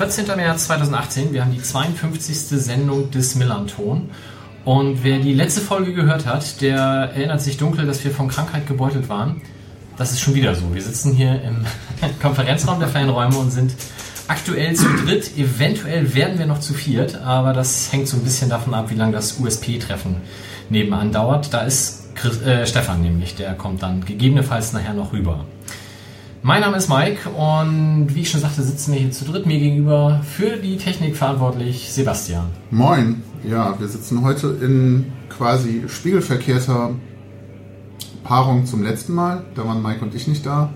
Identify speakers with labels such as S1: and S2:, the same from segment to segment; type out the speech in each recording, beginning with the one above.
S1: 14. März 2018. Wir haben die 52. Sendung des Millanton. Und wer die letzte Folge gehört hat, der erinnert sich dunkel, dass wir von Krankheit gebeutelt waren. Das ist schon wieder so. Wir sitzen hier im Konferenzraum der Fanräume und sind aktuell zu dritt. Eventuell werden wir noch zu viert, aber das hängt so ein bisschen davon ab, wie lange das USP-Treffen nebenan dauert. Da ist Chris, äh, Stefan nämlich, der kommt dann gegebenenfalls nachher noch rüber. Mein Name ist Mike und wie ich schon sagte, sitzen wir hier zu dritt mir gegenüber für die Technik verantwortlich Sebastian.
S2: Moin, ja, wir sitzen heute in quasi spiegelverkehrter Paarung zum letzten Mal. Da waren Mike und ich nicht da.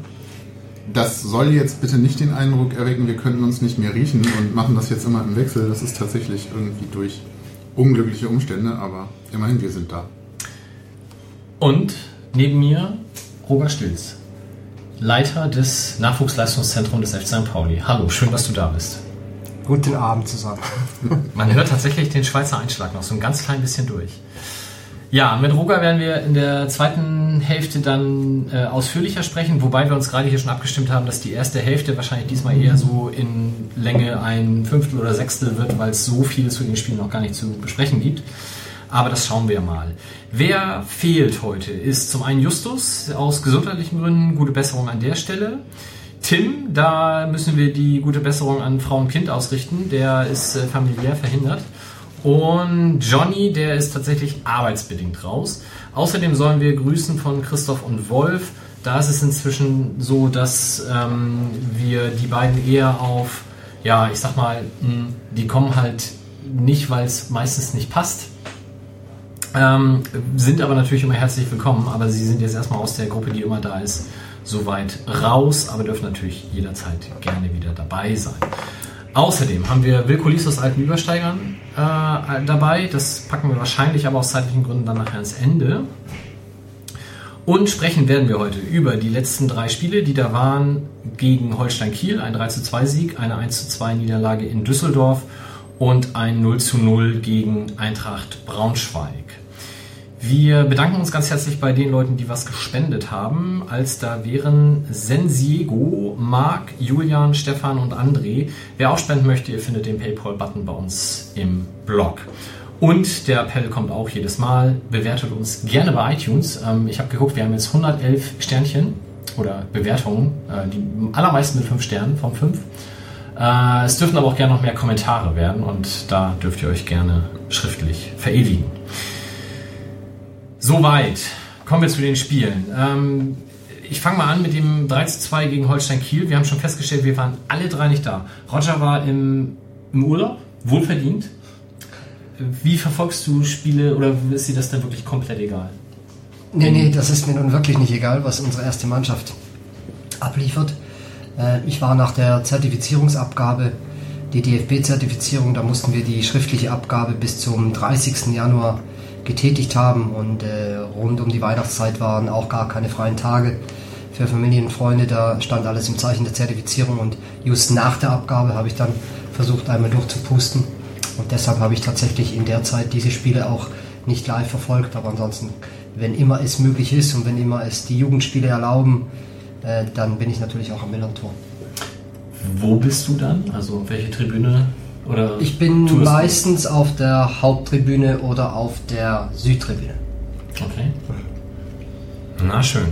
S2: Das soll jetzt bitte nicht den Eindruck erwecken, wir könnten uns nicht mehr riechen und machen das jetzt immer im Wechsel. Das ist tatsächlich irgendwie durch unglückliche Umstände, aber immerhin, wir sind da.
S1: Und neben mir Roger Stilz, Leiter des Nachwuchsleistungszentrums des FC St. Pauli. Hallo, schön, dass du da bist.
S3: Guten Abend zusammen.
S1: Man hört tatsächlich den Schweizer Einschlag noch so ein ganz klein bisschen durch. Ja, mit Roger werden wir in der zweiten Hälfte dann äh, ausführlicher sprechen, wobei wir uns gerade hier schon abgestimmt haben, dass die erste Hälfte wahrscheinlich diesmal eher so in Länge ein Fünftel oder Sechstel wird, weil es so viel zu den Spielen noch gar nicht zu besprechen gibt. Aber das schauen wir mal. Wer fehlt heute ist zum einen Justus aus gesundheitlichen Gründen, gute Besserung an der Stelle. Tim, da müssen wir die gute Besserung an Frau und Kind ausrichten, der ist äh, familiär verhindert. Und Johnny, der ist tatsächlich arbeitsbedingt raus. Außerdem sollen wir grüßen von Christoph und Wolf. Da ist es inzwischen so, dass ähm, wir die beiden eher auf, ja, ich sag mal, mh, die kommen halt nicht, weil es meistens nicht passt. Ähm, sind aber natürlich immer herzlich willkommen, aber sie sind jetzt erstmal aus der Gruppe, die immer da ist, soweit raus, aber dürfen natürlich jederzeit gerne wieder dabei sein. Außerdem haben wir Wilko aus alten Übersteigern äh, dabei. Das packen wir wahrscheinlich aber aus zeitlichen Gründen dann nachher ans Ende. Und sprechen werden wir heute über die letzten drei Spiele, die da waren gegen Holstein Kiel, ein 3 zu 2 Sieg, eine 1 zu 2 Niederlage in Düsseldorf und ein 0 zu 0 gegen Eintracht Braunschweig. Wir bedanken uns ganz herzlich bei den Leuten, die was gespendet haben, als da wären Sensiego, Marc, Julian, Stefan und André. Wer auch spenden möchte, ihr findet den PayPal-Button bei uns im Blog. Und der Appell kommt auch jedes Mal. Bewertet uns gerne bei iTunes. Ähm, ich habe geguckt, wir haben jetzt 111 Sternchen oder Bewertungen, äh, die allermeisten mit 5 Sternen von 5. Äh, es dürfen aber auch gerne noch mehr Kommentare werden und da dürft ihr euch gerne schriftlich verewigen. Soweit. Kommen wir zu den Spielen. Ähm, ich fange mal an mit dem 3 zu 2 gegen Holstein Kiel. Wir haben schon festgestellt, wir waren alle drei nicht da. Roger war im, im Urlaub, wohlverdient. Wie verfolgst du Spiele oder ist dir das dann wirklich komplett egal?
S3: Nee, nee, das ist mir nun wirklich nicht egal, was unsere erste Mannschaft abliefert. Äh, ich war nach der Zertifizierungsabgabe, die DFB-Zertifizierung, da mussten wir die schriftliche Abgabe bis zum 30. Januar getätigt haben. Und äh, rund um die Weihnachtszeit waren auch gar keine freien Tage für Familien und Freunde. Da stand alles im Zeichen der Zertifizierung. Und just nach der Abgabe habe ich dann versucht, einmal durchzupusten. Und deshalb habe ich tatsächlich in der Zeit diese Spiele auch nicht live verfolgt. Aber ansonsten, wenn immer es möglich ist und wenn immer es die Jugendspiele erlauben, äh, dann bin ich natürlich auch am Millantor.
S1: Wo bist du dann? Also welche Tribüne oder
S3: ich bin meistens auf der Haupttribüne oder auf der Südtribüne.
S1: Okay. Na schön.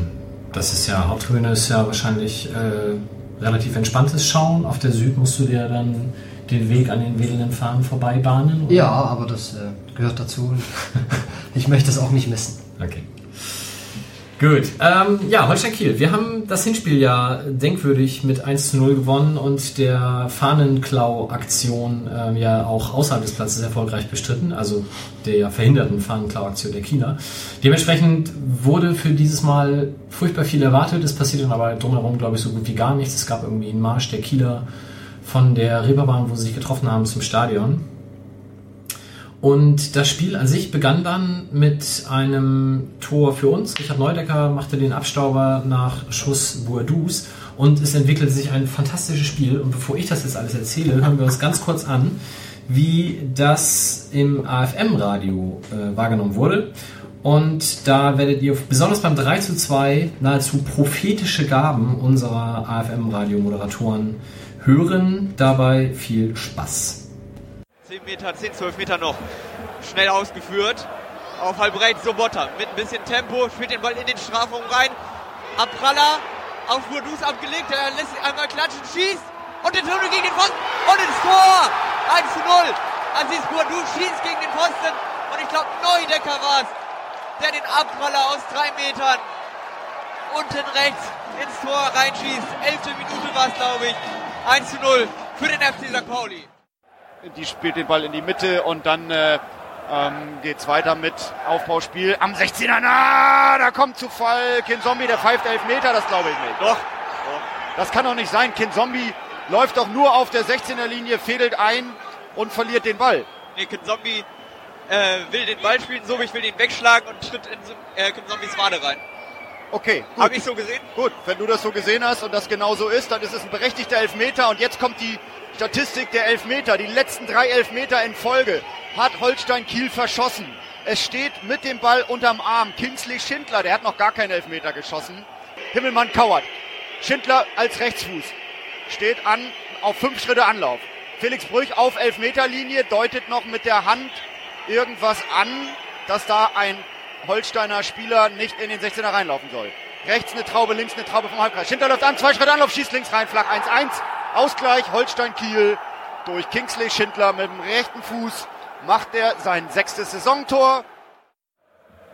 S1: Das ist ja, Haupttribüne ist ja wahrscheinlich äh, relativ entspanntes Schauen. Auf der Süd musst du dir dann den Weg an den wedelnden Fahnen vorbeibahnen?
S3: Oder? Ja, aber das äh, gehört dazu. ich möchte es auch nicht missen.
S1: Okay. Gut. Ähm, ja, Holstein Kiel. Wir haben das Hinspiel ja denkwürdig mit 1 zu 0 gewonnen und der Fahnenklau-Aktion ähm, ja auch außerhalb des Platzes erfolgreich bestritten, also der verhinderten Fahnenklau-Aktion der Kieler. Dementsprechend wurde für dieses Mal furchtbar viel erwartet. Es passierte dann aber drumherum, glaube ich, so gut wie gar nichts. Es gab irgendwie einen Marsch der Kieler von der Reeperbahn, wo sie sich getroffen haben, zum Stadion. Und das Spiel an sich begann dann mit einem Tor für uns. Richard Neudecker machte den Abstauber nach Schuss Bourdous. und es entwickelt sich ein fantastisches Spiel. Und bevor ich das jetzt alles erzähle, hören wir uns ganz kurz an, wie das im AFM-Radio äh, wahrgenommen wurde. Und da werdet ihr besonders beim 3 zu 2 nahezu prophetische Gaben unserer AFM-Radiomoderatoren hören. Dabei viel Spaß.
S4: 10 Meter, 10, 12 Meter noch. Schnell ausgeführt. Auf halbrechts Sobotta. Mit ein bisschen Tempo. Spielt den Ball in den Strafraum rein. Abpraller. Auf Burdus abgelegt. Er lässt sich einmal klatschen. Schießt. Und den Tunnel gegen den Pfosten. Und ins Tor. 1 zu 0. Aziz Burdus schießt gegen den Pfosten. Und ich glaube, Neudecker war es der den Abpraller aus drei Metern unten rechts ins Tor reinschießt. Elfte Minute war es, glaube ich. 1 zu 0 für den FC St. Pauli.
S5: Die spielt den Ball in die Mitte und dann äh, ähm, es weiter mit Aufbauspiel am 16er. Na, da kommt zu Fall Kinzombie, der pfeift elf Meter, das glaube ich nicht.
S4: Doch.
S5: Das kann doch nicht sein. Kinzombie läuft doch nur auf der 16er Linie, fädelt ein und verliert den Ball.
S4: Nee, Kinzombie äh, will den Ball spielen, so ich will ihn wegschlagen und tritt in äh, Kim Zombies Wade rein.
S5: Okay,
S4: gut. Habe ich so gesehen?
S5: Gut, wenn du das so gesehen hast und das genau so ist, dann ist es ein berechtigter Elfmeter und jetzt kommt die Statistik der Elfmeter. Die letzten drei Elfmeter in Folge hat Holstein Kiel verschossen. Es steht mit dem Ball unterm Arm. Kingsley Schindler, der hat noch gar keinen Elfmeter geschossen. Himmelmann kauert. Schindler als Rechtsfuß. Steht an auf fünf Schritte Anlauf. Felix Brüch auf Elfmeterlinie, deutet noch mit der Hand irgendwas an, dass da ein Holsteiner Spieler nicht in den 16er reinlaufen soll. Rechts eine Traube, links eine Traube vom Halbkreis. Schindler läuft an, zwei Schritte Anlauf, schießt links rein, flach 1-1. Ausgleich, Holstein-Kiel durch Kingsley Schindler mit dem rechten Fuß macht er sein sechstes Saisontor.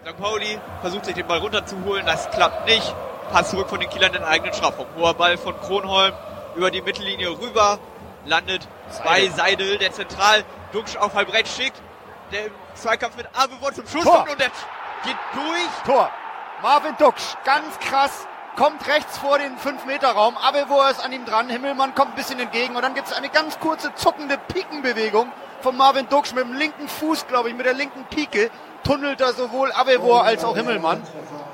S4: St. Pauli versucht sich den Ball runterzuholen, das klappt nicht. Pass zurück von den Kielern in den eigenen Strafraum. Hoher Ball von Kronholm über die Mittellinie rüber, landet bei Seidel, der zentral Duxch auf halb rechts schickt der im Zweikampf mit Abewort zum Schuss
S5: Tor.
S4: kommt und der geht durch.
S5: Tor. Marvin Duksch, ganz krass, kommt rechts vor den 5-Meter-Raum. Abelvor ist an ihm dran. Himmelmann kommt ein bisschen entgegen und dann gibt es eine ganz kurze zuckende Pikenbewegung von Marvin Duksch mit dem linken Fuß, glaube ich, mit der linken Pike. Tunnelt da sowohl Abelvor als auch Himmelmann.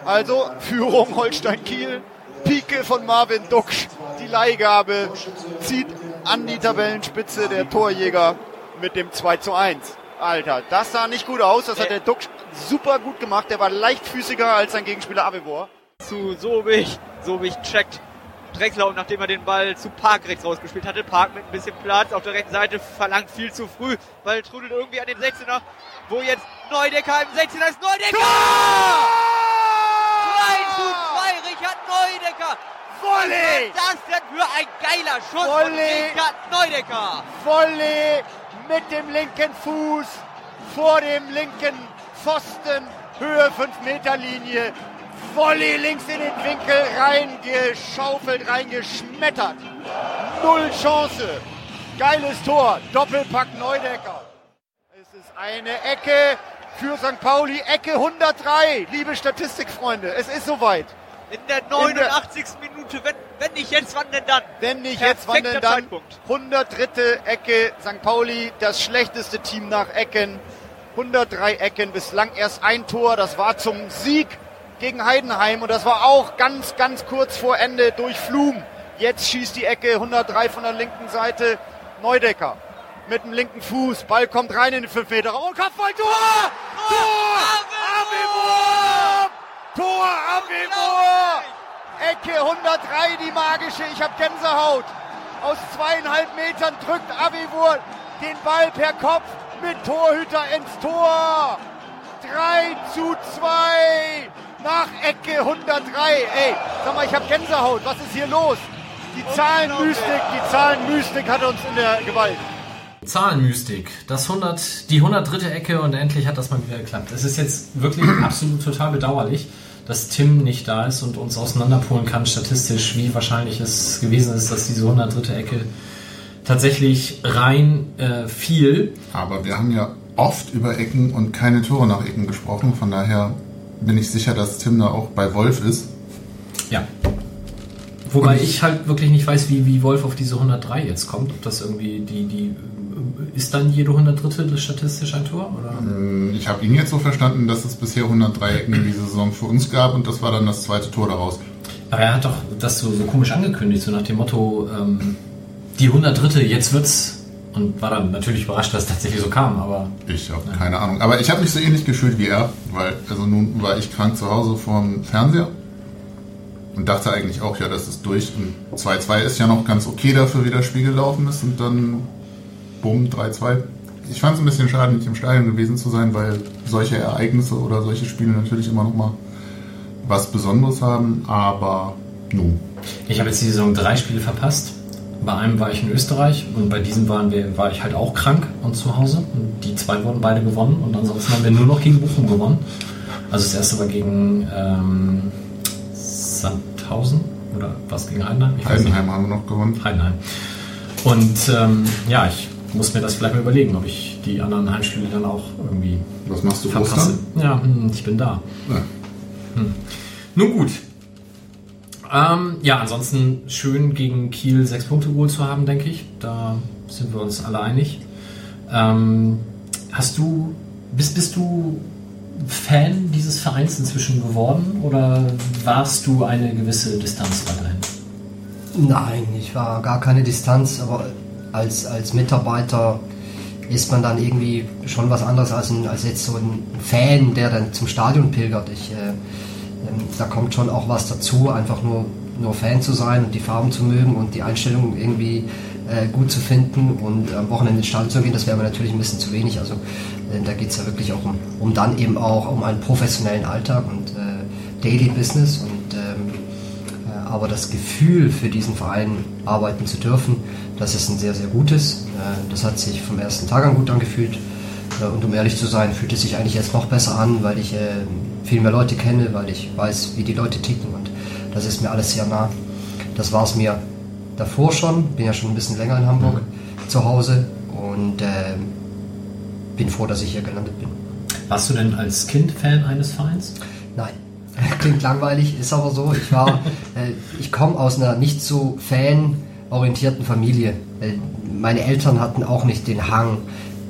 S5: Also Führung Holstein-Kiel. Pike von Marvin Duksch. Die Leihgabe zieht an die Tabellenspitze der Torjäger mit dem 2 zu 1. Alter, das sah nicht gut aus. Das hat der Duck super gut gemacht. Der war leichtfüßiger als sein Gegenspieler Avevor.
S4: Zu Sobich. Sobich checkt Drexler und nachdem er den Ball zu Park rechts rausgespielt hatte, Park mit ein bisschen Platz auf der rechten Seite verlangt viel zu früh, weil trudelt irgendwie an den 16er, wo jetzt Neudecker im 16er ist. Neudecker! Tor! 2 zu 2, Richard Neudecker!
S5: Volley!
S4: Was das denn für ein geiler Schuss
S5: Volley!
S4: von Richard Neudecker?
S5: Volley mit dem linken Fuß vor dem linken Pfosten, Höhe 5 Meter Linie. Volley links in den Winkel reingeschaufelt, reingeschmettert. Null Chance. Geiles Tor. Doppelpack Neudecker. Es ist eine Ecke für St. Pauli. Ecke 103. Liebe Statistikfreunde, es ist soweit.
S4: In der 89. In der Minute, wenn, wenn nicht jetzt, wann denn dann?
S5: Wenn nicht jetzt, wann denn dann?
S4: Zeitpunkt.
S5: 103. Ecke St. Pauli, das schlechteste Team nach Ecken. 103 Ecken, bislang erst ein Tor. Das war zum Sieg gegen Heidenheim und das war auch ganz, ganz kurz vor Ende durch Flum. Jetzt schießt die Ecke 103 von der linken Seite. Neudecker mit dem linken Fuß. Ball kommt rein in den 5 Meter Raum und Kopfball, Tor! Tor! Tor! Tor Avevor! Ecke 103, die magische. Ich habe Gänsehaut. Aus zweieinhalb Metern drückt Avivor den Ball per Kopf mit Torhüter ins Tor. 3 zu 2 nach Ecke 103. Ey, sag mal, ich habe Gänsehaut. Was ist hier los? Die Zahlenmystik, die Zahlenmystik hat uns in der Gewalt.
S1: Zahlenmystik, das 100, die 103. Ecke und endlich hat das mal wieder geklappt. Es ist jetzt wirklich absolut total bedauerlich dass Tim nicht da ist und uns auseinanderpolen kann, statistisch, wie wahrscheinlich es gewesen ist, dass diese 103. Ecke tatsächlich rein äh, fiel.
S2: Aber wir haben ja oft über Ecken und keine Tore nach Ecken gesprochen, von daher bin ich sicher, dass Tim da auch bei Wolf ist.
S1: Ja. Wobei ich, ich, halt wirklich nicht weiß, wie, wie Wolf auf diese 103 jetzt kommt. Ob das irgendwie die, die ist dann jede 103. statistisch ein Tor? Oder?
S2: Ähm, ich habe ihn jetzt so verstanden, dass es bisher 103 Ecken in dieser Saison für uns gab und das war dann das zweite Tor daraus.
S1: Aber er hat doch das so, so komisch angekündigt, so nach dem Motto, ähm, die 103. jetzt wird's. Und war dann natürlich überrascht, dass es tatsächlich so kam, aber.
S2: Ich habe keine Ahnung. Aber ich habe mich so ähnlich gefühlt wie er, weil, also nun war ich krank zu Hause vorm Fernseher und dachte eigentlich auch, ja, das ist durch. Und 2-2 ist ja noch ganz okay dafür, wie das Spiel gelaufen ist. Und dann, bumm, 3-2. Ich fand es ein bisschen schade, nicht im Stadion gewesen zu sein, weil solche Ereignisse oder solche Spiele natürlich immer noch mal was Besonderes haben. Aber nun.
S1: Ich habe jetzt die Saison drei Spiele verpasst. Bei einem war ich in Österreich und bei diesem waren wir, war ich halt auch krank und zu Hause. Und die zwei wurden beide gewonnen und ansonsten haben wir nur noch gegen Bochum gewonnen. Also das erste war gegen ähm, Sandhausen oder was gegen Heidenheim? Ich.
S2: Heidenheim haben wir noch gewonnen.
S1: Heidenheim. Und ähm, ja, ich muss mir das vielleicht mal überlegen, ob ich die anderen Heimspiele dann auch irgendwie
S2: Was machst du
S1: verpasse.
S2: Ostern?
S1: Ja, hm, ich bin da.
S2: Ja.
S1: Nun gut. Ähm, ja, ansonsten schön gegen Kiel sechs Punkte geholt zu haben, denke ich. Da sind wir uns alle einig. Ähm, hast du, bist, bist du Fan dieses Vereins inzwischen geworden oder warst du eine gewisse Distanz weiterhin?
S3: Nein, ich war gar keine Distanz, aber als, als Mitarbeiter ist man dann irgendwie schon was anderes als, ein, als jetzt so ein Fan, der dann zum Stadion pilgert. Ich, äh, da kommt schon auch was dazu, einfach nur, nur Fan zu sein und die Farben zu mögen und die Einstellung irgendwie äh, gut zu finden und am Wochenende ins Stadion zu gehen, das wäre mir natürlich ein bisschen zu wenig. Also äh, da geht es ja wirklich auch um, um dann eben auch um einen professionellen Alltag und äh, Daily Business und ähm, äh, aber das Gefühl für diesen Verein arbeiten zu dürfen, das ist ein sehr, sehr gutes. Äh, Das hat sich vom ersten Tag an gut angefühlt. Äh, Und um ehrlich zu sein, fühlt es sich eigentlich jetzt noch besser an, weil ich viel mehr Leute kenne, weil ich weiß, wie die Leute ticken und das ist mir alles sehr nah. Das war es mir davor schon, bin ja schon ein bisschen länger in Hamburg zu Hause und äh, bin froh, dass ich hier gelandet bin.
S1: Warst du denn als Kind Fan eines Vereins?
S3: Nein. Klingt langweilig, ist aber so. Ich war, äh, ich komme aus einer nicht so fanorientierten Familie. Äh, meine Eltern hatten auch nicht den Hang,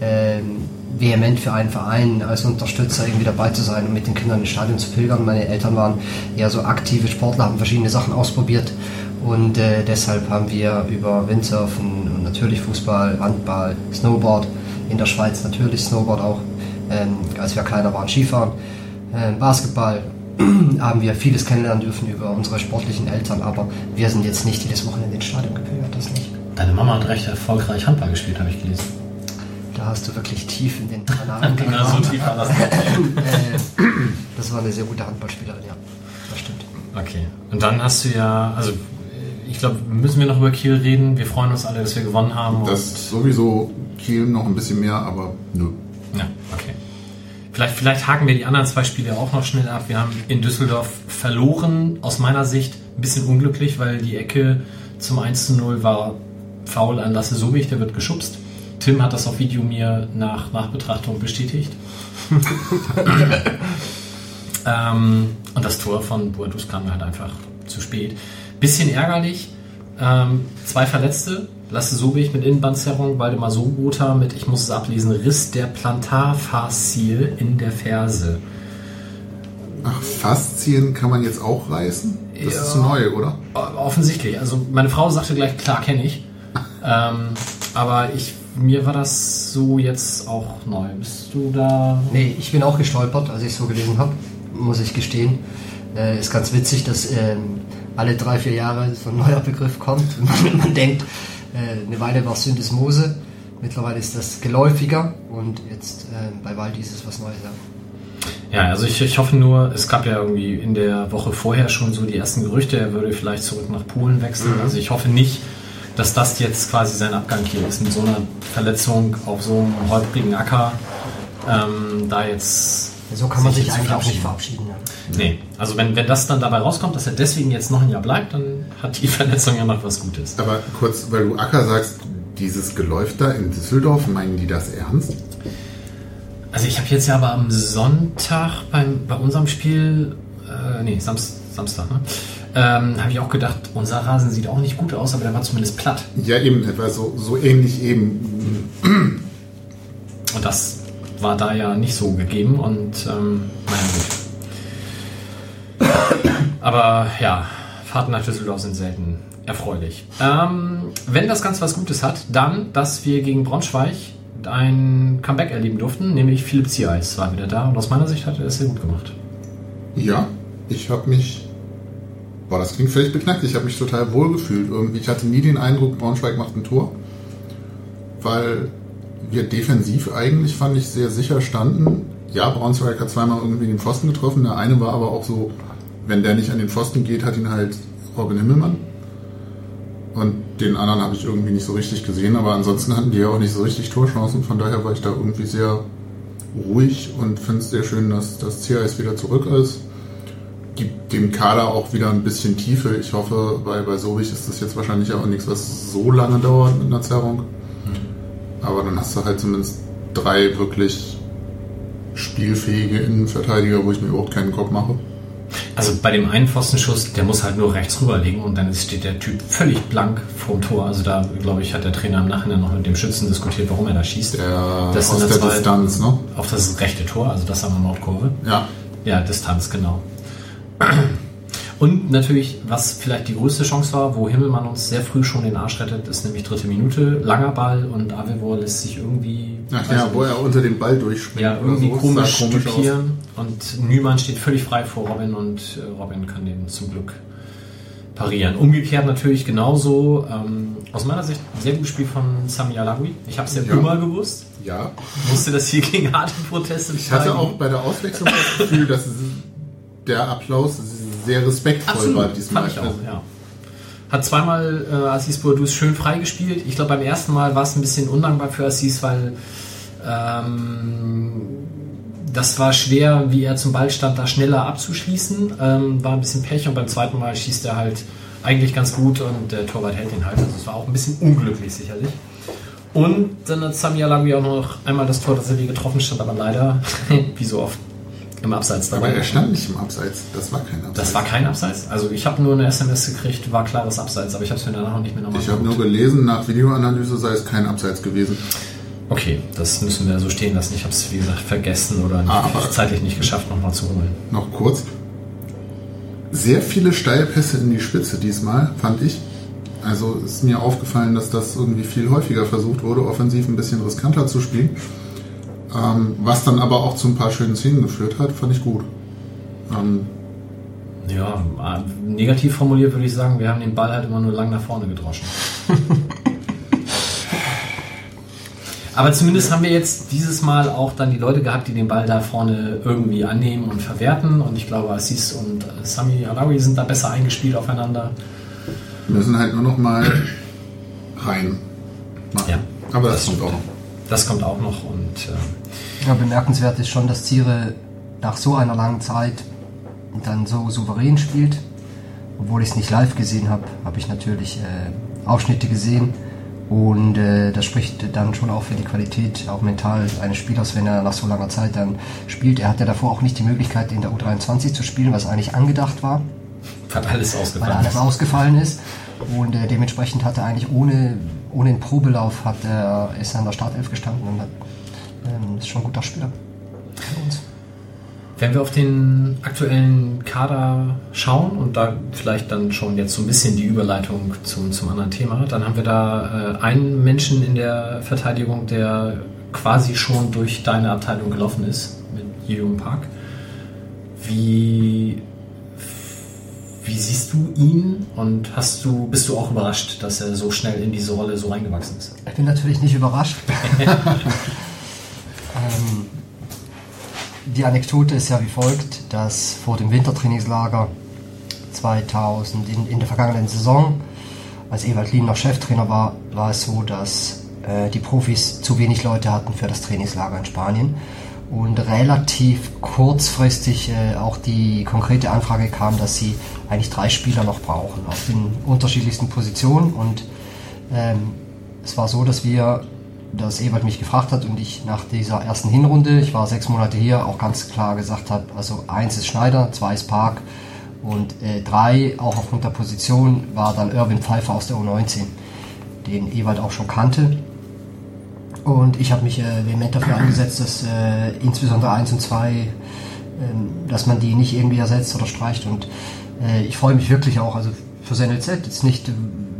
S3: ähm, vehement für einen Verein als Unterstützer irgendwie dabei zu sein und mit den Kindern ins Stadion zu pilgern. Meine Eltern waren eher so aktive Sportler, haben verschiedene Sachen ausprobiert und äh, deshalb haben wir über Windsurfen und natürlich Fußball, Handball, Snowboard, in der Schweiz natürlich Snowboard auch, ähm, als wir kleiner waren, Skifahren, äh, Basketball, haben wir vieles kennenlernen dürfen über unsere sportlichen Eltern, aber wir sind jetzt nicht jedes Wochenende ins Stadion gepilgert, das nicht.
S1: Deine Mama hat recht erfolgreich Handball gespielt, habe ich gelesen.
S3: Da hast du wirklich tief in den Kanal
S1: Ja, so tief war das
S3: äh, Das war eine sehr gute Handballspielerin, ja. Das stimmt.
S1: Okay. Und dann hast du ja, also ich glaube, müssen wir noch über Kiel reden. Wir freuen uns alle, dass wir gewonnen haben.
S2: Das sowieso Kiel noch ein bisschen mehr, aber nö.
S1: ja, okay. Vielleicht, vielleicht haken wir die anderen zwei Spiele auch noch schnell ab. Wir haben in Düsseldorf verloren, aus meiner Sicht ein bisschen unglücklich, weil die Ecke zum 1 zu 0 war faul an Lasse Sobich, der wird geschubst. Tim hat das auf Video mir nach Nachbetrachtung bestätigt. ähm, und das Tor von Buadus kam halt einfach zu spät. Bisschen ärgerlich. Ähm, zwei Verletzte. Lasse Sobich mit Innenbandzerrung, Waldemar Sobota mit, ich muss es ablesen, Riss der Plantarfaszie in der Ferse.
S2: Ach, Faszien kann man jetzt auch reißen? Das
S1: Ja.
S2: ist neu, oder?
S1: Offensichtlich. Also meine Frau sagte gleich, klar kenne ich. ähm, aber ich, mir war das so jetzt auch neu. Bist du da?
S3: Nee, ich bin auch gestolpert, als ich es so gelesen habe, muss ich gestehen. Äh, ist ganz witzig, dass ähm, alle drei, vier Jahre so ein neuer Begriff kommt und man, man denkt, äh, eine Weile war Syndesmose, mittlerweile ist das geläufiger und jetzt äh, bei Waldi ist es was Neues. Ja.
S1: Ja, also ich, ich hoffe nur, es gab ja irgendwie in der Woche vorher schon so die ersten Gerüchte, er würde vielleicht zurück nach Polen wechseln. Also ich hoffe nicht, dass das jetzt quasi sein Abgang hier ist, mit so einer Verletzung auf so einem holprigen Acker. Ähm, da jetzt.
S3: So kann man sich
S1: jetzt
S3: eigentlich auch nicht
S1: verabschieden.
S3: verabschieden. Ja.
S1: Nee, also wenn, wenn das dann dabei rauskommt, dass er deswegen jetzt noch ein Jahr bleibt, dann hat die Verletzung ja noch was Gutes.
S2: Aber kurz, weil du Acker sagst, dieses Geläuf da in Düsseldorf, meinen die das ernst?
S1: Also ich habe jetzt ja aber am Sonntag beim, bei unserem Spiel, äh, nee, Samst, Samstag, ne? Ähm, habe ich auch gedacht, unser Rasen sieht auch nicht gut aus, aber der war zumindest platt.
S2: Ja, eben etwa so, so ähnlich eben.
S1: Und das war da ja nicht so gegeben und ähm, naja gut. Aber ja, Fahrten nach Düsseldorf sind selten erfreulich. Ähm, wenn das Ganze was Gutes hat, dann, dass wir gegen Braunschweig ein Comeback erleben durften, nämlich Philipp Ziereis war wieder da und aus meiner Sicht hat er es sehr gut gemacht.
S2: Ja, ich habe mich. Boah, das klingt völlig beknackt. Ich habe mich total wohl gefühlt irgendwie. Ich hatte nie den Eindruck, Braunschweig macht ein Tor. Weil wir defensiv eigentlich, fand ich, sehr sicher standen. Ja, Braunschweig hat zweimal irgendwie den Pfosten getroffen. Der eine war aber auch so, wenn der nicht an den Pfosten geht, hat ihn halt Robin Himmelmann. Und den anderen habe ich irgendwie nicht so richtig gesehen, aber ansonsten hatten die ja auch nicht so richtig Torchancen. Von daher war ich da irgendwie sehr ruhig und finde es sehr schön, dass das CAS wieder zurück ist. Gibt dem Kader auch wieder ein bisschen Tiefe. Ich hoffe, bei, bei Sobich ist das jetzt wahrscheinlich auch nichts, was so lange dauert mit einer Zerrung. Aber dann hast du halt zumindest drei wirklich spielfähige Innenverteidiger, wo ich mir überhaupt keinen Kopf mache.
S1: Also bei dem einen Pfostenschuss, der muss halt nur rechts rüberlegen und dann steht der Typ völlig blank vorm Tor. Also da, glaube ich, hat der Trainer im Nachhinein noch mit dem Schützen diskutiert, warum er da schießt.
S2: Der
S1: Das
S2: aus der Distanz, ne?
S1: Auf das rechte Tor, also das an der Nordkurve.
S2: Ja.
S1: Ja, Distanz, genau. Und natürlich, was vielleicht die größte Chance war, wo Himmelmann uns sehr früh schon den Arsch rettet, ist nämlich dritte Minute, langer Ball und Avevor lässt sich irgendwie
S2: Ach ja, wo er unter den Ball durchspringt.
S1: ja, irgendwie
S2: so.
S1: komisch,
S2: Sah aus.
S1: stüpieren und Nümann steht völlig frei vor Robin und äh, Robin kann den zum Glück parieren. Umgekehrt natürlich genauso, ähm, aus meiner Sicht ein sehr gutes Spiel von Sami Alawi. Ich habe es ja,
S2: Ja.
S1: immer gewusst,
S2: Ja.
S1: wusste das hier gegen harte Proteste
S2: Ich hatte auch bei der Auswechslung das Gefühl, dass der Applaus sehr respektvoll war
S1: Absolut,
S2: diesmal.
S1: fand ich auch, ja. Hat zweimal äh, Assis Bourdous schön freigespielt. Ich glaube, beim ersten Mal war es ein bisschen undankbar für Assis, weil ähm, das war schwer, wie er zum Ball stand, da schneller abzuschließen. Ähm, war ein bisschen Pech und beim zweiten Mal schießt er halt eigentlich ganz gut und der Torwart hält ihn halt. Also es war auch ein bisschen unglücklich sicherlich. Und dann hat Sami Alawi auch noch einmal das Tor tatsächlich getroffen, stand aber leider, wie so oft, im Abseits
S2: Aber
S1: dabei.
S2: er stand nicht im Abseits. Das war kein Abseits.
S1: Das war kein Abseits. Also ich habe nur eine SMS gekriegt, war klares Abseits, aber ich habe es mir danach auch nicht mehr nochmal
S2: ich habe nur gelesen, nach Videoanalyse sei es kein Abseits gewesen.
S1: Okay, das müssen wir so stehen lassen. Ich habe es, wie gesagt, vergessen oder nicht,
S2: Aber-
S1: zeitlich nicht geschafft, nochmal zu holen.
S2: Noch kurz. Sehr viele Steilpässe in die Spitze diesmal, fand ich. Also ist mir aufgefallen, dass das irgendwie viel häufiger versucht wurde, offensiv ein bisschen riskanter zu spielen. Ähm, was dann aber auch zu ein paar schönen Szenen geführt hat, fand ich gut. Ähm,
S1: Ja, äh, negativ formuliert würde ich sagen, wir haben den Ball halt immer nur lang nach vorne gedroschen. Aber zumindest haben wir jetzt dieses Mal auch dann die Leute gehabt, die den Ball da vorne irgendwie annehmen und verwerten. Und ich glaube, Assis und äh, Sami Alawi sind da besser eingespielt aufeinander.
S2: wir müssen halt nur noch mal rein machen.
S1: Ja,
S2: aber das,
S1: das stimmt.
S2: auch noch.
S1: Das kommt auch noch und äh,
S3: Ja, bemerkenswert ist schon, dass Ziere nach so einer langen Zeit dann so souverän spielt. Obwohl ich es nicht live gesehen habe, habe ich natürlich äh, Ausschnitte gesehen. Und äh, das spricht dann schon auch für die Qualität, auch mental eines Spielers, wenn er nach so langer Zeit dann spielt. Er hatte davor auch nicht die Möglichkeit, in der U23 zu spielen, was eigentlich angedacht war
S1: hat alles
S3: weil
S1: ausgefallen.
S3: alles ausgefallen ist. Und äh, dementsprechend hat er eigentlich ohne, ohne den Probelauf hat er, ist er an der Startelf gestanden und hat, ähm, ist schon ein guter Spieler. Für uns.
S1: Wenn wir auf den aktuellen Kader schauen und da vielleicht dann schon jetzt so ein bisschen die Überleitung zum, zum anderen Thema, dann haben wir da äh, einen Menschen in der Verteidigung, der quasi schon durch deine Abteilung gelaufen ist, mit Jung Park. Wie, wie siehst du ihn und hast du, bist du auch überrascht, dass er so schnell in diese Rolle so reingewachsen ist?
S3: Ich bin natürlich nicht überrascht. ähm, die Anekdote ist ja wie folgt, dass vor dem Wintertrainingslager 2000 in, in der vergangenen Saison, als Ewald Lien noch Cheftrainer war, war es so, dass äh, die Profis zu wenig Leute hatten für das Trainingslager in Spanien und relativ kurzfristig äh, auch die konkrete Anfrage kam, dass sie eigentlich drei Spieler noch brauchen auf den unterschiedlichsten Positionen und ähm, es war so, dass wir, dass Ewald mich gefragt hat und ich nach dieser ersten Hinrunde, ich war sechs Monate hier, auch ganz klar gesagt habe, also eins ist Schneider, zwei ist Park und äh, drei, auch aufgrund der Position, war dann Irwin Pfeiffer aus der U19, den Ewald auch schon kannte. Und ich habe mich äh, vehement dafür eingesetzt, dass äh, insbesondere eins und zwei, ähm, dass man die nicht irgendwie ersetzt oder streicht. Und äh, ich freue mich wirklich auch, also für NLZ, jetzt nicht,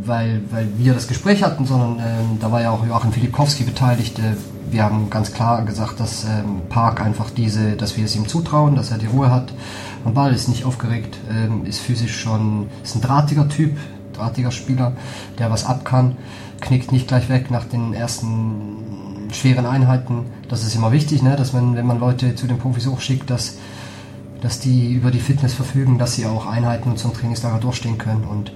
S3: weil, weil wir das Gespräch hatten, sondern äh, da war ja auch Joachim Filipkowski beteiligt. Äh, wir haben ganz klar gesagt, dass ähm, Park einfach diese, dass wir es ihm zutrauen, dass er die Ruhe hat. Am Ball ist nicht aufgeregt, ähm, ist physisch schon, ist ein drahtiger Typ, drahtiger Spieler, der was ab kann, knickt nicht gleich weg nach den ersten schweren Einheiten. Das ist immer wichtig, ne? dass man, wenn man Leute zu den Profis hochschickt, dass, dass die über die Fitness verfügen, dass sie auch Einheiten zum Trainingslager durchstehen können. Und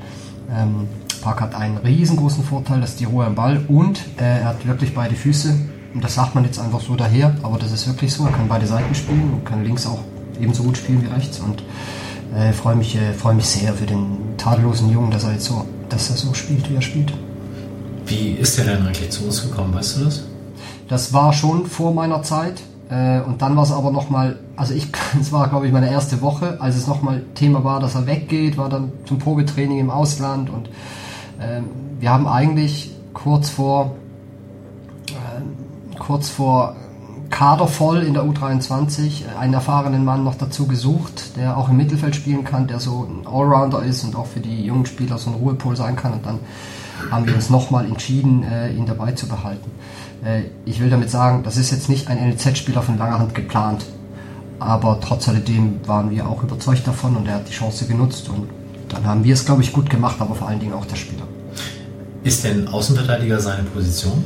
S3: ähm, Park hat einen riesengroßen Vorteil, das ist die Ruhe am Ball und äh, er hat wirklich beide Füße. Und das sagt man jetzt einfach so daher, aber das ist wirklich so. Er kann beide Seiten spielen und kann links auch ebenso gut spielen wie rechts. Und äh, freue mich, äh, freu mich sehr für den tadellosen Jungen, dass er jetzt so, dass er so spielt, wie er spielt.
S1: Wie ist der denn eigentlich zu uns gekommen, weißt du das?
S3: Das war schon vor meiner Zeit. Äh, und dann war es aber nochmal, also ich, es war glaube ich meine erste Woche, als es nochmal Thema war, dass er weggeht, war dann zum Probetraining im Ausland und ähm, wir haben eigentlich kurz vor, äh, kurz vor Kader voll in der U23, einen erfahrenen Mann noch dazu gesucht, der auch im Mittelfeld spielen kann, der so ein Allrounder ist und auch für die jungen Spieler so ein Ruhepol sein kann. Und dann haben wir uns nochmal entschieden, äh, ihn dabei zu behalten. Äh, ich will damit sagen, das ist jetzt nicht ein NLZ-Spieler von langer Hand geplant, aber trotz alledem waren wir auch überzeugt davon und er hat die Chance genutzt und dann haben wir es, glaube ich, gut gemacht, aber vor allen Dingen auch der Spieler.
S1: Ist denn Außenverteidiger seine Position?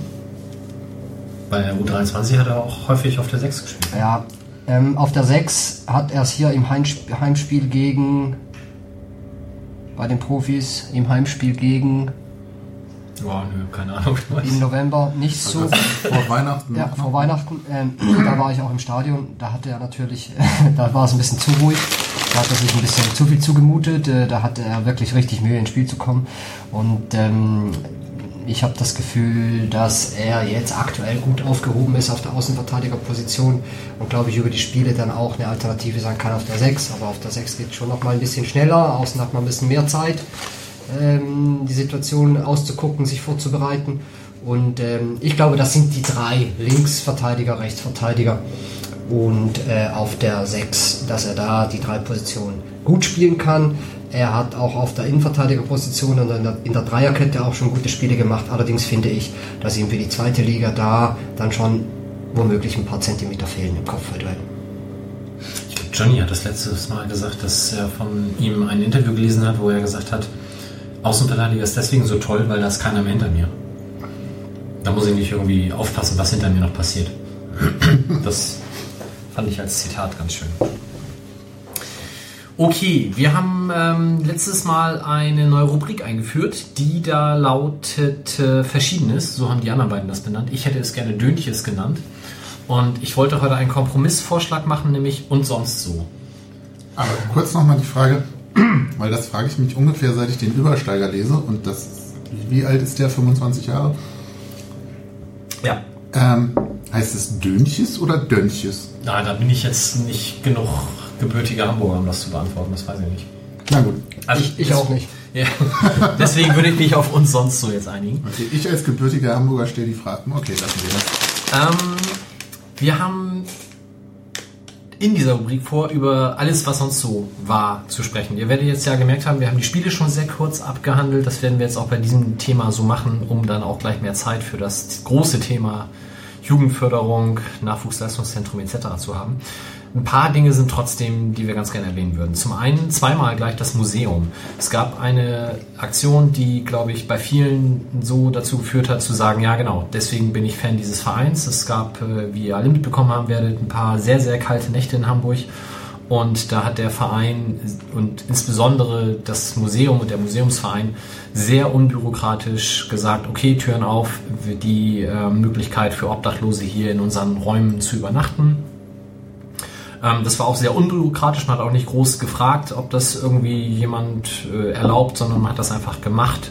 S1: Bei der U23 hat er auch häufig auf der 6 gespielt.
S3: Ja, ähm, auf der 6 hat er es hier im Heimsp Heimspiel gegen, bei den Profis, im Heimspiel gegen
S1: Boah, nö, keine Ahnung.
S3: im November nicht so.
S2: Also vor Weihnachten.
S3: Ja, vor Weihnachten. Ähm, da war ich auch im Stadion. Da hatte er natürlich, da war es ein bisschen zu ruhig. Da hat er sich ein bisschen zu viel zugemutet. Äh, da hatte er wirklich richtig Mühe ins Spiel zu kommen. Und ähm, ich habe das Gefühl, dass er jetzt aktuell gut aufgehoben ist auf der Außenverteidigerposition und glaube ich über die Spiele dann auch eine Alternative sein kann auf der 6. Aber auf der 6 geht es schon noch mal ein bisschen schneller. Außen hat man ein bisschen mehr Zeit ähm, die Situation auszugucken, sich vorzubereiten. Und ähm, ich glaube, das sind die drei Linksverteidiger, Rechtsverteidiger und äh, auf der 6, dass er da die drei Positionen gut spielen kann. Er hat auch auf der Innenverteidigerposition und in der, in der Dreierkette auch schon gute Spiele gemacht. Allerdings finde ich, dass ihm für die zweite Liga da dann schon womöglich ein paar Zentimeter fehlen im Kopfballduell.
S1: Johnny hat das letztes Mal gesagt, dass er von ihm ein Interview gelesen hat, wo er gesagt hat, Außenverteidiger ist deswegen so toll, weil da ist keiner mehr hinter mir. Da muss ich nicht irgendwie aufpassen, was hinter mir noch passiert. Das fand ich als Zitat ganz schön. Okay, wir haben ähm, letztes Mal eine neue Rubrik eingeführt, die da lautet äh, Verschiedenes. So haben die anderen beiden das benannt. Ich hätte es gerne Dönches genannt. Und ich wollte heute einen Kompromissvorschlag machen, nämlich und sonst so.
S2: Aber kurz nochmal die Frage, weil das frage ich mich ungefähr, seit ich den Übersteiger lese. Und das, wie alt ist der? 25 Jahre?
S1: Ja.
S2: Ähm, heißt es Dönches oder Dönches?
S1: Na, da bin ich jetzt nicht genug gebürtiger Hamburger, um das zu beantworten. Das weiß ich nicht.
S2: Na gut.
S1: Also
S3: Ich, ich auch nicht.
S1: Ja. Deswegen würde ich mich auf uns sonst so jetzt einigen.
S2: Okay, ich als gebürtiger Hamburger stelle die Fragen. Okay, lassen wir das.
S1: Ähm, wir haben in dieser Rubrik vor, über alles, was sonst so war, zu sprechen. Ihr werdet jetzt ja gemerkt haben, wir haben die Spiele schon sehr kurz abgehandelt. Das werden wir jetzt auch bei diesem Thema so machen, um dann auch gleich mehr Zeit für das große Thema Jugendförderung, Nachwuchsleistungszentrum etc. zu haben. Ein paar Dinge sind trotzdem, die wir ganz gerne erwähnen würden. Zum einen zweimal gleich das Museum. Es gab eine Aktion, die, glaube ich, bei vielen so dazu geführt hat, zu sagen, ja genau, deswegen bin ich Fan dieses Vereins. Es gab, äh, wie ihr alle mitbekommen haben werdet, ein paar sehr, sehr kalte Nächte in Hamburg. Und da hat der Verein und insbesondere das Museum und der Museumsverein sehr unbürokratisch gesagt, okay, Türen auf, die äh, Möglichkeit für Obdachlose hier in unseren Räumen zu übernachten. Ähm, das war auch sehr unbürokratisch, man hat auch nicht groß gefragt, ob das irgendwie jemand äh, erlaubt, sondern man hat das einfach gemacht,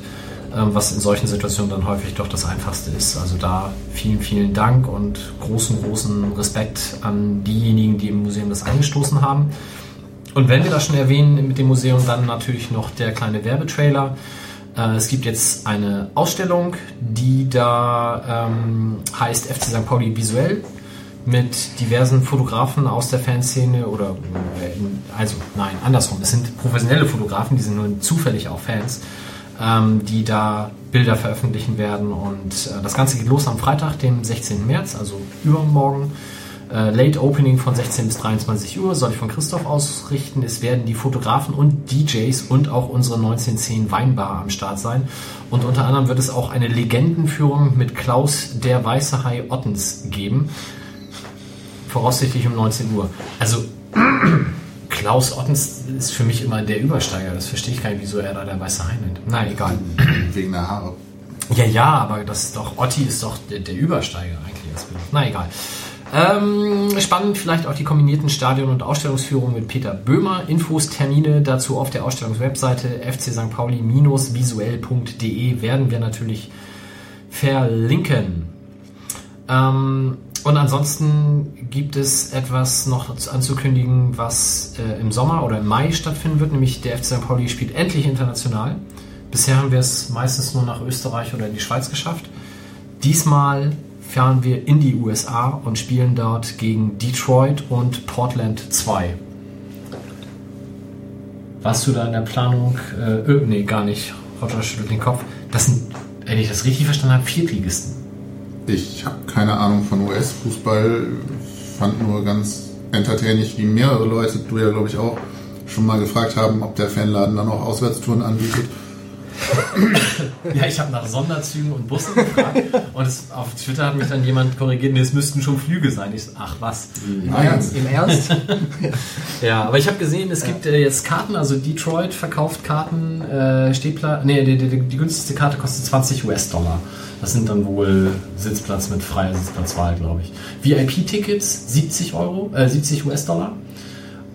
S1: ähm, was in solchen Situationen dann häufig doch das Einfachste ist. Also da vielen, vielen Dank und großen, großen Respekt an diejenigen, die im Museum das angestoßen haben. Und wenn wir das schon erwähnen mit dem Museum, dann natürlich noch der kleine Werbetrailer. Äh, Es gibt jetzt eine Ausstellung, die da ähm, heißt FC St. Pauli visuell. Mit diversen Fotografen aus der Fanszene oder äh, also nein, andersrum. Es sind professionelle Fotografen, die sind nur zufällig auch Fans, ähm, die da Bilder veröffentlichen werden. Und äh, das Ganze geht los am Freitag, dem 16. März, also übermorgen. Äh, Late Opening von 16 bis 23 Uhr soll ich von Christoph ausrichten. Es werden die Fotografen und DJs und auch unsere 1910 Weinbar am Start sein. Und unter anderem wird es auch eine Legendenführung mit Klaus der Weiße Hai Ottens geben. Voraussichtlich um 19 Uhr. Also Klaus Ottens ist für mich immer der Übersteiger. Das verstehe ich gar nicht, wieso er da der Weiße Hai nennt. Na, egal.
S2: Wegen der Haare.
S1: Ja, ja, aber das ist doch, Otti ist doch der, der Übersteiger eigentlich. Na, egal. Ähm, spannend vielleicht auch die kombinierten Stadion- und Ausstellungsführungen mit Peter Böhmer. Infos, Termine dazu auf der Ausstellungswebseite fc St. Pauli-visuell.de werden wir natürlich verlinken. Ähm, und ansonsten gibt es etwas noch anzukündigen, was äh, im Sommer oder im Mai stattfinden wird, nämlich der FC St. Pauli spielt endlich international. Bisher haben wir es meistens nur nach Österreich oder in die Schweiz geschafft. Diesmal fahren wir in die USA und spielen dort gegen Detroit und Portland 2. Warst du da in der Planung? Äh, nee, gar nicht. Roger schüttelt den Kopf. Das sind, wenn ich das richtig verstanden habe, Viertligisten.
S2: Ich habe keine Ahnung von US-Fußball, fand nur ganz entertaining, wie mehrere Leute, du ja glaube ich auch, schon mal gefragt haben, ob der Fanladen dann auch Auswärtstouren anbietet.
S1: ja, ich habe nach Sonderzügen und Bussen gefragt und es, auf Twitter hat mich dann jemand korrigiert, nee, es müssten schon Flüge sein. Ich so, ach was.
S3: Im Ernst? Im Ernst?
S1: ja, aber ich habe gesehen, es gibt äh, jetzt Karten, also Detroit verkauft Karten, äh, Stehplatz, nee, die, die, die günstigste Karte kostet 20 US-Dollar. Das sind dann wohl Sitzplatz mit freier Sitzplatzwahl, glaube ich. VIP-Tickets 70 Euro, äh, 70 US-Dollar.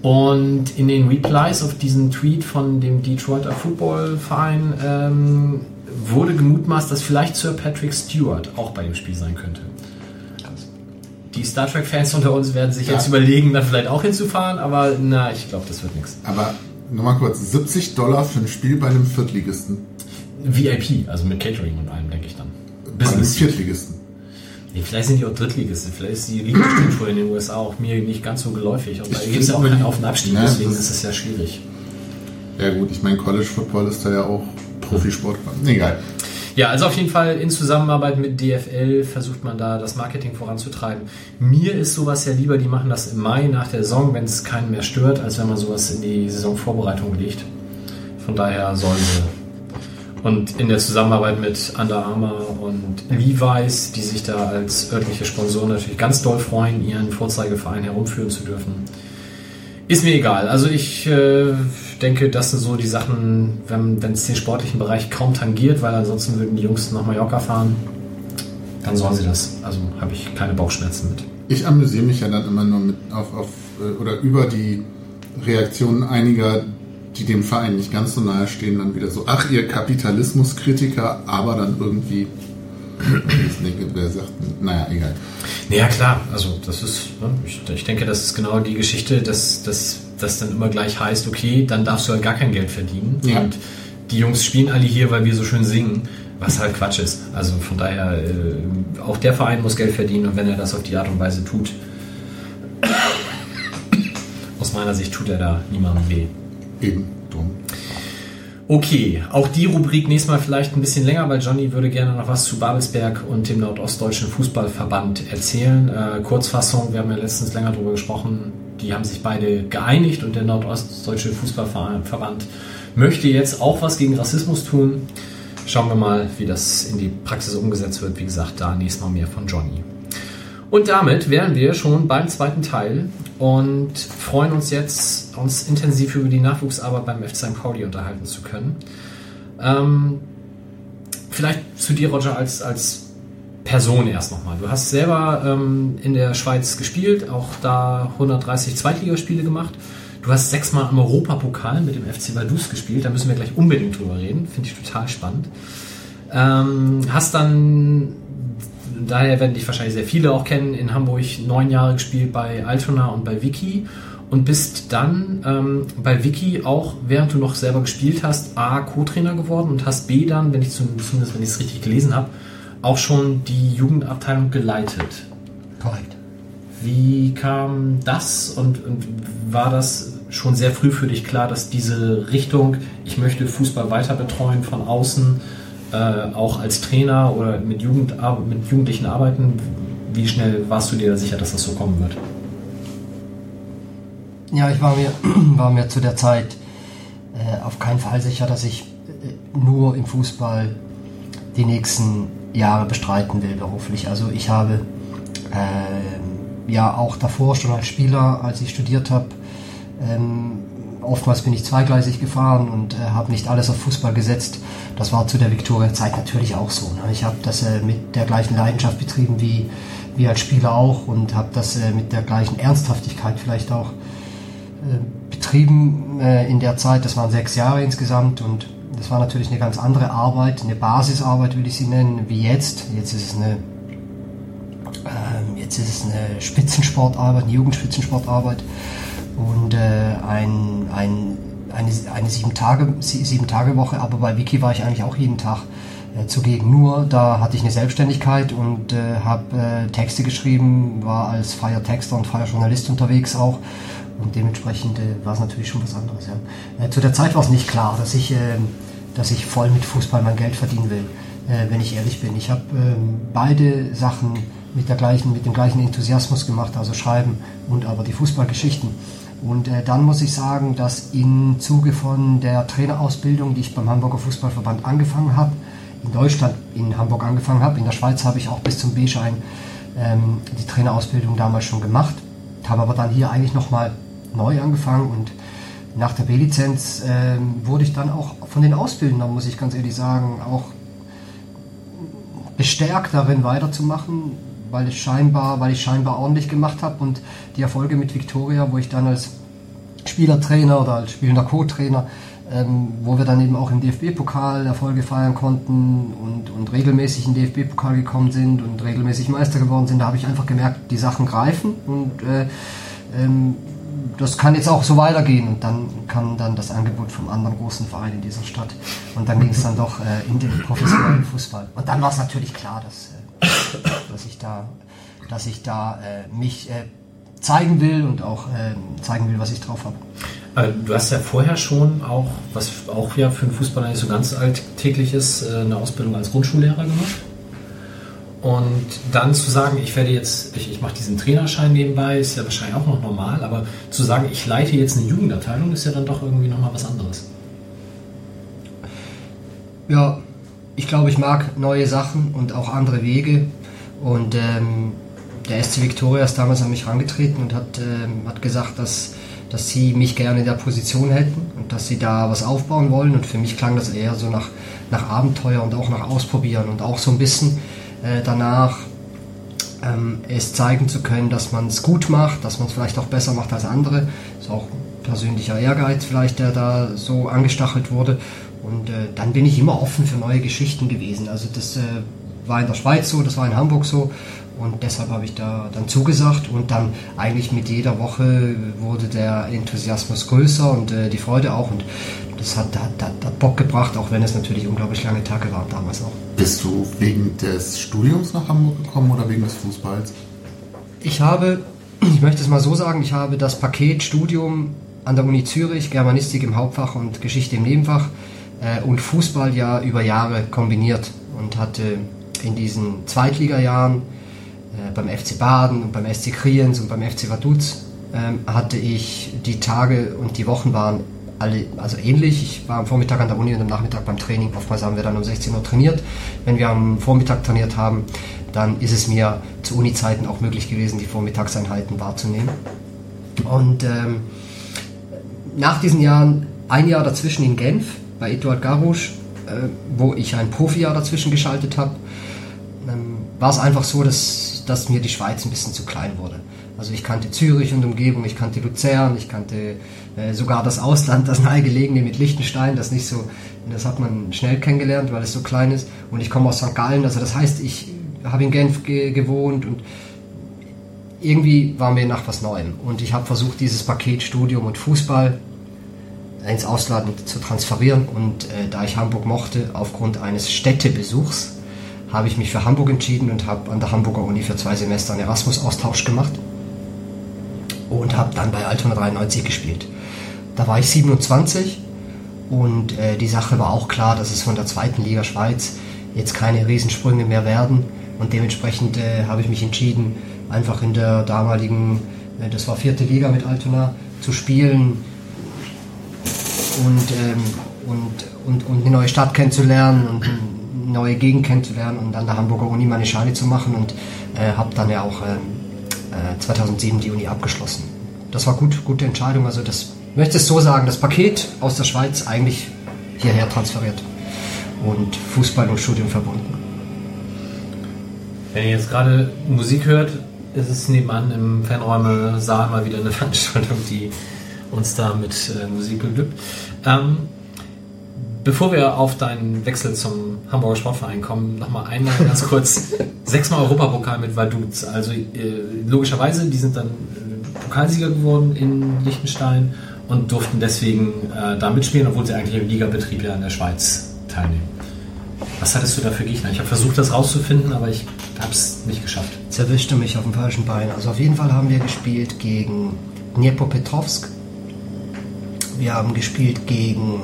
S1: Und in den Replies auf diesen Tweet von dem Detroiter Football Verein ähm, wurde gemutmaßt, dass vielleicht Sir Patrick Stewart auch bei dem Spiel sein könnte. Die Star Trek-Fans unter uns werden sich ja. jetzt überlegen, da vielleicht auch hinzufahren, aber na, ich glaube, das wird nichts.
S2: Aber nochmal kurz, 70 Dollar für ein Spiel bei einem Viertligisten.
S1: VIP, also mit Catering und allem, denke ich dann.
S2: Business. Viertligisten.
S1: Nee, vielleicht sind die auch Drittligisten. Vielleicht ist die Ligastruktur in den USA auch mir nicht ganz so geläufig. Und da gibt es auch keinen Auf- und Abstieg, ja, deswegen ist es ja schwierig.
S2: Ja gut, ich meine, College Football ist da ja auch Profisport. Egal.
S1: Ja, also auf jeden Fall in Zusammenarbeit mit DFL versucht man da das Marketing voranzutreiben. Mir ist sowas ja lieber, die machen das im Mai nach der Saison, wenn es keinen mehr stört, als wenn man sowas in die Saisonvorbereitung legt. Von daher sollen sie und in der Zusammenarbeit mit Under Armour und Levi's, die sich da als örtliche Sponsoren natürlich ganz doll freuen, ihren Vorzeigeverein herumführen zu dürfen. Ist mir egal. Also ich äh, denke, das sind so die Sachen, wenn es den sportlichen Bereich kaum tangiert, weil ansonsten würden die Jungs nach Mallorca fahren, dann sollen sie das. Also habe ich keine Bauchschmerzen mit.
S2: Ich amüsiere mich ja dann immer nur mit auf, auf äh, oder über die Reaktionen einiger die dem Verein nicht ganz so nahe stehen, dann wieder so, ach, ihr Kapitalismuskritiker, aber dann irgendwie, wer sagt, naja, egal.
S1: Naja, klar, also das ist, ne, ich, ich denke, das ist genau die Geschichte, dass das dann immer gleich heißt, okay, dann darfst du halt gar kein Geld verdienen. Ja. Und die Jungs spielen alle hier, weil wir so schön singen, was halt Quatsch ist. Also von daher, äh, auch der Verein muss Geld verdienen und wenn er das auf die Art und Weise tut, aus meiner Sicht tut er da niemandem weh.
S2: Eben drum.
S1: Okay, auch die Rubrik nächstes Mal vielleicht ein bisschen länger, weil Johnny würde gerne noch was zu Babelsberg und dem Nordostdeutschen Fußballverband erzählen. Äh, Kurzfassung, wir haben ja letztens länger darüber gesprochen, die haben sich beide geeinigt und der Nordostdeutsche Fußballverband möchte jetzt auch was gegen Rassismus tun. Schauen wir mal, wie das in die Praxis umgesetzt wird. Wie gesagt, da nächstes Mal mehr von Johnny. Und damit wären wir schon beim zweiten Teil und freuen uns jetzt, uns intensiv über die Nachwuchsarbeit beim FC St. Pauli unterhalten zu können. Ähm, vielleicht zu dir, Roger, als, als Person erst nochmal. Du hast selber ähm, in der Schweiz gespielt, auch da 130 Zweitligaspiele gemacht. Du hast sechsmal im Europapokal mit dem FC Vaduz gespielt, da müssen wir gleich unbedingt drüber reden, finde ich total spannend. Ähm, hast dann daher werden dich wahrscheinlich sehr viele auch kennen, in Hamburg neun Jahre gespielt bei Altona und bei Wiki und bist dann ähm, bei Wiki auch, während du noch selber gespielt hast, A, Co-Trainer geworden und hast B dann, wenn ich zumindest, wenn ich es richtig gelesen habe, auch schon die Jugendabteilung geleitet.
S3: Korrekt.
S1: Wie kam das und, und war das schon sehr früh für dich klar, dass diese Richtung, ich möchte Fußball weiter betreuen von außen, äh, auch als Trainer oder mit, Jugend, mit Jugendlichen arbeiten, wie schnell warst du dir sicher, dass das so kommen wird?
S3: Ja, ich war mir, war mir zu der Zeit äh, auf keinen Fall sicher, dass ich äh, nur im Fußball die nächsten Jahre bestreiten will beruflich. Also ich habe äh, ja auch davor schon als Spieler, als ich studiert habe, ähm, oftmals bin ich zweigleisig gefahren und äh, habe nicht alles auf Fußball gesetzt. Das war zu der Viktoria-Zeit natürlich auch so. Ne? Ich habe das äh, mit der gleichen Leidenschaft betrieben wie, wie als Spieler auch und habe das äh, mit der gleichen Ernsthaftigkeit vielleicht auch äh, betrieben äh, in der Zeit. Das waren sechs Jahre insgesamt und das war natürlich eine ganz andere Arbeit, eine Basisarbeit will ich sie nennen, wie jetzt. Jetzt ist es eine, ähm, jetzt ist es eine Spitzensportarbeit, eine Jugendspitzensportarbeit und äh, ein, ein, eine, eine sieben Tage sieben Tage Woche. Aber bei Wiki war ich eigentlich auch jeden Tag äh, zugegen. Nur da hatte ich eine Selbstständigkeit und äh, habe äh, Texte geschrieben, war als freier Texter und freier Journalist unterwegs auch. Und dementsprechend äh, war es natürlich schon was anderes. Ja. Äh, zu der Zeit war es nicht klar, dass ich, äh, dass ich voll mit Fußball mein Geld verdienen will, wenn ich ehrlich bin. Ich habe ähm, beide Sachen mit, der gleichen, mit dem gleichen Enthusiasmus gemacht, also Schreiben und aber die Fußballgeschichten. Und äh, dann muss ich sagen, dass im Zuge von der Trainerausbildung, die ich beim Hamburger Fußballverband angefangen habe, in Deutschland in Hamburg angefangen habe, in der Schweiz habe ich auch bis zum B-Schein ähm, die Trainerausbildung damals schon gemacht, habe aber dann hier eigentlich nochmal neu angefangen und nach der B-Lizenz ähm, wurde ich dann auch von den Ausbildern, muss ich ganz ehrlich sagen, auch bestärkt darin weiterzumachen, weil ich scheinbar, weil ich scheinbar ordentlich gemacht habe und die Erfolge mit Victoria, wo ich dann als Spielertrainer oder als spielender Co-Trainer, ähm, wo wir dann eben auch im DFB-Pokal Erfolge feiern konnten und, und regelmäßig in den DFB-Pokal gekommen sind und regelmäßig Meister geworden sind, da habe ich einfach gemerkt, die Sachen greifen und äh, ähm, das kann jetzt auch so weitergehen und dann kam dann das Angebot vom anderen großen Verein in dieser Stadt und dann ging es dann doch äh, in den professionellen Fußball. Und dann war es natürlich klar, dass äh, dass ich da, dass ich da äh, mich äh, zeigen will und auch äh, zeigen will, was ich drauf habe.
S1: Äh, du hast ja vorher schon auch, was auch ja für einen Fußballer nicht so ganz alltäglich ist, äh, eine Ausbildung als Grundschullehrer gemacht. Und dann zu sagen, ich werde jetzt, ich, ich mache diesen Trainerschein nebenbei, ist ja wahrscheinlich auch noch normal, aber zu sagen, ich leite jetzt eine Jugendabteilung, ist ja dann doch irgendwie nochmal was anderes.
S3: Ja, ich glaube, ich mag neue Sachen und auch andere Wege. Und ähm, der SC Victoria ist damals an mich herangetreten und hat, ähm, hat gesagt, dass, dass sie mich gerne in der Position hätten und dass sie da was aufbauen wollen. Und für mich klang das eher so nach, nach Abenteuer und auch nach Ausprobieren und auch so ein bisschen äh, danach ähm, es zeigen zu können, dass man es gut macht, dass man es vielleicht auch besser macht als andere. Das ist auch persönlicher Ehrgeiz vielleicht, der da so angestachelt wurde. Und äh, dann bin ich immer offen für neue Geschichten gewesen. Also das äh, war in der Schweiz so, das war in Hamburg so. Und deshalb habe ich da dann zugesagt und dann eigentlich mit jeder Woche wurde der Enthusiasmus größer und äh, die Freude auch. Und das hat, hat, hat, hat, Bock gebracht, auch wenn es natürlich unglaublich lange Tage waren damals auch.
S2: Bist du wegen des Studiums nach Hamburg gekommen oder wegen des Fußballs?
S3: Ich habe, ich möchte es mal so sagen, ich habe das Paket Studium an der Uni Zürich, Germanistik im Hauptfach und Geschichte im Nebenfach äh, und Fußball ja über Jahre kombiniert und hatte in diesen Zweitligajahren äh, beim FC Baden und beim SC Kriens und beim FC Vaduz äh, hatte ich die Tage und die Wochen waren alle, also ähnlich. Ich war am Vormittag an der Uni und am Nachmittag beim Training. Oftmals haben wir dann um 16 Uhr trainiert. Wenn wir am Vormittag trainiert haben, dann ist es mir zu Uni-Zeiten auch möglich gewesen, die Vormittagseinheiten wahrzunehmen. Und ähm, nach diesen Jahren, ein Jahr dazwischen in Genf, bei Eduard Garouche, äh, wo ich ein Profijahr dazwischen geschaltet habe, ähm, war es einfach so, dass, dass mir die Schweiz ein bisschen zu klein wurde. Also ich kannte Zürich und Umgebung, ich kannte Luzern, ich kannte äh, sogar das Ausland, das nahegelegene mit Liechtenstein, das nicht so, das hat man schnell kennengelernt, weil es so klein ist. Und ich komme aus St. Gallen, also das heißt, ich habe in Genf ge gewohnt und irgendwie war mir nach was Neuem. Und ich habe versucht, dieses Paket Studium und Fußball ins Ausland zu transferieren. Und äh, da ich Hamburg mochte, aufgrund eines Städtebesuchs, habe ich mich für Hamburg entschieden und habe an der Hamburger Uni für zwei Semester einen Erasmus-Austausch gemacht. und habe dann bei Altona 93 gespielt. Da war ich 27 und äh, die Sache war auch klar, dass es von der zweiten Liga Schweiz jetzt keine Riesensprünge mehr werden und dementsprechend äh, habe ich mich entschieden, einfach in der damaligen, äh, das war vierte Liga mit Altona, zu spielen und, ähm, und, und, und eine neue Stadt kennenzulernen und eine neue Gegend kennenzulernen und an der Hamburger Uni meine Scheine zu machen und äh, habe dann ja auch ähm, äh, 2007 die Uni abgeschlossen. Das war gut, gute Entscheidung. Also das ich möchte es so sagen, das Paket aus der Schweiz eigentlich hierher transferiert und Fußball und Studium verbunden.
S1: Wenn ihr jetzt gerade Musik hört, ist es nebenan im Fernräume Saal mal wieder eine Veranstaltung, die uns da mit äh, Musik beglückt. Ähm, bevor wir auf deinen Wechsel zum Hamburger Sportverein kommen, nochmal einmal ganz kurz sechsmal Europapokal mit Vaduz. Also äh, logischerweise, die sind dann äh, Pokalsieger geworden in Liechtenstein und durften deswegen äh, da mitspielen, obwohl sie eigentlich im Ligabetrieb ja in der Schweiz teilnehmen. Was hattest du da für Gegner? Ich habe versucht, das rauszufinden, aber ich habe es nicht geschafft.
S3: Zerwischte mich auf dem falschen Bein. Also auf jeden Fall haben wir gespielt gegen Dniepropetrovsk. Wir haben gespielt gegen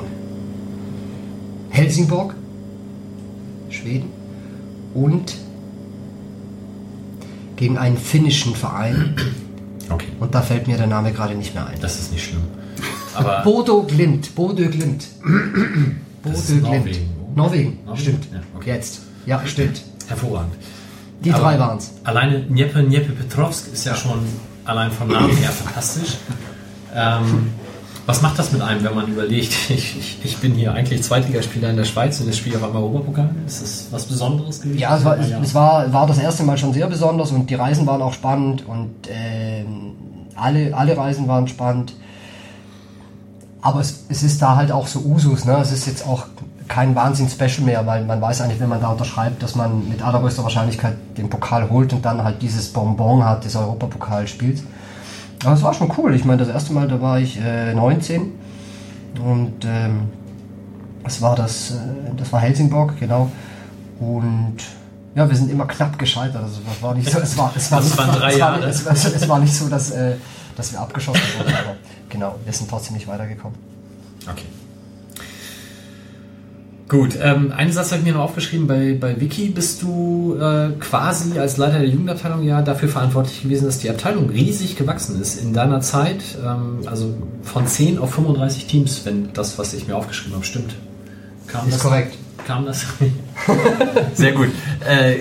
S3: Helsingborg, Schweden und gegen einen finnischen Verein.
S1: Okay.
S3: Und da fällt mir der Name gerade nicht mehr ein.
S1: Das ist nicht schlimm. Aber
S3: Bodo Glimt. Bodo Glimt. Bodo Glimt.
S1: Norwegen.
S3: Norwegen,
S1: Norwegen?
S3: stimmt.
S1: Ja, okay.
S3: Jetzt. Ja, stimmt.
S1: hervorragend.
S3: Die
S1: Aber
S3: drei waren es.
S1: Alleine Dnieper Petrovsk ist ja schon allein vom Namen her fantastisch. Ähm, was macht das mit einem, wenn man überlegt, ich, ich, ich bin hier eigentlich Zweitligaspieler in der Schweiz und spiele ich auf einmal Europapokal? Ist das was Besonderes gewesen?
S3: Ja, es war, es, es war, war das erste Mal schon sehr besonders und die Reisen waren auch spannend und ähm, alle, alle Reisen waren spannend. Aber es, es ist da halt auch so Usus. Ne? Es ist jetzt auch kein Wahnsinn-Special mehr, weil man weiß eigentlich, wenn man da unterschreibt, dass man mit allergrößter Wahrscheinlichkeit den Pokal holt und dann halt dieses Bonbon hat, das Europapokal spielt. Aber es war schon cool. Ich meine, das erste Mal, da war ich äh, 19 und ähm, das war das, äh, das war Helsingborg, genau. Und ja, wir sind immer knapp gescheitert. Also das war nicht so, es war, es war,
S1: Das
S3: nicht,
S1: waren drei
S3: es war,
S1: Jahre.
S3: es, war, es war nicht so, dass, äh, dass wir abgeschossen wurden. Aber genau, wir sind trotzdem nicht weitergekommen.
S1: Okay. Gut, ähm, einen Satz habe ich mir noch aufgeschrieben. Bei, bei Wiki bist du äh, quasi als Leiter der Jugendabteilung ja dafür verantwortlich gewesen, dass die Abteilung riesig gewachsen ist in deiner Zeit. Ähm, also von 10 auf 35 Teams, wenn das, was ich mir aufgeschrieben habe, stimmt. Kam
S3: Ist
S1: das,
S3: korrekt.
S1: Kam das? Sehr gut. Äh,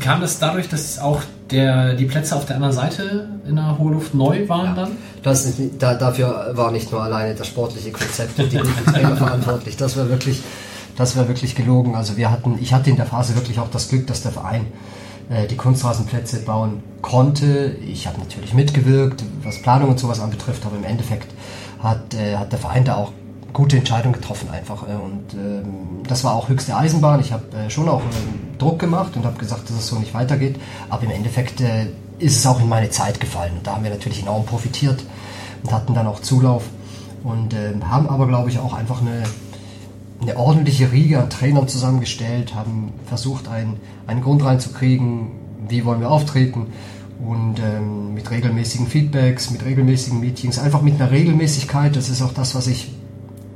S1: kam das dadurch, dass auch der, die Plätze auf der anderen Seite in der Hohe Luft neu waren dann?
S3: Das ist, da, dafür war nicht nur alleine das sportliche Konzept und die guten Trainer verantwortlich. Das war wirklich, das war wirklich gelogen. Also wir hatten, ich hatte in der Phase wirklich auch das Glück, dass der Verein äh, die Kunstrasenplätze bauen konnte. Ich habe natürlich mitgewirkt, was Planung und sowas anbetrifft, aber im Endeffekt hat, äh, hat der Verein da auch gute Entscheidungen getroffen einfach. Äh, und ähm, das war auch höchste Eisenbahn. Ich habe äh, schon auch ähm, Druck gemacht und habe gesagt, dass es so nicht weitergeht. Aber im Endeffekt äh, ist es auch in meine Zeit gefallen. Und da haben wir natürlich enorm profitiert und hatten dann auch Zulauf. Und ähm, haben aber, glaube ich, auch einfach eine, eine ordentliche Riege an Trainern zusammengestellt, haben versucht, einen, einen Grund reinzukriegen, wie wollen wir auftreten. Und ähm, mit regelmäßigen Feedbacks, mit regelmäßigen Meetings, einfach mit einer Regelmäßigkeit, das ist auch das, was ich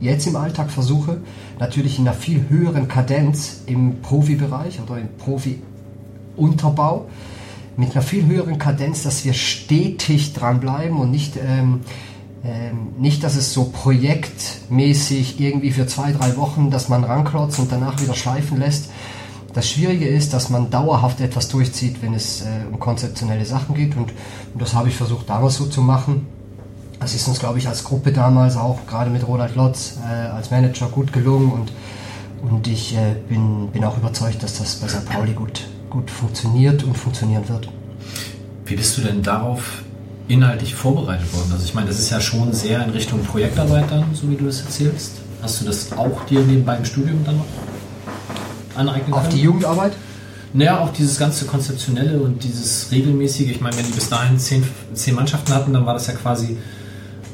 S3: jetzt im Alltag versuche, natürlich in einer viel höheren Kadenz im Profibereich oder im Profi-Unterbau, mit einer viel höheren Kadenz, dass wir stetig dranbleiben und nicht, ähm, ähm, nicht, dass es so projektmäßig irgendwie für zwei, drei Wochen, dass man ranklotzt und danach wieder schleifen lässt. Das Schwierige ist, dass man dauerhaft etwas durchzieht, wenn es äh, um konzeptionelle Sachen geht und, und das habe ich versucht damals so zu machen. Das ist uns, glaube ich, als Gruppe damals auch gerade mit Ronald Lotz äh, als Manager gut gelungen und, und ich äh, bin, bin auch überzeugt, dass das bei St. Pauli gut, gut funktioniert und funktionieren wird.
S1: Wie bist du denn darauf inhaltlich vorbereitet worden? Also ich meine, das ist ja schon sehr in Richtung Projektarbeit dann, so wie du das erzählst. Hast du das auch dir nebenbei im Studium dann noch aneignen
S3: Auf
S1: können?
S3: die Jugendarbeit?
S1: Naja, auch dieses ganze Konzeptionelle und dieses regelmäßige. Ich meine, wenn die bis dahin zehn, zehn Mannschaften hatten, dann war das ja quasi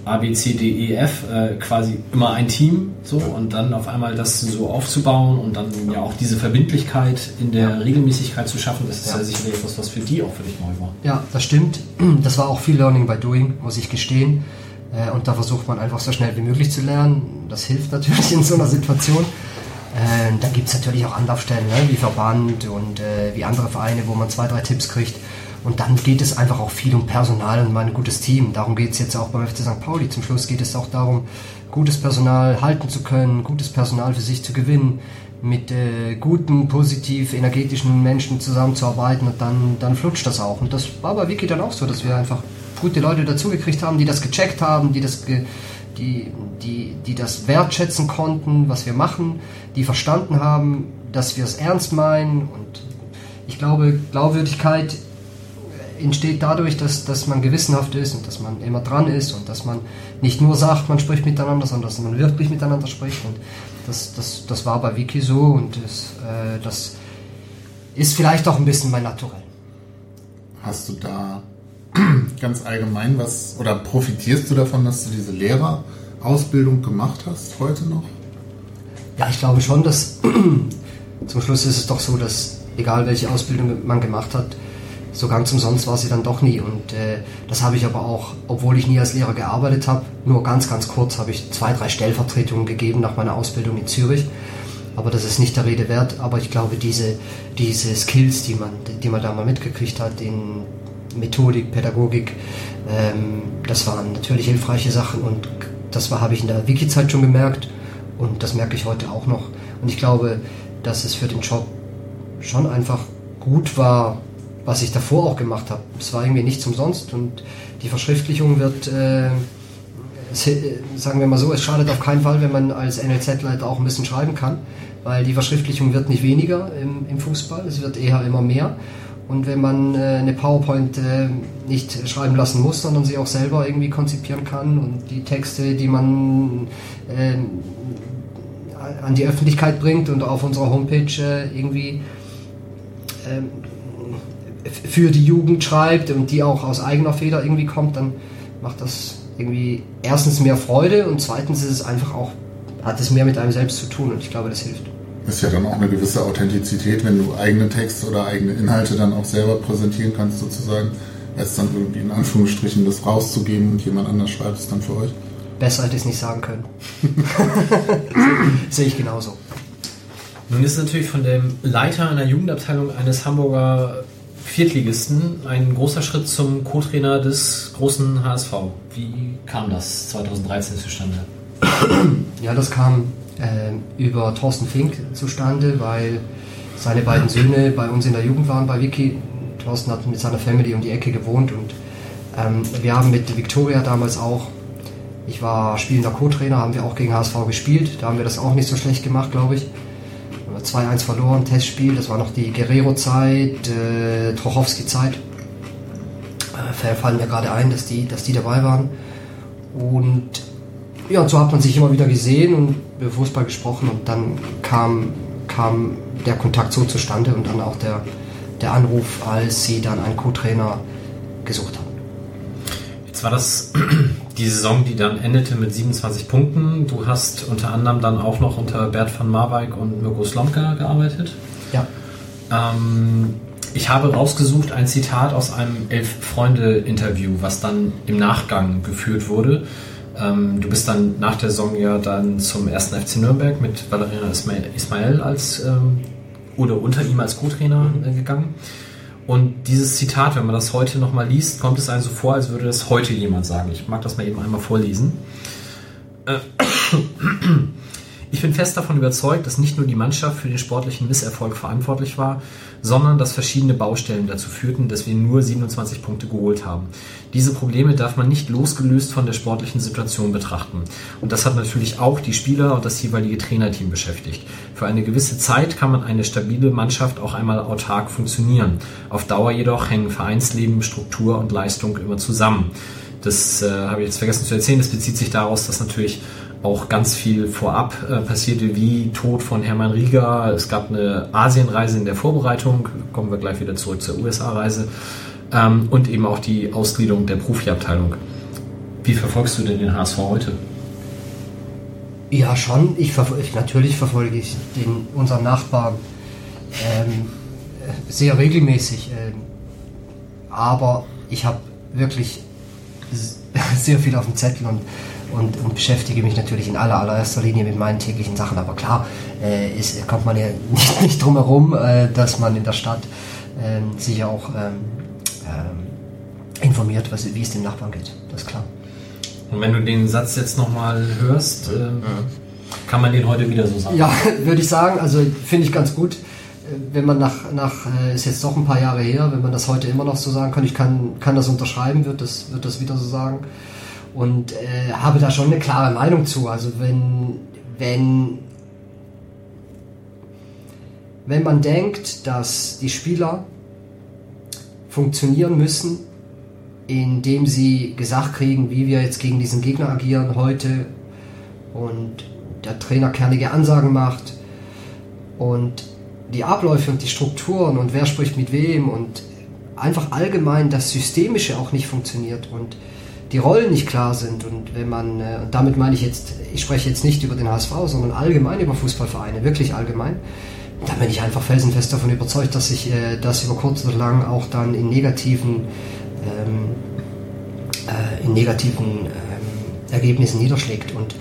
S1: A, B, C, D, E, F, äh, quasi immer ein Team, so, und dann auf einmal das so aufzubauen und dann ja auch diese Verbindlichkeit in der Regelmäßigkeit zu schaffen, das ist ja, ja sicherlich etwas, was für die auch für dich neu war.
S3: Ja, das stimmt. Das war auch viel Learning by Doing, muss ich gestehen. Äh, und da versucht man einfach so schnell wie möglich zu lernen. Das hilft natürlich in so einer Situation. Äh, dann gibt es natürlich auch Anlaufstellen, ne, wie Verband und äh, wie andere Vereine, wo man zwei, drei Tipps kriegt. Und dann geht es einfach auch viel um Personal und mein gutes Team. Darum geht es jetzt auch beim FC St. Pauli. Zum Schluss geht es auch darum, gutes Personal halten zu können, gutes Personal für sich zu gewinnen, mit äh, guten, positiv, energetischen Menschen zusammenzuarbeiten und dann, dann flutscht das auch. Und das war bei Wiki dann auch so, dass wir einfach gute Leute dazugekriegt haben, die das gecheckt haben, die das, ge die, die, die das wertschätzen konnten, was wir machen, die verstanden haben, dass wir es ernst meinen. Und ich glaube, Glaubwürdigkeit entsteht dadurch, dass, dass man gewissenhaft ist und dass man immer dran ist und dass man nicht nur sagt, man spricht miteinander, sondern dass man wirklich miteinander spricht. Und das, das, das war bei Wiki so und das, äh, das ist vielleicht auch ein bisschen mein Naturell.
S2: Hast du da ganz allgemein was oder profitierst du davon, dass du diese Lehrerausbildung gemacht hast heute noch?
S3: Ja, ich glaube schon, dass zum Schluss ist es doch so, dass egal welche Ausbildung man gemacht hat, so ganz umsonst war sie dann doch nie. Und äh, das habe ich aber auch, obwohl ich nie als Lehrer gearbeitet habe, nur ganz, ganz kurz habe ich zwei, drei Stellvertretungen gegeben nach meiner Ausbildung in Zürich. Aber das ist nicht der Rede wert. Aber ich glaube, diese, diese Skills, die man, die man da mal mitgekriegt hat in Methodik, Pädagogik, ähm, das waren natürlich hilfreiche Sachen und das habe ich in der Wiki-Zeit schon gemerkt und das merke ich heute auch noch. Und ich glaube, dass es für den Job schon einfach gut war, was ich davor auch gemacht habe. Es war irgendwie nichts umsonst und die Verschriftlichung wird, äh, sagen wir mal so, es schadet auf keinen Fall, wenn man als NLZ-Leiter auch ein bisschen schreiben kann, weil die Verschriftlichung wird nicht weniger im, im Fußball, es wird eher immer mehr. Und wenn man äh, eine PowerPoint äh, nicht schreiben lassen muss, sondern sie auch selber irgendwie konzipieren kann und die Texte, die man äh, an die Öffentlichkeit bringt und auf unserer Homepage äh, irgendwie ähm, für die Jugend schreibt und die auch aus eigener Feder irgendwie kommt, dann macht das irgendwie erstens mehr Freude und zweitens ist es einfach auch, hat es mehr mit einem selbst zu tun und ich glaube, das hilft.
S2: Ist ja dann auch eine gewisse Authentizität, wenn du eigene Texte oder eigene Inhalte dann auch selber präsentieren kannst, sozusagen, als dann irgendwie in Anführungsstrichen das rauszugeben und jemand anders schreibt es dann für euch.
S3: Besser hätte ich es nicht sagen können. Sehe ich genauso.
S1: Nun ist natürlich von dem Leiter einer Jugendabteilung eines Hamburger Viertligisten ein großer Schritt zum Co-Trainer des großen HSV. Wie kam das 2013 zustande?
S3: Ja, das kam äh, über Thorsten Fink zustande, weil seine beiden Söhne bei uns in der Jugend waren bei Wiki. Thorsten hat mit seiner Family um die Ecke gewohnt und ähm, wir haben mit Victoria damals auch, ich war spielender Co-Trainer, haben wir auch gegen HSV gespielt. Da haben wir das auch nicht so schlecht gemacht, glaube ich. 2-1 verloren, Testspiel, das war noch die Guerrero-Zeit, äh, Trochowski-Zeit. Äh, fallen mir gerade ein, dass die, dass die dabei waren. Und ja, und so hat man sich immer wieder gesehen und über Fußball gesprochen und dann kam, kam der Kontakt so zustande und dann auch der, der Anruf, als sie dann einen Co-Trainer gesucht haben.
S1: Jetzt war das die Saison, die dann endete mit 27 Punkten. Du hast unter anderem dann auch noch unter Bert van Marwijk und Mirko Slomka gearbeitet.
S3: Ja.
S1: Ähm, ich habe rausgesucht ein Zitat aus einem Elf-Freunde-Interview, was dann im Nachgang geführt wurde. Ähm, du bist dann nach der Saison ja dann zum ersten FC Nürnberg mit Valerian Ismail als ähm, oder unter ihm als Co-Trainer äh, gegangen. Und dieses Zitat, wenn man das heute nochmal liest, kommt es einem so vor, als würde das heute jemand sagen. Ich mag das mal eben einmal vorlesen. Äh, ich bin fest davon überzeugt, dass nicht nur die Mannschaft für den sportlichen Misserfolg verantwortlich war, sondern dass verschiedene Baustellen dazu führten, dass wir nur 27 Punkte geholt haben. Diese Probleme darf man nicht losgelöst von der sportlichen Situation betrachten. Und das hat natürlich auch die Spieler und das jeweilige Trainerteam beschäftigt. Für eine gewisse Zeit kann man eine stabile Mannschaft auch einmal autark funktionieren. Auf Dauer jedoch hängen Vereinsleben, Struktur und Leistung immer zusammen. Das äh, habe ich jetzt vergessen zu erzählen. Das bezieht sich daraus, dass natürlich auch ganz viel vorab äh, passierte, wie Tod von Hermann Rieger. Es gab eine Asienreise in der Vorbereitung, kommen wir gleich wieder zurück zur USA-Reise, ähm, und eben auch die Ausgliederung der Profiabteilung. Wie verfolgst du denn den HSV heute?
S3: Ja, schon. Ich, ich natürlich verfolge ich den, unseren Nachbarn ähm, sehr regelmäßig. Ähm, aber ich habe wirklich sehr viel auf dem Zettel und, und, und, beschäftige mich natürlich in aller, allererster Linie mit meinen täglichen Sachen. Aber klar, äh, ist, kommt man ja nicht, nicht drum herum, äh, dass man in der Stadt äh, sich auch ähm, ähm, informiert, was, wie es dem Nachbarn geht. Das ist klar.
S1: Und wenn du den Satz jetzt nochmal hörst, äh, kann man den heute wieder so sagen?
S3: Ja, würde ich sagen. Also finde ich ganz gut. Äh, wenn man nach, nach, äh, ist jetzt doch ein paar Jahre her, wenn man das heute immer noch so sagen kann, ich kann, kann das unterschreiben, wird das, wird das wieder so sagen. Und äh, habe da schon eine klare Meinung zu. Also wenn, wenn, wenn man denkt, dass die Spieler funktionieren müssen, indem sie gesagt kriegen, wie wir jetzt gegen diesen Gegner agieren heute und der Trainer kernige Ansagen macht und die Abläufe und die Strukturen und wer spricht mit wem und einfach allgemein das Systemische auch nicht funktioniert und die Rollen nicht klar sind und wenn man, äh, und damit meine ich jetzt, ich spreche jetzt nicht über den HSV, sondern allgemein über Fußballvereine, wirklich allgemein, da bin ich einfach felsenfest davon überzeugt, dass sich äh, das über kurz oder lang auch dann in negativen ähm, äh, in negativen ähm, Ergebnissen niederschlägt. Und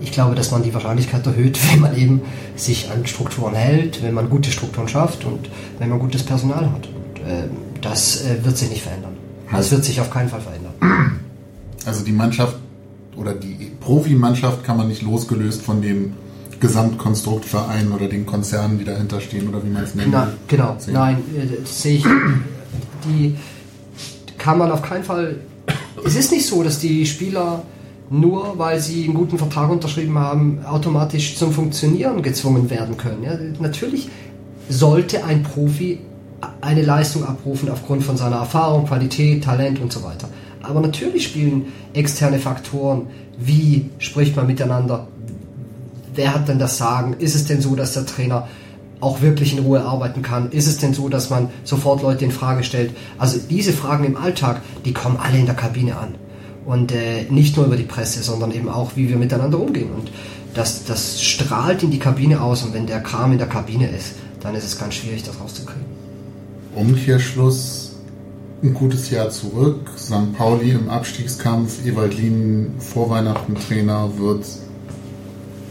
S3: ich glaube, dass man die Wahrscheinlichkeit erhöht, wenn man eben sich an Strukturen hält, wenn man gute Strukturen schafft und wenn man gutes Personal hat. Und, äh, das wird sich nicht verändern. Das wird sich auf keinen Fall verändern.
S2: Also die Mannschaft oder die Profimannschaft kann man nicht losgelöst von dem Gesamtkonstrukt Verein oder den Konzernen, die dahinter stehen oder wie man es nennt.
S3: Nein, genau. Sehen. Nein, äh, das sehe ich. Die kann man auf keinen Fall. Es ist nicht so, dass die Spieler nur weil sie einen guten Vertrag unterschrieben haben, automatisch zum Funktionieren gezwungen werden können. Ja, natürlich sollte ein Profi eine Leistung abrufen aufgrund von seiner Erfahrung, Qualität, Talent und so weiter. Aber natürlich spielen externe Faktoren, wie spricht man miteinander, wer hat denn das Sagen, ist es denn so, dass der Trainer auch wirklich in Ruhe arbeiten kann? Ist es denn so, dass man sofort Leute in Frage stellt? Also diese Fragen im Alltag, die kommen alle in der Kabine an. Und äh, nicht nur über die Presse, sondern eben auch, wie wir miteinander umgehen. Und das, das strahlt in die Kabine aus. Und wenn der Kram in der Kabine ist, dann ist es ganz schwierig, das rauszukriegen.
S2: Umkehrschluss, ein gutes Jahr zurück. St. Pauli im Abstiegskampf, Ewald Lien vor Weihnachten Trainer wird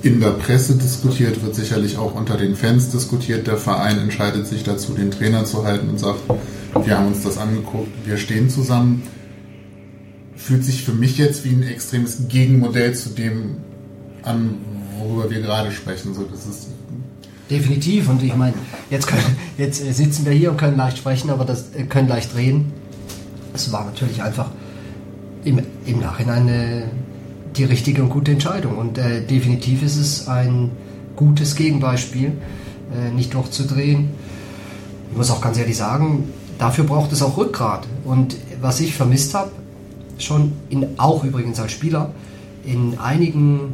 S2: in der Presse diskutiert, wird sicherlich auch unter den Fans diskutiert. Der Verein entscheidet sich dazu, den Trainer zu halten und sagt, wir haben uns das angeguckt, wir stehen zusammen. Fühlt sich für mich jetzt wie ein extremes Gegenmodell zu dem an, worüber wir gerade sprechen. So, das ist
S3: Definitiv. Und ich meine, jetzt, jetzt sitzen wir hier und können leicht sprechen, aber das äh, können leicht reden. Es war natürlich einfach im, im Nachhinein eine die richtige und gute Entscheidung. Und äh, definitiv ist es ein gutes Gegenbeispiel, äh, nicht durchzudrehen. Ich muss auch ganz ehrlich sagen, dafür braucht es auch Rückgrat. Und was ich vermisst habe, schon in, auch übrigens als Spieler, in einigen,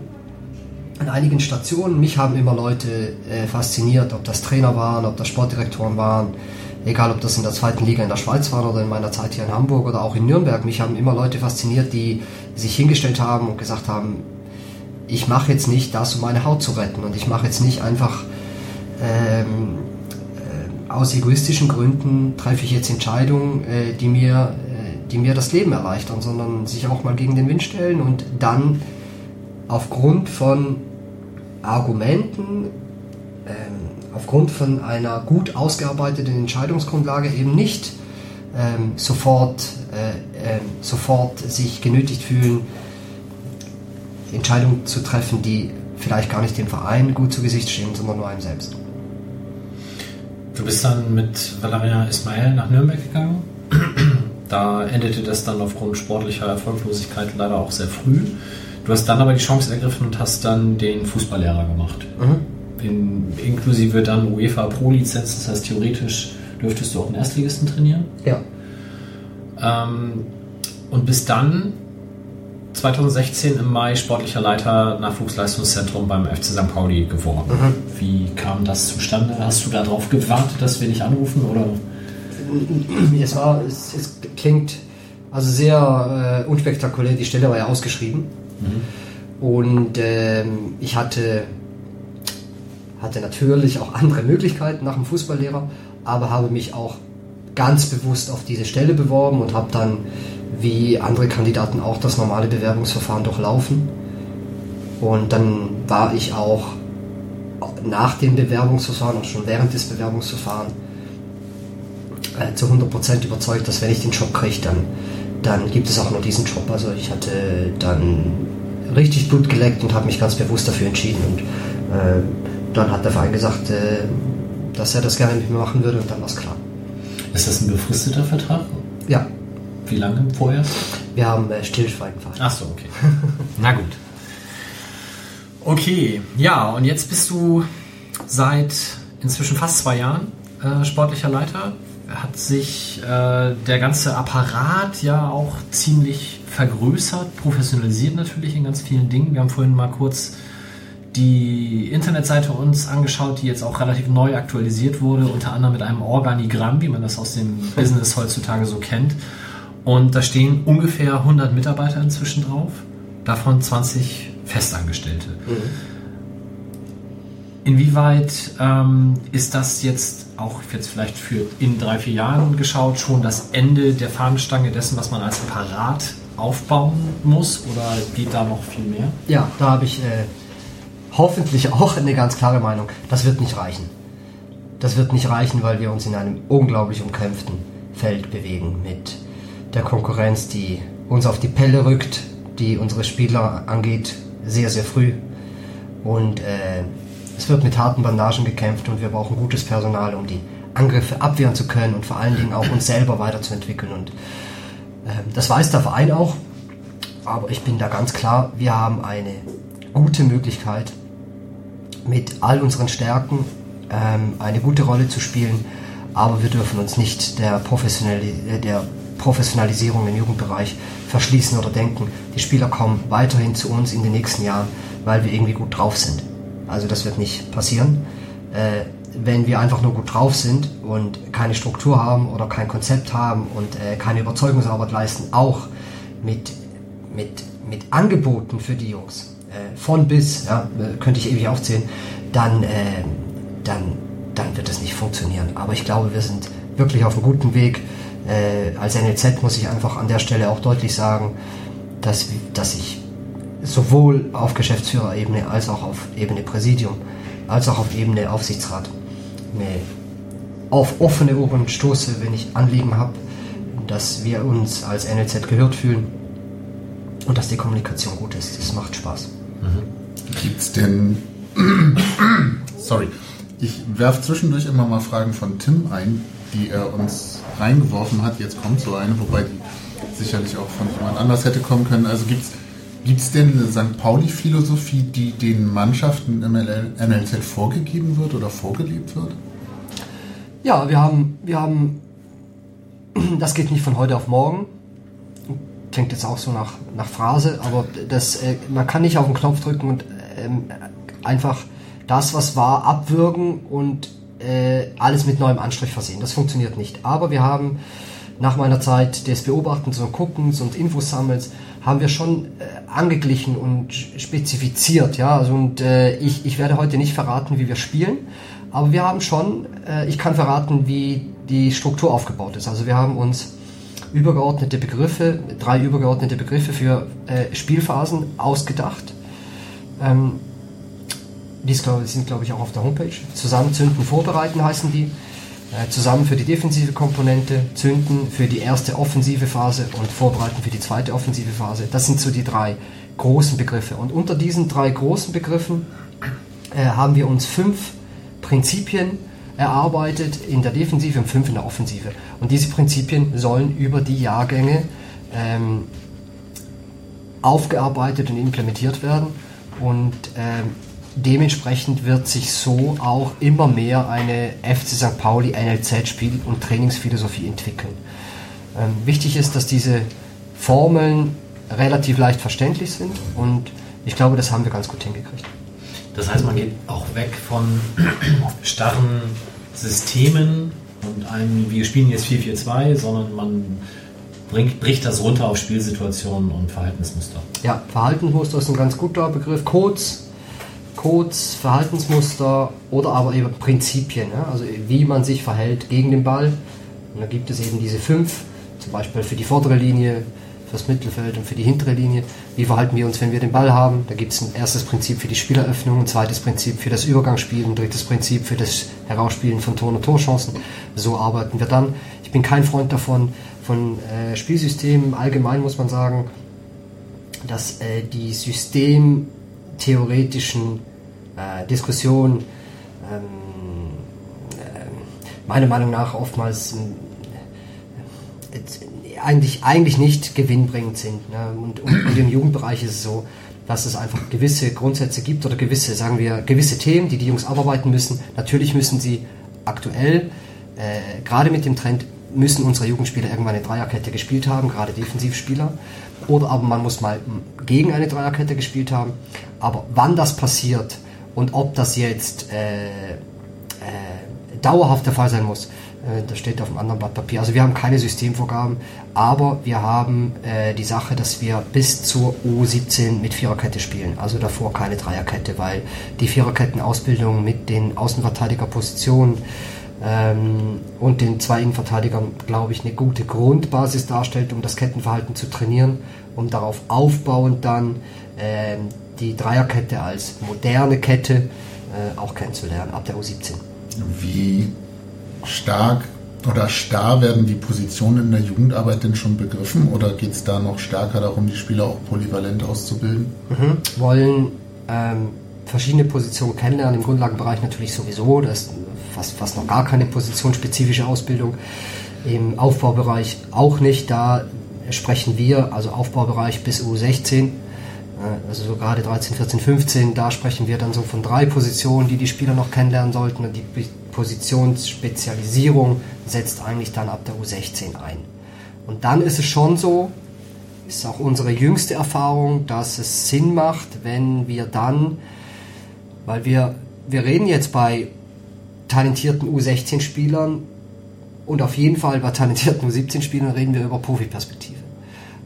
S3: an einigen Stationen, mich haben immer Leute äh, fasziniert, ob das Trainer waren, ob das Sportdirektoren waren, egal ob das in der zweiten Liga in der Schweiz war oder in meiner Zeit hier in Hamburg oder auch in Nürnberg. Mich haben immer Leute fasziniert, die sich hingestellt haben und gesagt haben, ich mache jetzt nicht das, um meine Haut zu retten und ich mache jetzt nicht einfach ähm, äh, aus egoistischen Gründen treffe ich jetzt Entscheidungen, äh, die mir äh, die mir das Leben erleichtern, sondern sich auch mal gegen den Wind stellen und dann aufgrund von Argumenten ähm, aufgrund von einer gut ausgearbeiteten Entscheidungsgrundlage eben nicht ähm, sofort, äh, äh, sofort sich genötigt fühlen, Entscheidungen zu treffen, die vielleicht gar nicht dem Verein gut zu Gesicht stehen, sondern nur einem selbst.
S1: Du bist dann mit Valeria Ismail nach Nürnberg gegangen. Da endete das dann aufgrund sportlicher Erfolglosigkeit leider auch sehr früh. Du hast dann aber die Chance ergriffen und hast dann den Fußballlehrer gemacht. Mhm in, inklusive dann UEFA Pro-Lizenz, das heißt theoretisch dürftest du auch einen Erstligisten trainieren.
S3: Ja.
S1: Ähm, und bis dann 2016 im Mai sportlicher Leiter Nachwuchsleistungszentrum beim FC St. Pauli geworden. Mhm. Wie kam das zustande? Hast du darauf gewartet, dass wir dich anrufen oder?
S3: Es war, es, es klingt Also sehr äh, unspektakulär. Die Stelle war ja ausgeschrieben. Und ähm, ich hatte, hatte natürlich auch andere Möglichkeiten nach dem Fußballlehrer, aber habe mich auch ganz bewusst auf diese Stelle beworben und habe dann, wie andere Kandidaten auch, das normale Bewerbungsverfahren durchlaufen. Und dann war ich auch nach dem Bewerbungsverfahren und schon während des Bewerbungsverfahrens äh, zu 100% überzeugt, dass wenn ich den Job kriege, dann, dann gibt es auch nur diesen Job. Also ich hatte dann richtig Blut geleckt und habe mich ganz bewusst dafür entschieden. Und äh, dann hat der Verein gesagt, äh, dass er das gerne mit mir machen würde und dann war es klar.
S1: Ist das ein befristeter Vertrag?
S3: Ja,
S1: Wie lange vorher?
S3: wir haben äh, Stillschweigen vereinbart.
S1: Ach so, okay. Na gut. Okay, ja, und jetzt bist du seit inzwischen fast zwei Jahren äh, sportlicher Leiter. Hat sich äh, der ganze Apparat ja auch ziemlich vergrößert, professionalisiert natürlich in ganz vielen Dingen. Wir haben vorhin mal kurz die Internetseite uns angeschaut, die jetzt auch relativ neu aktualisiert wurde, unter anderem mit einem Organigramm, wie man das aus dem Business heutzutage so kennt. Und da stehen ungefähr 100 Mitarbeiter inzwischen drauf, davon 20 Festangestellte. Inwieweit ähm, ist das jetzt auch jetzt vielleicht für in drei, vier Jahren geschaut schon das Ende der Fahnenstange dessen, was man als Apparat aufbauen muss? Oder geht da noch viel mehr?
S3: Ja, da habe ich äh, hoffentlich auch eine ganz klare Meinung. Das wird nicht reichen. Das wird nicht reichen, weil wir uns in einem unglaublich umkämpften Feld bewegen mit der Konkurrenz, die uns auf die Pelle rückt, die unsere Spieler angeht, sehr, sehr früh. Und äh, es wird mit harten Bandagen gekämpft und wir brauchen gutes Personal, um die Angriffe abwehren zu können und vor allen Dingen auch uns selber weiterzuentwickeln. Und äh, das weiß der Verein auch. Aber ich bin da ganz klar, wir haben eine gute Möglichkeit, mit all unseren Stärken ähm, eine gute Rolle zu spielen. Aber wir dürfen uns nicht der, Professionali äh, der Professionalisierung im Jugendbereich verschließen oder denken, die Spieler kommen weiterhin zu uns in den nächsten Jahren, weil wir irgendwie gut drauf sind. Also das wird nicht passieren. Äh, wenn wir einfach nur gut drauf sind und keine Struktur haben oder kein Konzept haben und äh, keine Überzeugungsarbeit leisten, auch mit, mit, mit Angeboten für die Jungs, von bis, ja, äh, könnte ich ewig aufzählen, dann, äh, dann, dann wird es nicht funktionieren. Aber ich glaube, wir sind wirklich auf einem guten Weg. Äh, als NLZ muss ich einfach an der Stelle auch deutlich sagen, dass, dass ich sowohl auf Geschäftsführerebene als auch auf Ebene Präsidium, als auch auf Ebene Aufsichtsrat eine auf offene Ohren stoße, wenn ich Anliegen habe, dass wir uns als NLZ gehört fühlen und dass die Kommunikation gut ist. Das macht Spaß.
S2: Gibt's denn. Sorry. Ich werfe zwischendurch immer mal Fragen von Tim ein, die er uns reingeworfen hat. Jetzt kommt so eine, wobei die sicherlich auch von jemand anders hätte kommen können. Also gibt's Gibt's denn eine St. Pauli-Philosophie, die den Mannschaften im NLZ vorgegeben wird oder vorgelebt wird?
S3: Ja, wir haben, wir haben, das geht nicht von heute auf morgen. Klingt jetzt auch so nach, nach Phrase, aber das, äh, man kann nicht auf den Knopf drücken und ähm, einfach das, was war, abwürgen und äh, alles mit neuem Anstrich versehen. Das funktioniert nicht. Aber wir haben nach meiner Zeit des Beobachtens und Guckens und Infosammels haben wir schon äh, angeglichen und spezifiziert, ja. Also und äh, ich, ich werde heute nicht verraten, wie wir spielen, aber wir haben schon, äh, ich kann verraten, wie die Struktur aufgebaut ist. Also wir haben uns übergeordnete Begriffe, drei übergeordnete Begriffe für äh, Spielphasen ausgedacht. Ähm, die sind, glaube ich, auch auf der Homepage. Zusammenzünden, vorbereiten heißen die. Äh, zusammen für die defensive Komponente, zünden für die erste offensive Phase und vorbereiten für die zweite offensive Phase. Das sind so die drei großen Begriffe. Und unter diesen drei großen Begriffen äh, haben wir uns fünf Prinzipien erarbeitet in der Defensive und fünf in der Offensive. Und diese Prinzipien sollen über die Jahrgänge ähm, aufgearbeitet und implementiert werden. Und ähm, dementsprechend wird sich so auch immer mehr eine FC St. Pauli NLZ-Spiel- und Trainingsphilosophie entwickeln. Ähm, wichtig ist, dass diese Formeln relativ leicht verständlich sind und ich glaube, das haben wir ganz gut hingekriegt.
S1: Das heißt, man geht auch weg von starren Systemen und einem, wir spielen jetzt 4-4-2, sondern man bringt, bricht das runter auf Spielsituationen und Verhaltensmuster.
S3: Ja, Verhaltensmuster ist ein ganz guter Begriff. Codes, Codes, Verhaltensmuster oder aber eben Prinzipien, ja? also wie man sich verhält gegen den Ball. Und da gibt es eben diese fünf, zum Beispiel für die vordere Linie, fürs Mittelfeld und für die hintere Linie. Wie verhalten wir uns, wenn wir den Ball haben? Da gibt es ein erstes Prinzip für die Spieleröffnung, ein zweites Prinzip für das Übergangsspiel, ein drittes Prinzip für das Herausspielen von Tor- und Torchancen. So arbeiten wir dann. Ich bin kein Freund davon, von äh, Spielsystemen. Allgemein muss man sagen, dass äh, die systemtheoretischen äh, Diskussionen ähm, äh, meiner Meinung nach oftmals äh, eigentlich, eigentlich nicht gewinnbringend sind. Ne? Und, und, im Jugendbereich ist es so, dass es einfach gewisse Grundsätze gibt oder gewisse, sagen wir, gewisse Themen, die die Jungs abarbeiten müssen. Natürlich müssen sie aktuell, äh, gerade mit dem Trend, müssen unsere Jugendspieler irgendwann eine Dreierkette gespielt haben, gerade Defensivspieler. Oder aber man muss mal gegen eine Dreierkette gespielt haben. Aber wann das passiert und ob das jetzt äh, äh, dauerhaft der Fall sein muss, das steht auf einem anderen Blatt Papier. Also wir haben keine Systemvorgaben, aber wir haben äh, die Sache, dass wir bis zur U17 mit Viererkette spielen. Also davor keine Dreierkette, weil die Viererkettenausbildung mit den Außenverteidigerpositionen ähm, und den zwei Innenverteidigern, glaube ich, eine gute Grundbasis darstellt, um das Kettenverhalten zu trainieren, um darauf aufbauend dann ähm, die Dreierkette als moderne Kette äh, auch kennenzulernen ab der U17.
S2: Wie stark oder starr werden die Positionen in der Jugendarbeit denn schon begriffen? Oder geht es da noch stärker darum, die Spieler auch polyvalent auszubilden?
S3: Mhm. Wollen ähm, verschiedene Positionen kennenlernen, im Grundlagenbereich natürlich sowieso, das ist fast, fast noch gar keine positionsspezifische Ausbildung, im Aufbaubereich auch nicht, da sprechen wir, also Aufbaubereich bis U16, also so gerade 13, 14, 15, da sprechen wir dann so von drei Positionen, die die Spieler noch kennenlernen sollten. Und die Positionsspezialisierung setzt eigentlich dann ab der U16 ein. Und dann ist es schon so, ist auch unsere jüngste Erfahrung, dass es Sinn macht, wenn wir dann, weil wir, wir reden jetzt bei talentierten U16-Spielern und auf jeden Fall bei talentierten U17-Spielern reden wir über Profiperspektive.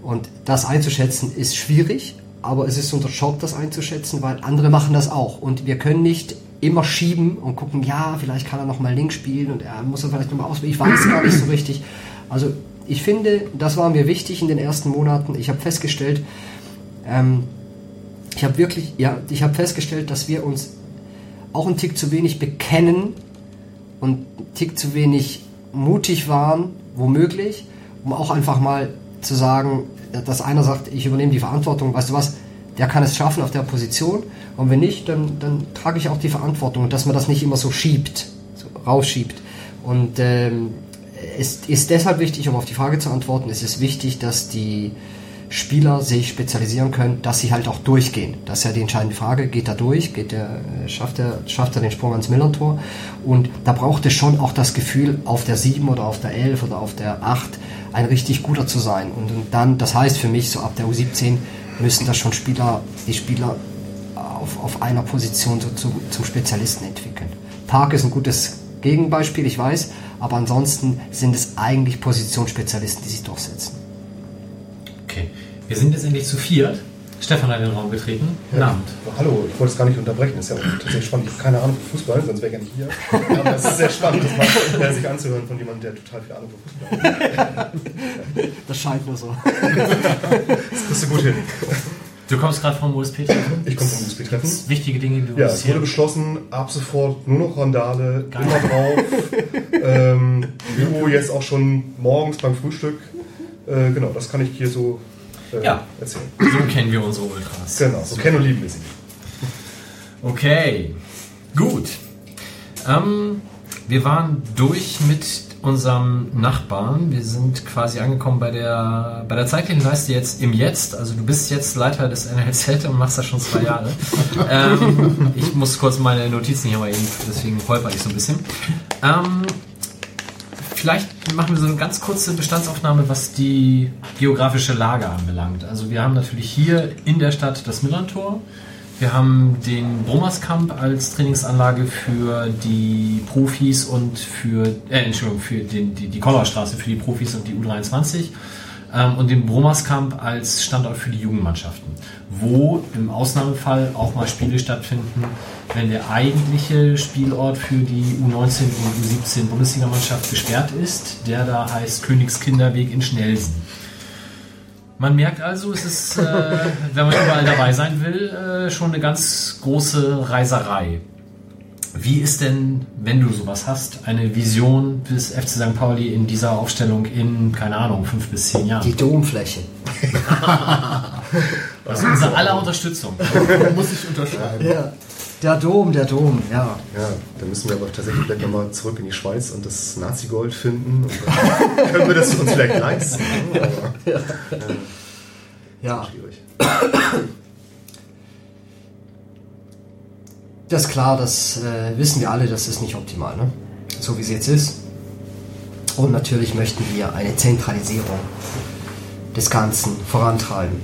S3: Und das einzuschätzen ist schwierig, aber es ist unser Job, das einzuschätzen, weil andere machen das auch. Und wir können nicht immer schieben und gucken, ja, vielleicht kann er noch mal links spielen und er muss er vielleicht noch mal auswählen. Ich weiß gar nicht so richtig. Also ich finde, das war mir wichtig in den ersten Monaten. Ich habe festgestellt, ähm, ich habe wirklich, ja, ich habe festgestellt, dass wir uns auch einen Tick zu wenig bekennen und einen Tick zu wenig mutig waren, womöglich, um auch einfach mal zu sagen, dass einer sagt, ich übernehme die Verantwortung, weißt du was, der kann es schaffen auf der Position und wenn nicht, dann, dann trage ich auch die Verantwortung, dass man das nicht immer so schiebt, so rausschiebt. Und ähm, es ist deshalb wichtig, um auf die Frage zu antworten, es ist wichtig, dass die Spieler sich spezialisieren können, dass sie halt auch durchgehen. Das ist ja die entscheidende Frage. Geht er durch? Geht der, schafft, er, schafft er den Sprung ans Millertor? Und da braucht es schon auch das Gefühl, auf der 7 oder auf der 11 oder auf der 8 ein richtig guter zu sein. Und, und dann, das heißt für mich, so ab der U17 müssen das schon Spieler, die Spieler auf, auf einer Position so zu, zum Spezialisten entwickeln. Park ist ein gutes Gegenbeispiel, ich weiß, aber ansonsten sind es eigentlich Positionsspezialisten, die sich durchsetzen.
S1: Okay, wir sind jetzt endlich zu viert. Stefan hat in den Raum getreten. Guten Abend.
S6: Hallo, ich wollte es gar nicht unterbrechen. Das ist ja auch tatsächlich spannend. Ich habe keine Ahnung von Fußball, sonst wäre ich ja nicht hier. Aber es ist sehr spannend, das mal sich anzuhören von jemandem, der total viel Ahnung von Fußball hat.
S3: Das scheint nur so.
S6: Das kriegst du gut hin.
S1: Du kommst gerade vom USP-Treffen.
S6: Ich komme vom USP-Treffen.
S1: Wichtige Dinge, die du
S6: Ja, es wurde beschlossen, ab sofort nur noch Randale,
S1: Geil.
S6: immer drauf. ähm, Jugo jetzt auch schon morgens beim Frühstück. Äh, genau, das kann ich hier so äh,
S1: Ja.
S6: erzählen.
S1: So kennen wir unsere Ultras.
S6: Genau, so kennen und lieben wir sie.
S1: Okay, gut. Ähm, wir waren durch mit unserem Nachbarn. Wir sind quasi angekommen bei der, bei der zeitlichen Leiste jetzt im Jetzt. Also du bist jetzt Leiter des NLZ und machst das schon zwei Jahre. ähm, ich muss kurz meine Notizen hier mal eben, deswegen holper ich so ein bisschen. Ähm, vielleicht machen wir so eine ganz kurze Bestandsaufnahme, was die geografische Lage anbelangt. Also wir haben natürlich hier in der Stadt das Millantor. Wir haben den Brummerskamp als Trainingsanlage für die Profis und für, äh, Entschuldigung, für den, die, die Kollerstraße für die Profis und die U23. ähm, und den Bromerskamp als Standort für die Jugendmannschaften, wo im Ausnahmefall auch mal Spiele stattfinden, wenn der eigentliche Spielort für die U19 und U17 Bundesligamannschaft gesperrt ist, der da heißt Königskinderweg in Schnelsen. Man merkt also, es ist, äh, wenn man überall dabei sein will, äh, schon eine ganz große Reiserei. Wie ist denn, wenn du sowas hast, eine Vision des FC St. Pauli in dieser Aufstellung in, keine Ahnung, fünf bis zehn Jahren?
S3: Die Domfläche.
S1: Das ist unsere aller Unterstützung.
S2: Muss ich unterschreiben.
S3: Ja. Der Dom, der Dom, ja.
S6: Ja, dann müssen wir aber tatsächlich vielleicht nochmal zurück in die Schweiz und das Nazi-Gold finden. Können wir das uns vielleicht leisten. ne? Aber,
S3: Ja,
S6: schwierig.
S3: das ist klar, das äh, wissen wir alle, das ist nicht optimal, ne? so wie es jetzt ist. Und natürlich möchten wir eine Zentralisierung des Ganzen vorantreiben.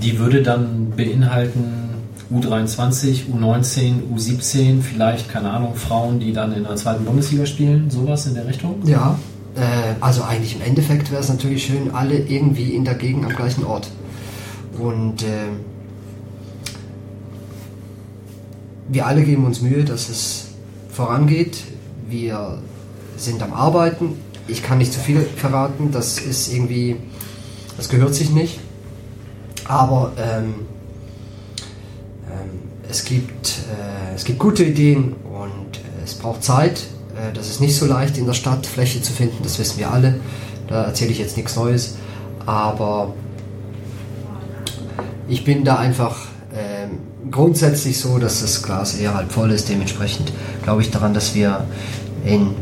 S1: Die würde dann beinhalten U23, U19, U17, vielleicht, keine Ahnung, Frauen, die dann in der zweiten Bundesliga spielen, sowas in der Richtung?
S3: Ja, äh, also eigentlich im Endeffekt wäre es natürlich schön, alle irgendwie in der Gegend am gleichen Ort. Und äh, wir alle geben uns Mühe, dass es vorangeht. Wir sind am Arbeiten. Ich kann nicht zu viel verraten, das ist irgendwie, das gehört sich nicht. Aber ähm, es, gibt, äh, es gibt gute Ideen und äh, es braucht Zeit. Äh, das ist nicht so leicht in der Stadt Fläche zu finden, das wissen wir alle. Da erzähle ich jetzt nichts Neues. Aber ich bin da einfach ähm, grundsätzlich so, dass das Glas eher halb voll ist. Dementsprechend glaube ich daran, dass wir in,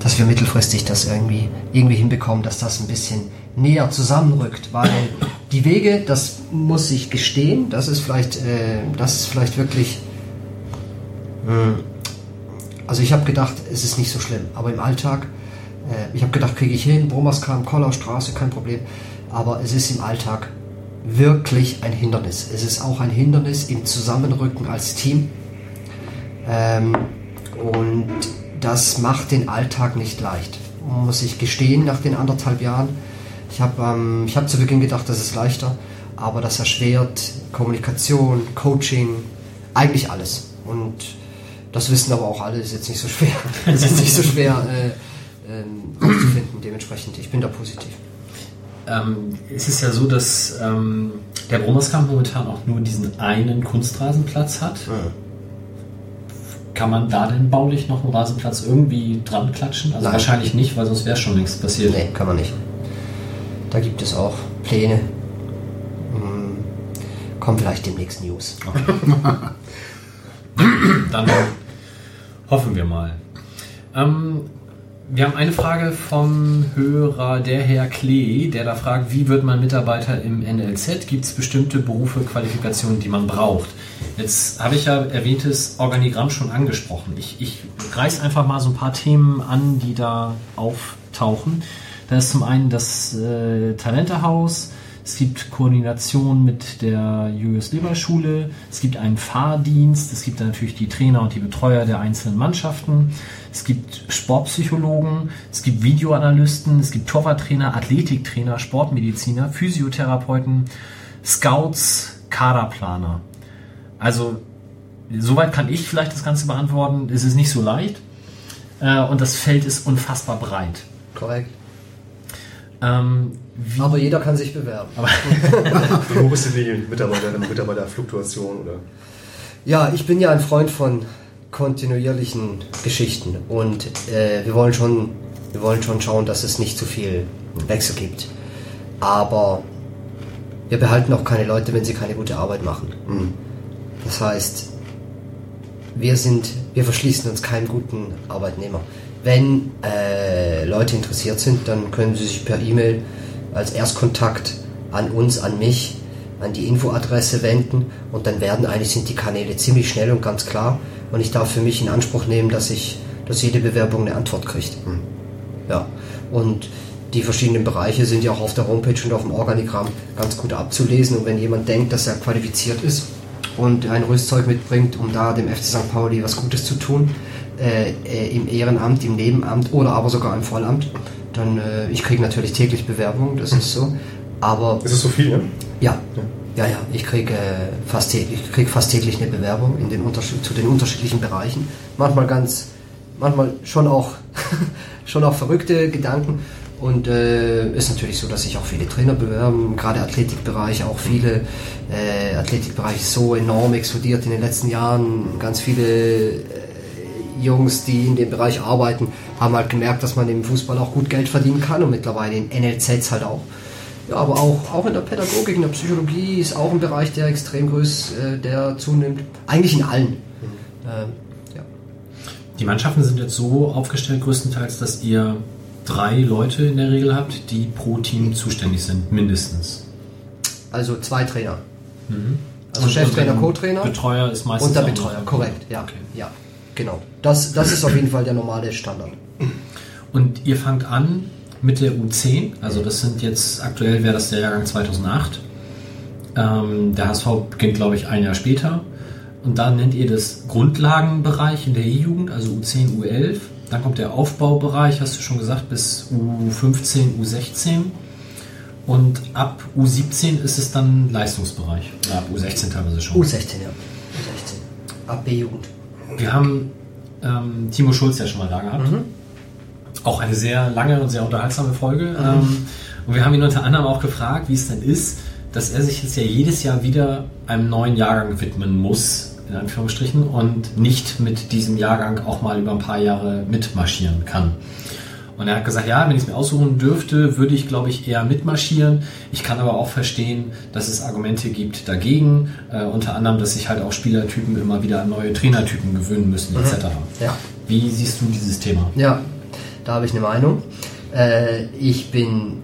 S3: dass wir mittelfristig das irgendwie, irgendwie hinbekommen, dass das ein bisschen näher zusammenrückt, weil die Wege, das muss ich gestehen, das ist vielleicht, äh, das ist vielleicht wirklich, mh, also ich habe gedacht, es ist nicht so schlimm, aber im Alltag, äh, ich habe gedacht, kriege ich hin, Bromerskam, Kollerstraße, kein Problem, aber es ist im Alltag wirklich ein Hindernis. Es ist auch ein Hindernis im Zusammenrücken als Team. Ähm, und das macht den Alltag nicht leicht, muss ich gestehen, nach den anderthalb Jahren. Ich habe ähm, ich hab zu Beginn gedacht, das ist leichter, aber das erschwert Kommunikation, Coaching, eigentlich alles. Und das wissen aber auch alle, ist jetzt nicht so schwer. Es ist nicht so schwer äh, ähm, rauszufinden, dementsprechend. Ich bin da positiv.
S1: Ähm, es ist ja so, dass ähm, der Bromerskamp momentan auch nur diesen einen Kunstrasenplatz hat. Kann man da denn baulich noch einen Rasenplatz irgendwie dran klatschen? Also
S3: Nein.
S1: wahrscheinlich nicht, weil sonst wäre schon längst passiert.
S3: Nee, kann man nicht. Da gibt es auch Pläne. Hm, kommen vielleicht demnächst News.
S1: Dann hoffen wir mal. Ähm, wir haben eine Frage vom Hörer, der Herr Klee, der da fragt, wie wird man Mitarbeiter im NLZ? Gibt es bestimmte Berufe, Qualifikationen, die man braucht? Jetzt habe ich ja erwähntes Organigramm schon angesprochen. Ich, ich reiß einfach mal so ein paar Themen an, die da auftauchen. Da ist zum einen das äh, Talentehaus, es gibt Koordination mit der Julius Leber Schule, es gibt einen Fahrdienst, es gibt natürlich die Trainer und die Betreuer der einzelnen Mannschaften, es gibt Sportpsychologen, es gibt Videoanalysten, es gibt Torwarttrainer, Athletiktrainer, Sportmediziner, Physiotherapeuten, Scouts, Kaderplaner. Also soweit kann ich vielleicht das Ganze beantworten. Es ist nicht so leicht äh, und das Feld ist unfassbar breit.
S3: Korrekt.
S1: Ähm, wie,
S3: Aber jeder kann sich bewerben.
S6: Wo bist du die Mitarbeiter, Mitarbeiterfluktuation oder?
S3: Ja, ich bin ja ein Freund von kontinuierlichen Geschichten und äh, wir wollen schon, wir wollen schon schauen, dass es nicht zu viel Wechsel gibt. Aber wir behalten auch keine Leute, wenn sie keine gute Arbeit machen. Das heißt, wir sind, wir verschließen uns keinem guten Arbeitnehmer. Wenn äh, Leute interessiert sind, dann können sie sich per E-Mail als Erstkontakt an uns, an mich, an die Infoadresse wenden und dann werden eigentlich sind die Kanäle ziemlich schnell und ganz klar und ich darf für mich in Anspruch nehmen, dass ich, dass jede Bewerbung eine Antwort kriegt. Ja, und die verschiedenen Bereiche sind ja auch auf der Homepage und auf dem Organigramm ganz gut abzulesen und wenn jemand denkt, dass er qualifiziert ist und ein Rüstzeug mitbringt, um da dem FC St. Pauli was Gutes zu tun, äh, äh, im Ehrenamt, im Nebenamt oder aber sogar im Vollamt, dann äh, ich kriege natürlich täglich Bewerbungen, das ist so. Aber
S6: Ist es so viel, ne?
S3: ja, ja, ja, ich kriege äh, fast täglich, ich krieg fast täglich eine Bewerbung in den Unterschied, zu den unterschiedlichen Bereichen. Manchmal ganz, manchmal schon auch, schon auch verrückte Gedanken. Und äh, ist natürlich so, dass sich auch viele Trainer bewerben, gerade Athletikbereich, auch viele äh, Athletikbereich ist so enorm explodiert in den letzten Jahren. Ganz viele äh, Jungs, die in dem Bereich arbeiten, haben halt gemerkt, dass man im Fußball auch gut Geld verdienen kann und mittlerweile in NLZs halt auch. Ja, aber auch, auch in der Pädagogik, in der Psychologie ist auch ein Bereich, der extrem groß, äh, der zunimmt. Eigentlich in allen. Ähm, ja.
S1: Die Mannschaften sind jetzt so aufgestellt, größtenteils, dass ihr drei Leute in der Regel habt, die pro Team zuständig sind, mindestens.
S3: Also zwei Trainer. Also
S1: Und-
S3: Cheftrainer, Co-Trainer
S1: Betreuer ist meistens
S3: und der Betreuer, korrekt, ja.
S1: Okay.
S3: Ja, genau. Das, das ist auf jeden Fall der normale Standard.
S1: Und ihr fangt an mit der U10, also das sind jetzt, aktuell wäre das der Jahrgang 2008. Ähm, der HSV beginnt, glaube ich, ein Jahr später. Und da nennt ihr das Grundlagenbereich in der E-Jugend, also U10, U11. Dann kommt der Aufbaubereich, hast du schon gesagt, bis U15, U16. Und ab U17 ist es dann Leistungsbereich. Ab U16 teilweise schon.
S3: U16, ja. U16. AB Jugend.
S1: Wir haben ähm, Timo Schulz ja schon mal da gehabt. Auch eine sehr lange und sehr unterhaltsame Folge. Ähm, und wir haben ihn unter anderem auch gefragt, wie es denn ist, dass er sich jetzt ja jedes Jahr wieder einem neuen Jahrgang widmen muss, in Anführungsstrichen, und nicht mit diesem Jahrgang auch mal über ein paar Jahre mitmarschieren kann. Und er hat gesagt, ja, wenn ich es mir aussuchen dürfte, würde ich, glaube ich, eher mitmarschieren. Ich kann aber auch verstehen, dass es Argumente gibt dagegen. Äh, unter anderem, dass sich halt auch Spielertypen immer wieder an neue Trainertypen gewöhnen müssen, etc.
S3: Ja.
S1: Wie siehst du dieses Thema?
S3: Ja, da habe ich eine Meinung. Äh, ich bin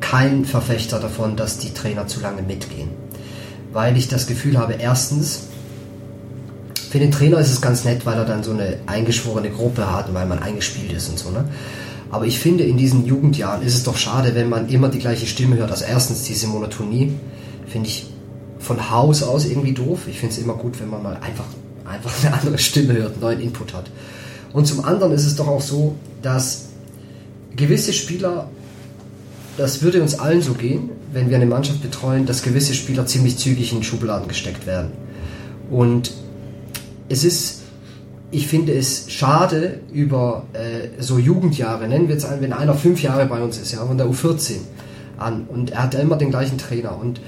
S3: kein Verfechter davon, dass die Trainer zu lange mitgehen. Weil ich das Gefühl habe, erstens, für den Trainer ist es ganz nett, weil er dann so eine eingeschworene Gruppe hat und weil man eingespielt ist und so. Ne? Aber ich finde, in diesen Jugendjahren ist es doch schade, wenn man immer die gleiche Stimme hört. Also erstens diese Monotonie finde ich von Haus aus irgendwie doof. Ich finde es immer gut, wenn man mal einfach, einfach eine andere Stimme hört, neuen Input hat. Und zum anderen ist es doch auch so, dass gewisse Spieler, das würde uns allen so gehen, wenn wir eine Mannschaft betreuen, dass gewisse Spieler ziemlich zügig in Schubladen gesteckt werden. Und es ist, ich finde es schade über äh, so Jugendjahre, nennen wir jetzt ein, wenn einer fünf Jahre bei uns ist, ja, von der U14 an und er hat ja immer den gleichen Trainer und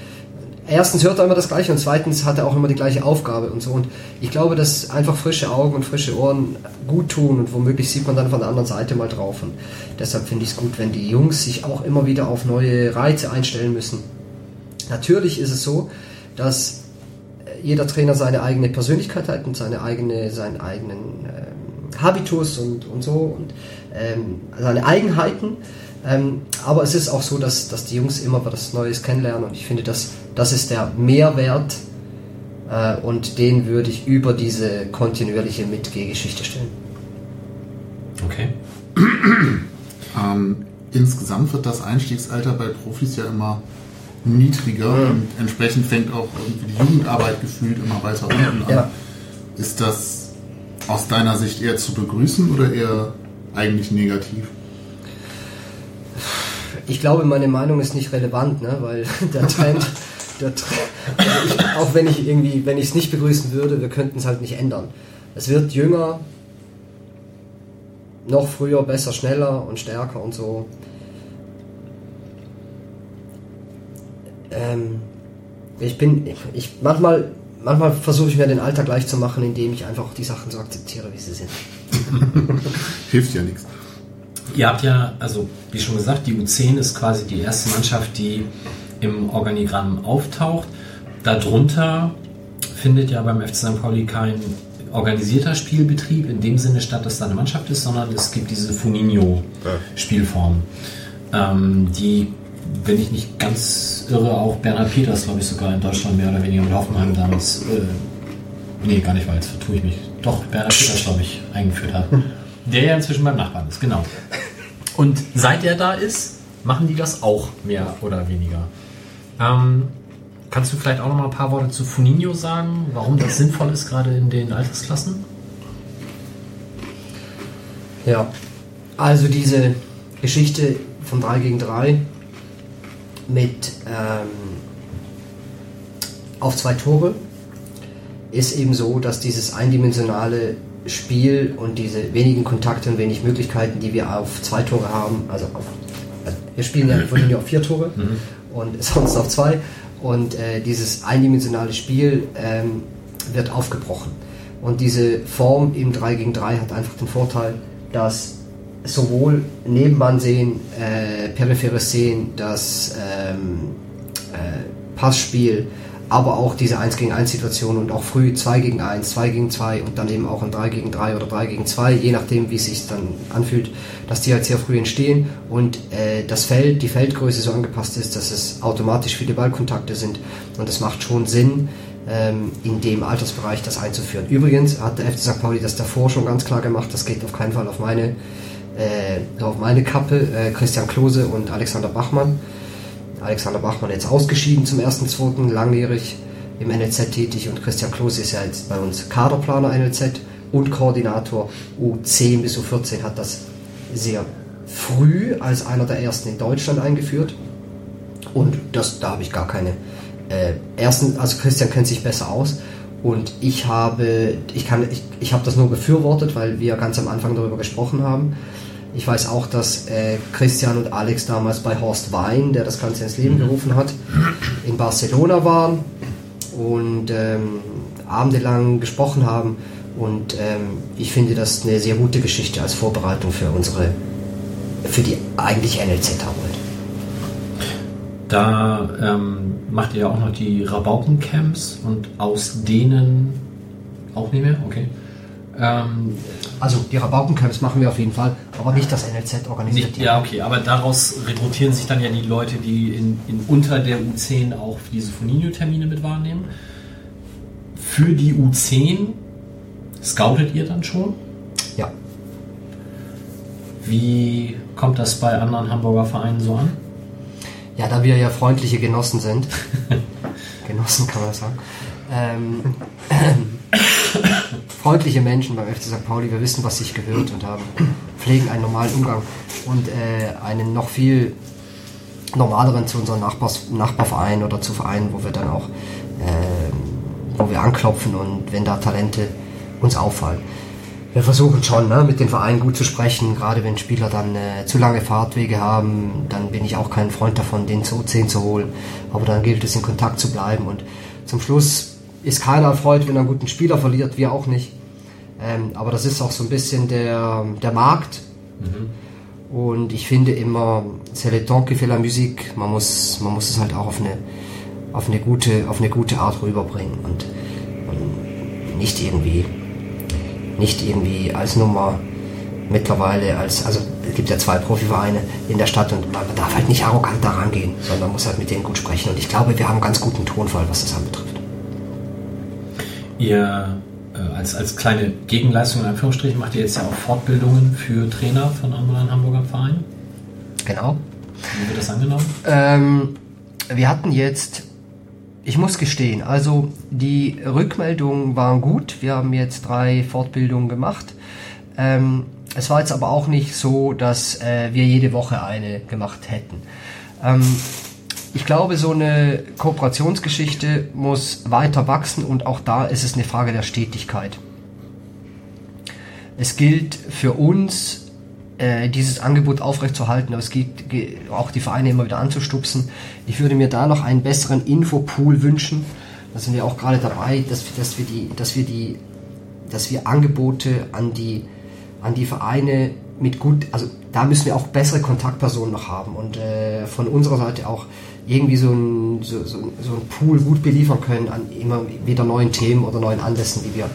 S3: erstens hört er immer das Gleiche und zweitens hat er auch immer die gleiche Aufgabe und so. Und ich glaube, dass einfach frische Augen und frische Ohren gut tun und womöglich sieht man dann von der anderen Seite mal drauf. Und deshalb finde ich es gut, wenn die Jungs sich auch immer wieder auf neue Reize einstellen müssen. Natürlich ist es so, dass jeder Trainer seine eigene Persönlichkeit hat und seine eigene, seinen eigenen ähm, Habitus und, und so und ähm, seine Eigenheiten. Ähm, aber es ist auch so, dass, dass die Jungs immer was Neues kennenlernen und ich finde, dass, das ist der Mehrwert äh, und den würde ich über diese kontinuierliche Mitgehgeschichte stellen.
S1: Okay.
S2: Ähm, insgesamt wird das Einstiegsalter bei Profis ja immer niedriger und entsprechend fängt auch irgendwie die Jugendarbeit gefühlt immer weiter unten an.
S3: Ja.
S2: Ist das aus deiner Sicht eher zu begrüßen oder eher eigentlich negativ?
S3: Ich glaube, meine Meinung ist nicht relevant, ne? weil der Trend, der Trend also ich, auch wenn ich irgendwie, wenn ich es nicht begrüßen würde, wir könnten es halt nicht ändern. Es wird jünger, noch früher, besser, schneller und stärker und so. Ähm, ich bin, ich, ich manchmal, manchmal versuche ich mir den Alltag leicht zu machen, indem ich einfach die Sachen so akzeptiere, wie sie sind.
S2: Hilft ja nichts.
S1: Ihr habt ja, also wie schon gesagt, die U10 ist quasi die erste Mannschaft, die im Organigramm auftaucht. Darunter findet ja beim FC St. Pauli kein organisierter Spielbetrieb in dem Sinne statt, dass da eine Mannschaft ist, sondern es gibt diese Funinho-Spielform, ähm, die, wenn ich nicht ganz irre, auch Bernhard Peters, glaube ich, sogar in Deutschland mehr oder weniger mit Hoffenheim damals, äh, nee, gar nicht, weil jetzt vertue ich mich, doch, Bernhard Peters, glaube ich, eingeführt hat. Der ja inzwischen beim Nachbarn ist, genau. Und seit er da ist, machen die das auch mehr oder weniger. Ähm, kannst du vielleicht auch noch mal ein paar Worte zu Funinho sagen, warum das sinnvoll ist, gerade in den Altersklassen?
S3: Ja, also diese Geschichte von 3 gegen 3 mit ähm, auf zwei Tore ist eben so, dass dieses eindimensionale Spiel und diese wenigen Kontakte und wenig Möglichkeiten, die wir auf zwei Tore haben, also, auf, also wir spielen ja von auf vier Tore und sonst auf zwei und äh, dieses eindimensionale Spiel ähm, wird aufgebrochen. Und diese Form im 3 gegen 3 hat einfach den Vorteil, dass sowohl Nebenmann sehen, äh, peripheres Sehen, das ähm, äh, Passspiel, aber auch diese 1 gegen 1 Situation und auch früh 2 gegen 1, 2 gegen 2 und dann eben auch ein 3 gegen 3 oder 3 gegen 2, je nachdem wie es sich dann anfühlt, dass die halt sehr früh entstehen und äh, das Feld, die Feldgröße so angepasst ist, dass es automatisch viele Ballkontakte sind und es macht schon Sinn, ähm, in dem Altersbereich das einzuführen. Übrigens hat der FC St. Pauli das davor schon ganz klar gemacht, das geht auf keinen Fall auf meine, äh, auf meine Kappe, äh, Christian Klose und Alexander Bachmann. Alexander Bachmann jetzt ausgeschieden zum ersten, zweiten, langjährig im NLZ tätig und Christian Klose ist ja jetzt bei uns Kaderplaner NLZ und Koordinator U10 bis U14 hat das sehr früh als einer der ersten in Deutschland eingeführt und das, da habe ich gar keine äh, erstens, also Christian kennt sich besser aus und ich habe, ich kann, ich, ich habe das nur befürwortet, weil wir ganz am Anfang darüber gesprochen haben. Ich weiß auch, dass äh, Christian und Alex damals bei Horst Wein, der das Ganze ins Leben gerufen hat, in Barcelona waren und ähm, abendelang gesprochen haben. Und ähm, ich finde das eine sehr gute Geschichte als Vorbereitung für unsere, für die eigentliche NLZ-Arbeit.
S1: Da ähm, macht ihr ja auch noch die Rabaukencamps und aus denen auch nicht mehr? Okay. Ähm,
S3: Also die Rabaukencamps machen wir auf jeden Fall, aber nicht das NLZ organisiert
S1: nicht, ja, okay, aber daraus rekrutieren sich dann ja die Leute, die in, in unter der U10 auch diese Foninho-Termine mit wahrnehmen. Für die U10 scoutet ihr dann schon?
S3: Ja.
S1: Wie kommt das bei anderen Hamburger Vereinen so an?
S3: Ja, da wir ja freundliche Genossen sind. Genossen kann man das sagen. Ähm, freundliche Menschen beim FC St. Pauli, wir wissen, was sich gehört und haben, pflegen einen normalen Umgang und äh, einen noch viel normaleren zu unseren Nachbars, Nachbarvereinen oder zu Vereinen, wo wir dann auch, äh, wo wir anklopfen und wenn da Talente uns auffallen. Wir versuchen schon, ne, mit den Vereinen gut zu sprechen, gerade wenn Spieler dann äh, zu lange Fahrtwege haben, dann bin ich auch kein Freund davon, den zu 10 zu holen. Aber dann gilt es, in Kontakt zu bleiben und zum Schluss ist keiner erfreut, wenn er einen guten Spieler verliert, wir auch nicht. Ähm, aber das ist auch so ein bisschen der, der Markt. Und ich finde immer, c'est le temps qui fait la musique. Man muss, man muss es halt auch auf eine, auf eine, gute, auf eine gute Art rüberbringen und, und nicht irgendwie, nicht irgendwie als Nummer mittlerweile als, also es gibt ja zwei Profivereine in der Stadt und man darf halt nicht arrogant daran gehen, sondern muss halt mit denen gut sprechen. Und ich glaube, wir haben einen ganz guten Tonfall, was das anbetrifft.
S1: Ihr als, als kleine Gegenleistung in Anführungsstrichen macht ihr jetzt ja auch Fortbildungen für Trainer von anderen Hamburger Vereinen.
S3: Genau.
S1: Wie wird das angenommen?
S3: Ähm, wir hatten jetzt, ich muss gestehen, also die Rückmeldungen waren gut. Wir haben jetzt drei Fortbildungen gemacht. Ähm, es war jetzt aber auch nicht so, dass äh, wir jede Woche eine gemacht hätten. Ähm, ich glaube, so eine Kooperationsgeschichte muss weiter wachsen und auch da ist es eine Frage der Stetigkeit. Es gilt für uns, äh, dieses Angebot aufrechtzuerhalten, aber es gilt auch die Vereine immer wieder anzustupsen. Ich würde mir da noch einen besseren Infopool wünschen. Da sind wir auch gerade dabei, dass, wir- dass wir die, dass wir die, dass wir Angebote an die, an die Vereine mit gut, also da müssen wir auch bessere Kontaktpersonen noch haben und äh, von unserer Seite auch irgendwie so ein, so, so, so ein Pool gut beliefern können an immer wieder neuen Themen oder neuen Anlässen, die wir,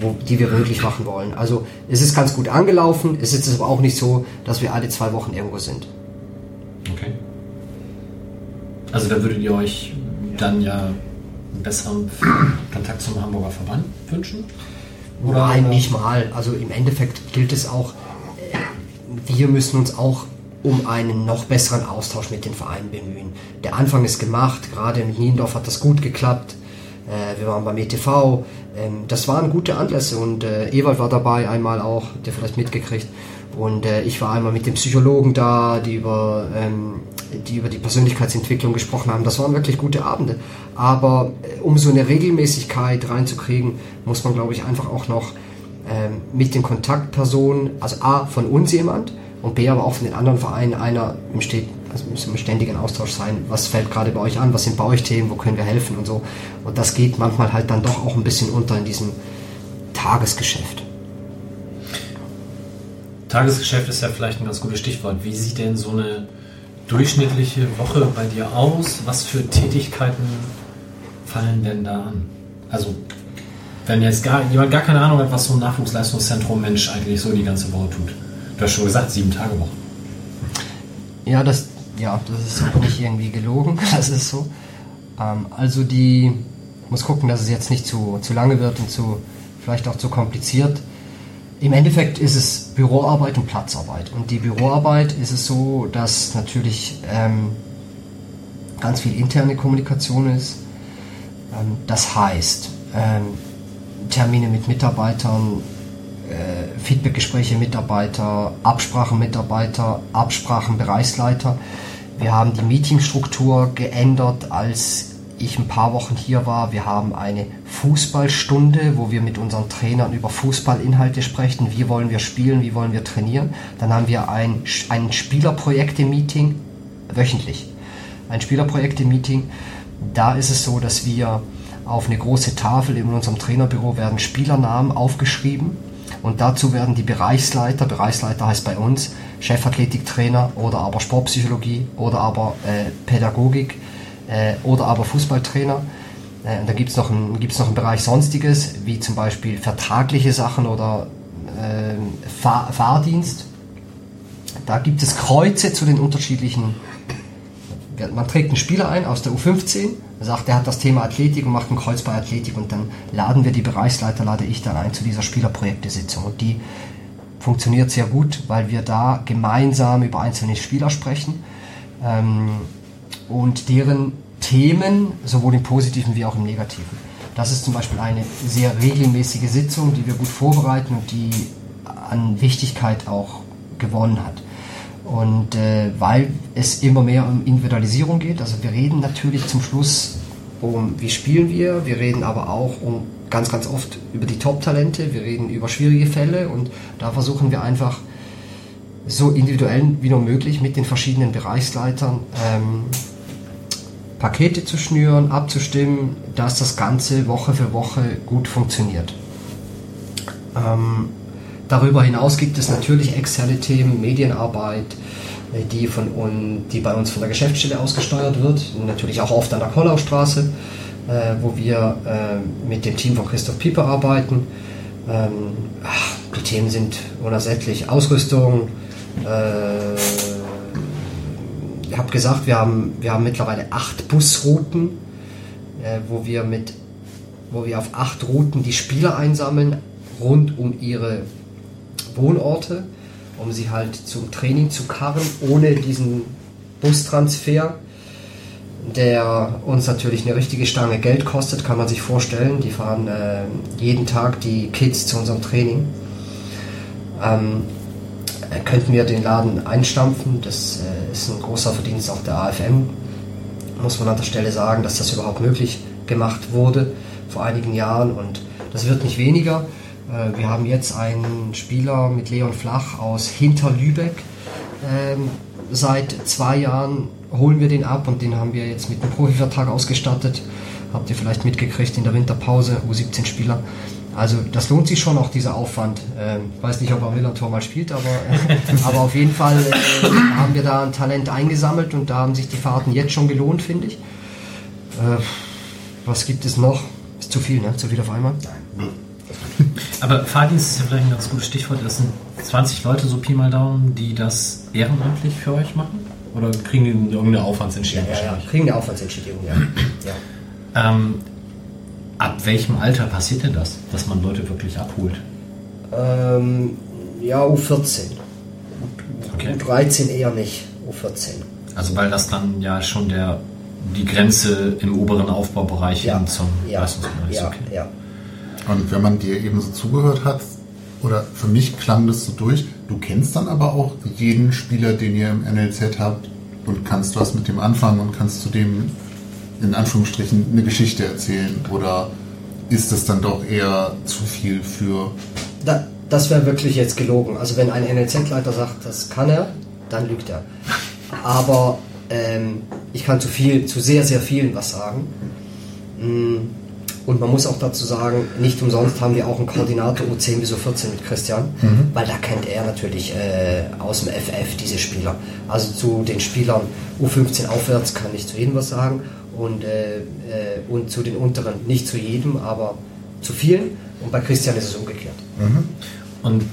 S3: wo, die wir möglich machen wollen. Also es ist ganz gut angelaufen, es ist aber auch nicht so, dass wir alle zwei Wochen irgendwo sind.
S1: Okay. Also da würdet ihr euch dann ja einen besseren Kontakt zum Hamburger Verband wünschen?
S3: Nein, nicht mal. Also im Endeffekt gilt es auch, wir müssen uns auch um einen noch besseren Austausch mit den Vereinen bemühen. Der Anfang ist gemacht, gerade in Niendorf hat das gut geklappt. Äh, wir waren beim ETV, ähm, das waren gute Anlässe und äh, Ewald war dabei einmal auch, der vielleicht mitgekriegt. Und äh, ich war einmal mit dem Psychologen da, die über, ähm, die über die Persönlichkeitsentwicklung gesprochen haben. Das waren wirklich gute Abende. Aber um so eine Regelmäßigkeit reinzukriegen, muss man, glaube ich, einfach auch noch ähm, mit den Kontaktpersonen, also A, von uns jemand und B, aber auch von den anderen Vereinen einer im, Stet also im ständigen Austausch sein. Was fällt gerade bei euch an? Was sind bei euch Themen? Wo können wir helfen und so? Und das geht manchmal halt dann doch auch ein bisschen unter in diesem Tagesgeschäft.
S1: Tagesgeschäft ist ja vielleicht ein ganz gutes Stichwort. Wie sieht denn so eine durchschnittliche Woche bei dir aus? Was für Tätigkeiten fallen denn da an? Also, wenn jetzt gar, jemand gar keine Ahnung hat, was so ein Nachwuchsleistungszentrum Mensch eigentlich so die ganze Woche tut. Du hast schon gesagt, sieben Tage Woche.
S3: Ja, das, ja, das ist auch nicht irgendwie gelogen. Das ist so. Ähm, also die, muss gucken, dass es jetzt nicht zu, zu lange wird und zu, vielleicht auch zu kompliziert. Im Endeffekt ist es Büroarbeit und Platzarbeit. Und die Büroarbeit ist es so, dass natürlich ähm, ganz viel interne Kommunikation ist. Ähm, das heißt, ähm, Termine mit Mitarbeitern, äh, Feedbackgespräche Mitarbeiter, Absprachen Mitarbeiter, Absprachen Bereichsleiter. Wir haben die Meetingstruktur geändert, als ich ein paar Wochen hier war. Wir haben eine Fußballstunde, wo wir mit unseren Trainern über Fußballinhalte sprechen. Wie wollen wir spielen? Wie wollen wir trainieren? Dann haben wir ein, ein Spielerprojekte-Meeting wöchentlich. Ein Spielerprojekte-Meeting. Da ist es so, dass wir auf eine große Tafel in unserem Trainerbüro werden Spielernamen aufgeschrieben und dazu werden die Bereichsleiter, Bereichsleiter heißt bei uns Chefathletiktrainer oder aber Sportpsychologie oder aber äh, Pädagogik äh, oder aber Fußballtrainer. Äh, und da gibt es noch, noch einen Bereich Sonstiges, wie zum Beispiel vertragliche Sachen oder äh, Fahr Fahrdienst. Da gibt es Kreuze zu den unterschiedlichen. Man trägt einen Spieler ein aus der U15, sagt, er hat das Thema Athletik und macht ein Kreuz bei Athletik und dann laden wir die Bereichsleiter, lade ich dann ein zu dieser Spielerprojektesitzung. Und die funktioniert sehr gut, weil wir da gemeinsam über einzelne Spieler sprechen. Ähm, und deren Themen, sowohl im positiven wie auch im negativen. Das ist zum Beispiel eine sehr regelmäßige Sitzung, die wir gut vorbereiten und die an Wichtigkeit auch gewonnen hat. Und äh, weil es immer mehr um Individualisierung geht, also wir reden natürlich zum Schluss um, wie spielen wir, wir reden aber auch um ganz, ganz oft über die Top-Talente, wir reden über schwierige Fälle und da versuchen wir einfach so individuell wie nur möglich mit den verschiedenen Bereichsleitern ähm, Pakete zu schnüren, abzustimmen, dass das Ganze Woche für Woche gut funktioniert. Ähm, darüber hinaus gibt es natürlich externe Themen, Medienarbeit, äh, die, von die bei uns von der Geschäftsstelle ausgesteuert wird, natürlich auch oft an der Kollaustraße, äh, wo wir äh, mit dem Team von Christoph Pieper arbeiten. Ähm, die Themen sind unersättlich. Ausrüstung, ich habe gesagt, wir haben, wir haben mittlerweile acht Busrouten, wo, wir mit, wo wir auf acht Routen die Spieler einsammeln, rund um ihre Wohnorte, um sie halt zum Training zu karren, ohne diesen Bustransfer, der uns natürlich eine richtige Stange Geld kostet, kann man sich vorstellen. Die fahren äh, jeden Tag die Kids zu unserem Training. Ähm, äh, könnten wir den Laden einstampfen. Das äh, ist ein großer Verdienst auch der AFM. Muss man an der Stelle sagen, dass das überhaupt möglich gemacht wurde vor einigen Jahren und das wird nicht weniger. Äh, wir haben jetzt einen Spieler mit Leon Flach aus Hinterlübeck. Ähm, seit zwei Jahren holen wir den ab und den haben wir jetzt mit einem Profivertrag ausgestattet. Habt ihr vielleicht mitgekriegt in der Winterpause, U17 Spieler. Also das lohnt sich schon auch dieser Aufwand. Ähm, weiß nicht, ob er Millantor mal spielt, aber, äh, aber auf jeden Fall äh, haben wir da ein Talent eingesammelt und da haben sich die Fahrten jetzt schon gelohnt, finde ich. Was gibt es noch? Ist zu viel, ne? Zu viel auf einmal?
S1: Aber Fahrdienst ist ja vielleicht ein ganz gutes Stichwort. Das sind 20 Leute, so Pi mal Daumen, die das ehrenamtlich für euch machen? Oder kriegen die irgendeine Aufwandsentschädigung?
S3: Ja, ja, ja. kriegen eine Aufwandsentschädigung, ja.
S1: ja. Ähm, Ab welchem Alter passiert denn das, dass man Leute wirklich abholt?
S3: Ähm, ja, U14. Okay. U13 eher nicht, U14.
S1: Also weil das dann ja schon der, die Grenze im oberen Aufbaubereich
S3: ja.
S1: hin zum
S3: ja.
S1: Leistungsbereich
S3: ist.
S1: Ja.
S3: Okay. ja.
S2: Und wenn man dir eben so zugehört hat oder für mich klang das so durch. Du kennst dann aber auch jeden Spieler, den ihr im NLZ habt und kannst was mit dem anfangen und kannst zu dem in Anführungsstrichen eine Geschichte erzählen oder ist das dann doch eher zu viel für
S3: Da, das wäre wirklich jetzt gelogen. Also wenn ein NLZ-Leiter sagt, das kann er, dann lügt er. Aber ähm, ich kann zu viel, zu sehr, sehr vielen was sagen. Mm, Und man muss auch dazu sagen, nicht umsonst haben wir auch einen Koordinator U10 bis U14 mit Christian, weil da kennt er natürlich äh, aus dem FF diese Spieler. Also zu den Spielern U15 aufwärts kann ich zu jedem was sagen und, äh, äh, und zu den unteren nicht zu jedem, aber zu vielen. Und bei Christian ist es umgekehrt.
S1: Und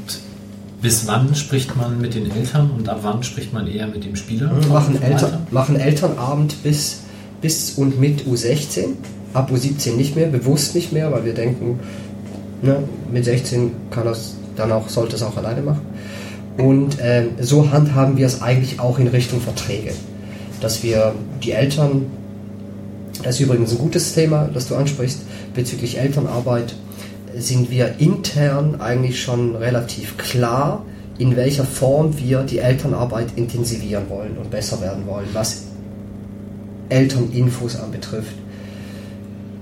S1: bis wann spricht man mit den Eltern und ab wann spricht man eher mit dem Spieler?
S3: Machen? Eltern, machen Elternabend bis, bis und mit U16. Ab U17 nicht mehr, bewusst nicht mehr, weil wir denken, ne, mit 16 kann das dann auch, sollte es auch alleine machen. Und ähm, so handhaben wir es eigentlich auch in Richtung Verträge. Dass wir die Eltern, das ist übrigens ein gutes Thema, das du ansprichst, bezüglich Elternarbeit, sind wir intern eigentlich schon relativ klar, in welcher Form wir die Elternarbeit intensivieren wollen und besser werden wollen, was Elterninfos anbetrifft.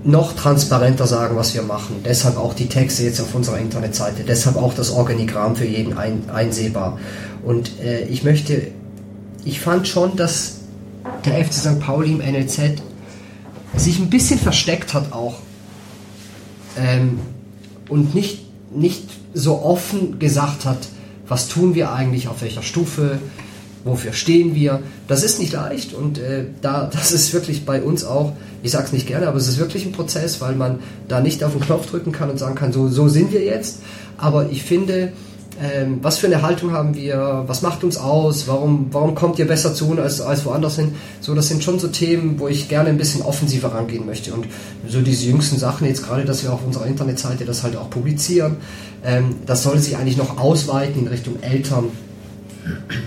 S3: Noch transparenter sagen, was wir machen. Deshalb auch die Texte jetzt auf unserer Internetseite. Deshalb auch das Organigramm für jeden ein, einsehbar. Und äh, ich möchte, ich fand schon, dass der FC St. Pauli im NLZ sich ein bisschen versteckt hat auch. Ähm, und nicht, nicht so offen gesagt hat, was tun wir eigentlich, auf welcher Stufe, wofür stehen wir. Das ist nicht leicht und äh, da, das ist wirklich bei uns auch, ich sage es nicht gerne, aber es ist wirklich ein Prozess, weil man da nicht auf den Knopf drücken kann und sagen kann, so, so sind wir jetzt. Aber ich finde, ähm, was für eine Haltung haben wir, was macht uns aus, warum, warum kommt ihr besser zu uns als, als woanders hin? So, das sind schon so Themen, wo ich gerne ein bisschen offensiver rangehen möchte. Und so diese jüngsten Sachen, jetzt gerade, dass wir auf unserer Internetseite das halt auch publizieren, ähm, das soll sich eigentlich noch ausweiten in Richtung Eltern,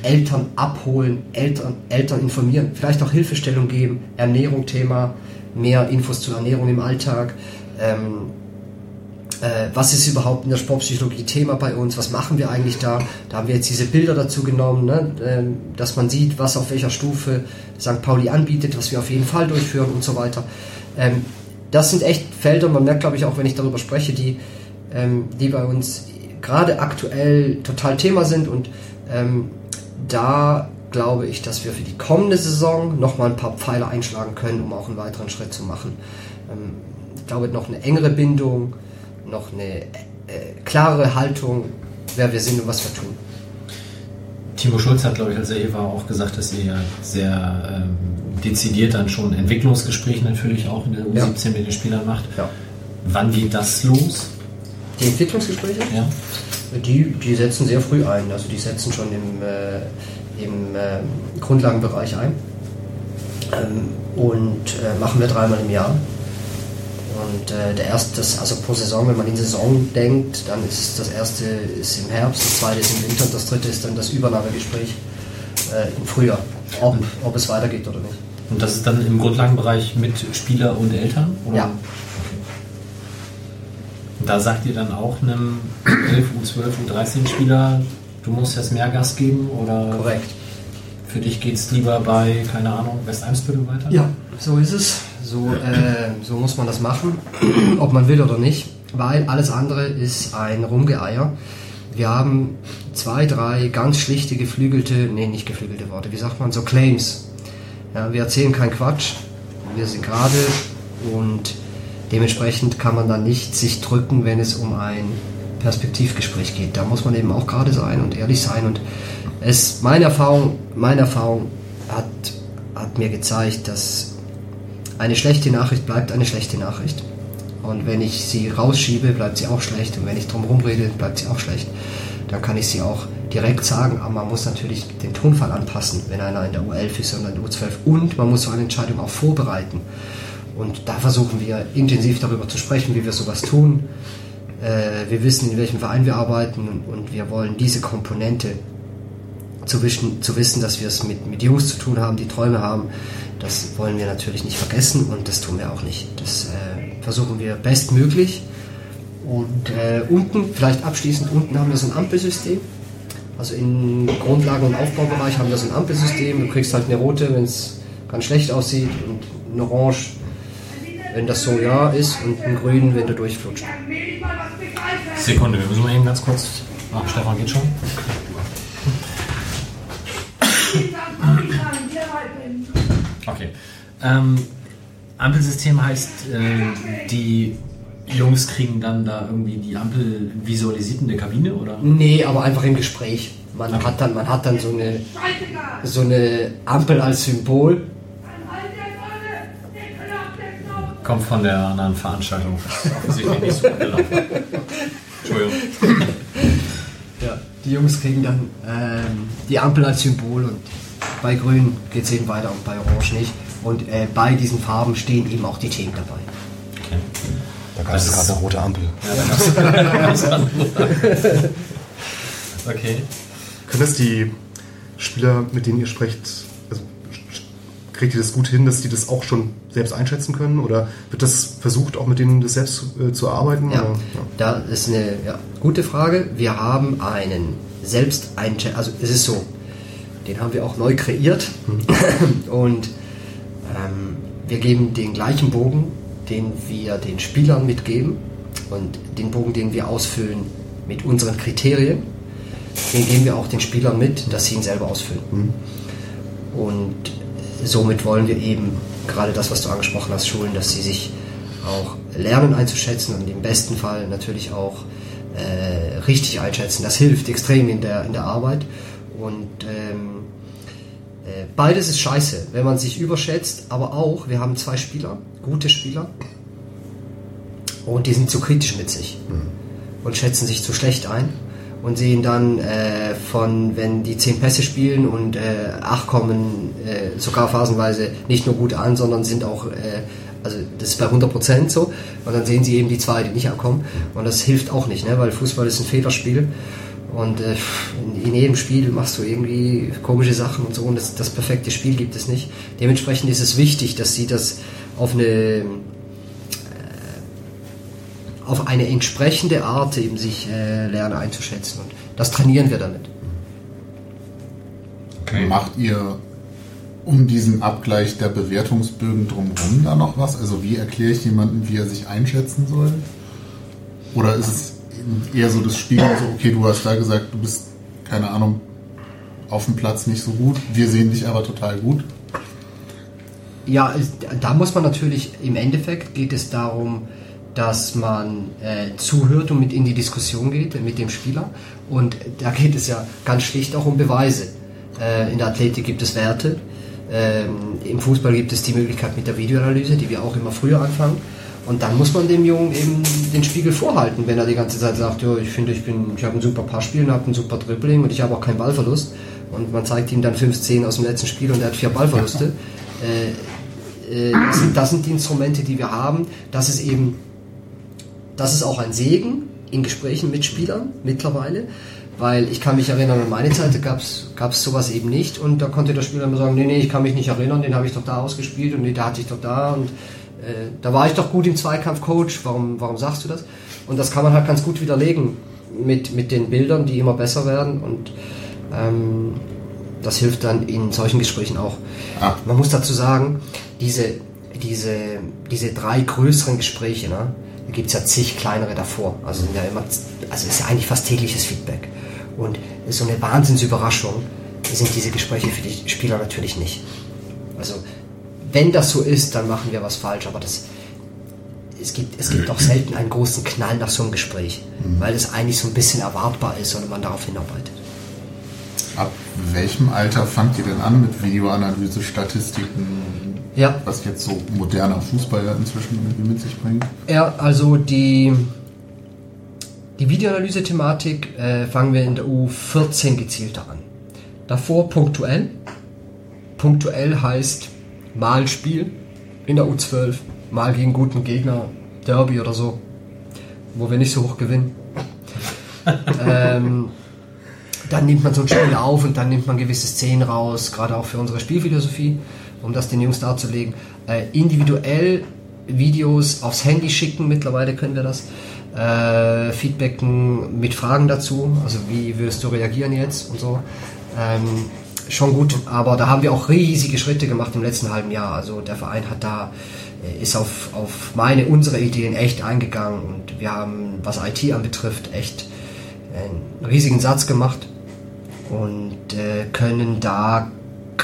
S3: Eltern abholen, Eltern, Eltern informieren, vielleicht auch Hilfestellung geben, Ernährung Thema, mehr Infos zur Ernährung im Alltag. Ähm, äh, was ist überhaupt in der Sportpsychologie Thema bei uns, was machen wir eigentlich da. Da haben wir jetzt diese Bilder dazu genommen, ne? ähm, dass man sieht, was auf welcher Stufe St. Pauli anbietet, was wir auf jeden Fall durchführen und so weiter. Ähm, das sind echt Felder, man merkt, glaube ich, auch wenn ich darüber spreche, die, ähm, die bei uns gerade aktuell total Thema sind und ähm, da glaube ich, dass wir für die kommende Saison nochmal ein paar Pfeile einschlagen können, um auch einen weiteren Schritt zu machen. Ähm, ich glaube, noch eine engere Bindung, noch eine äh, klarere Haltung, wer wir sind und was wir tun.
S1: Timo Schulz hat, glaube ich, als er hier war, auch gesagt, dass ihr ja sehr ähm, dezidiert dann schon Entwicklungsgespräche natürlich auch in der U17 mit den Spielern macht.
S3: Ja.
S1: Wann geht das los?
S3: Die Entwicklungsgespräche,
S1: Ja.
S3: die, die setzen sehr früh ein. Also die setzen schon im, äh, im äh, Grundlagenbereich ein. Ähm, und äh, machen wir dreimal im Jahr. Und äh, der erste, also pro Saison, wenn man in Saison denkt, dann ist das erste ist im Herbst, das zweite ist im Winter und das dritte ist dann das Übernahmegespräch äh, im Frühjahr, ob, ob es weitergeht oder nicht.
S1: Und das ist dann im Grundlagenbereich mit Spieler und Eltern? Oder?
S3: Ja.
S1: Und Da sagt ihr dann auch einem 11, U12, U13 Spieler, du musst jetzt mehr Gas geben? Oder
S3: Korrekt.
S1: für dich geht es lieber bei, keine Ahnung, West-Eimsbüttel weiter?
S3: Ja, so ist es. So, äh, so muss man das machen, ob man will oder nicht, weil alles andere ist ein Rumgeeier. Wir haben zwei, drei ganz schlichte geflügelte, nee, nicht geflügelte Worte, wie sagt man, so Claims. Ja, wir erzählen keinen Quatsch, wir sind gerade und dementsprechend kann man dann nicht sich drücken, wenn es um ein Perspektivgespräch geht. Da muss man eben auch gerade sein und ehrlich sein und es, meine Erfahrung, meine Erfahrung hat, hat mir gezeigt, dass eine schlechte Nachricht bleibt eine schlechte Nachricht. Und wenn ich sie rausschiebe, bleibt sie auch schlecht. Und wenn ich drum rede, bleibt sie auch schlecht. Dann kann ich sie auch direkt sagen. Aber man muss natürlich den Tonfall anpassen, wenn einer in der U11 ist oder in der U12. Und man muss so eine Entscheidung auch vorbereiten. Und da versuchen wir intensiv darüber zu sprechen, wie wir sowas tun. Äh, wir wissen, in welchem Verein wir arbeiten und, wir wollen diese Komponente zu wissen, zu wissen, dass wir es mit, mit Jungs zu tun haben, die Träume haben, das wollen wir natürlich nicht vergessen und das tun wir auch nicht. Das äh, versuchen wir bestmöglich Und äh, unten, vielleicht abschließend, unten haben wir so ein Ampelsystem. Also im Grundlagen- und Aufbaubereich haben wir so ein Ampelsystem. Du kriegst halt eine rote, wenn es ganz schlecht aussieht und ein orange, wenn das so ja ist und ein grün, wenn du durchflutscht.
S1: Sekunde, wir müssen mal eben ganz kurz. Ach, Stefan geht schon. Okay. Ähm, Ampelsystem heißt, äh, die Jungs kriegen dann da irgendwie die Ampel visualisiert in der Kabine oder?
S3: Nee, aber einfach im Gespräch. Man hat dann, man hat dann so eine, so eine Ampel als Symbol.
S1: Kommt von der anderen Veranstaltung. Offensichtlich nicht so gut gelaufen. Entschuldigung.
S3: Ja, die Jungs kriegen dann ähm, die Ampel als Symbol und bei Grün geht es eben weiter und bei Orange nicht. Und äh, bei diesen Farben stehen eben auch die Themen dabei.
S6: Da gab es gerade eine rote Ampel.
S1: Okay.
S6: Können das die Spieler, mit denen ihr sprecht, kriegt ihr das gut hin, dass die das auch schon selbst einschätzen können? Oder wird das versucht, auch mit denen das selbst zu, äh, zu arbeiten?
S3: Ja,
S6: Oder?
S3: da ist eine ja, gute Frage. Wir haben einen Selbsteincheck, also es ist so, den haben wir auch neu kreiert und ähm, wir geben den gleichen Bogen, den wir den Spielern mitgeben und den Bogen, den wir ausfüllen mit unseren Kriterien, den geben wir auch den Spielern mit, dass sie ihn selber ausfüllen. Und somit wollen wir eben gerade das, was du angesprochen hast, schulen, dass sie sich auch lernen einzuschätzen und im besten Fall natürlich auch äh, richtig einschätzen. Das hilft extrem in der, in der Arbeit. Und ähm, äh, beides ist scheiße, wenn man sich überschätzt, aber auch, wir haben zwei Spieler, gute Spieler, und die sind zu kritisch mit sich und schätzen sich zu schlecht ein und sehen dann äh, von, wenn die zehn Pässe spielen und äh, acht kommen äh, sogar phasenweise nicht nur gut an, sondern sind auch, äh, also das ist bei 100% so und dann sehen sie eben die zwei, die nicht ankommen und das hilft auch nicht, ne? weil Fußball ist ein Fehlerspiel und äh, in, in jedem Spiel machst du irgendwie komische Sachen und so und das, das perfekte Spiel gibt es nicht. Dementsprechend ist es wichtig, dass sie das auf eine auf eine entsprechende Art eben sich äh, lernen einzuschätzen. Und das trainieren wir damit.
S2: Macht ihr um diesen Abgleich der Bewertungsbögen drumherum da noch was? Also wie erkläre ich jemandem, wie er sich einschätzen soll? Oder ist es eher so das Spiel, so, okay, du hast da gesagt, du bist, keine Ahnung, auf dem Platz nicht so gut, wir sehen dich aber total gut.
S3: Ja, da muss man natürlich, im Endeffekt geht es darum, dass man äh, zuhört und mit in die Diskussion geht mit dem Spieler. Und da geht es ja ganz schlicht auch um Beweise. Äh, in der Athletik gibt es Werte. Ähm, Im Fußball gibt es die Möglichkeit mit der Videoanalyse, die wir auch immer früher anfangen. Und dann muss man dem Jungen eben den Spiegel vorhalten, wenn er die ganze Zeit sagt, ja, ich finde, ich bin, ich habe ein super Passspiel und habe ein super Dribbling und ich habe auch keinen Ballverlust. Und man zeigt ihm dann 15 aus dem letzten Spiel und er hat vier Ballverluste. Äh, äh, das, sind, das sind die Instrumente, die wir haben. Das ist eben, das ist auch ein Segen in Gesprächen mit Spielern mittlerweile, weil ich kann mich erinnern, an meine Zeit gab es sowas eben nicht und da konnte der Spieler immer sagen, nee, nee, ich kann mich nicht erinnern, den habe ich doch da ausgespielt und nee, da hatte ich doch da und äh, da war ich doch gut im Zweikampf, Coach, warum, warum sagst du das? Und das kann man halt ganz gut widerlegen mit, mit den Bildern, die immer besser werden und ähm, das hilft dann in solchen Gesprächen auch.
S2: Ah.
S3: Man muss dazu sagen, diese, diese, diese drei größeren Gespräche, ne, da gibt es ja zig kleinere davor. Also sind ja immer, also ist ja eigentlich fast tägliches Feedback. Und so eine Wahnsinnsüberraschung sind diese Gespräche für die Spieler natürlich nicht. Also wenn das so ist, dann machen wir was falsch, aber das, es gibt, es gibt auch selten einen großen Knall nach so einem Gespräch, weil es eigentlich so ein bisschen erwartbar ist und man darauf hinarbeitet.
S2: Ab welchem Alter fangt ihr denn an mit Videoanalyse, Statistiken,
S3: Ja.
S2: was jetzt so moderner Fußball ja inzwischen irgendwie mit sich bringt?
S3: Ja, also die, die Videoanalyse-Thematik äh, fangen wir in der U14 gezielter an. Davor punktuell. Punktuell heißt mal Spiel in der U12, mal gegen guten Gegner, Derby oder so, wo wir nicht so hoch gewinnen. ähm, dann nimmt man so ein Spiel auf und dann nimmt man gewisse Szenen raus, gerade auch für unsere Spielphilosophie, um das den Jungs darzulegen. Äh, individuell Videos aufs Handy schicken, mittlerweile können wir das. äh, feedbacken mit Fragen dazu, also wie wirst du reagieren jetzt und so. Ähm, schon gut, aber da haben wir auch riesige Schritte gemacht im letzten halben Jahr. Also der Verein hat da äh, ist auf, auf meine, unsere Ideen echt eingegangen und wir haben, was IT anbetrifft, echt einen riesigen Satz gemacht und äh, können da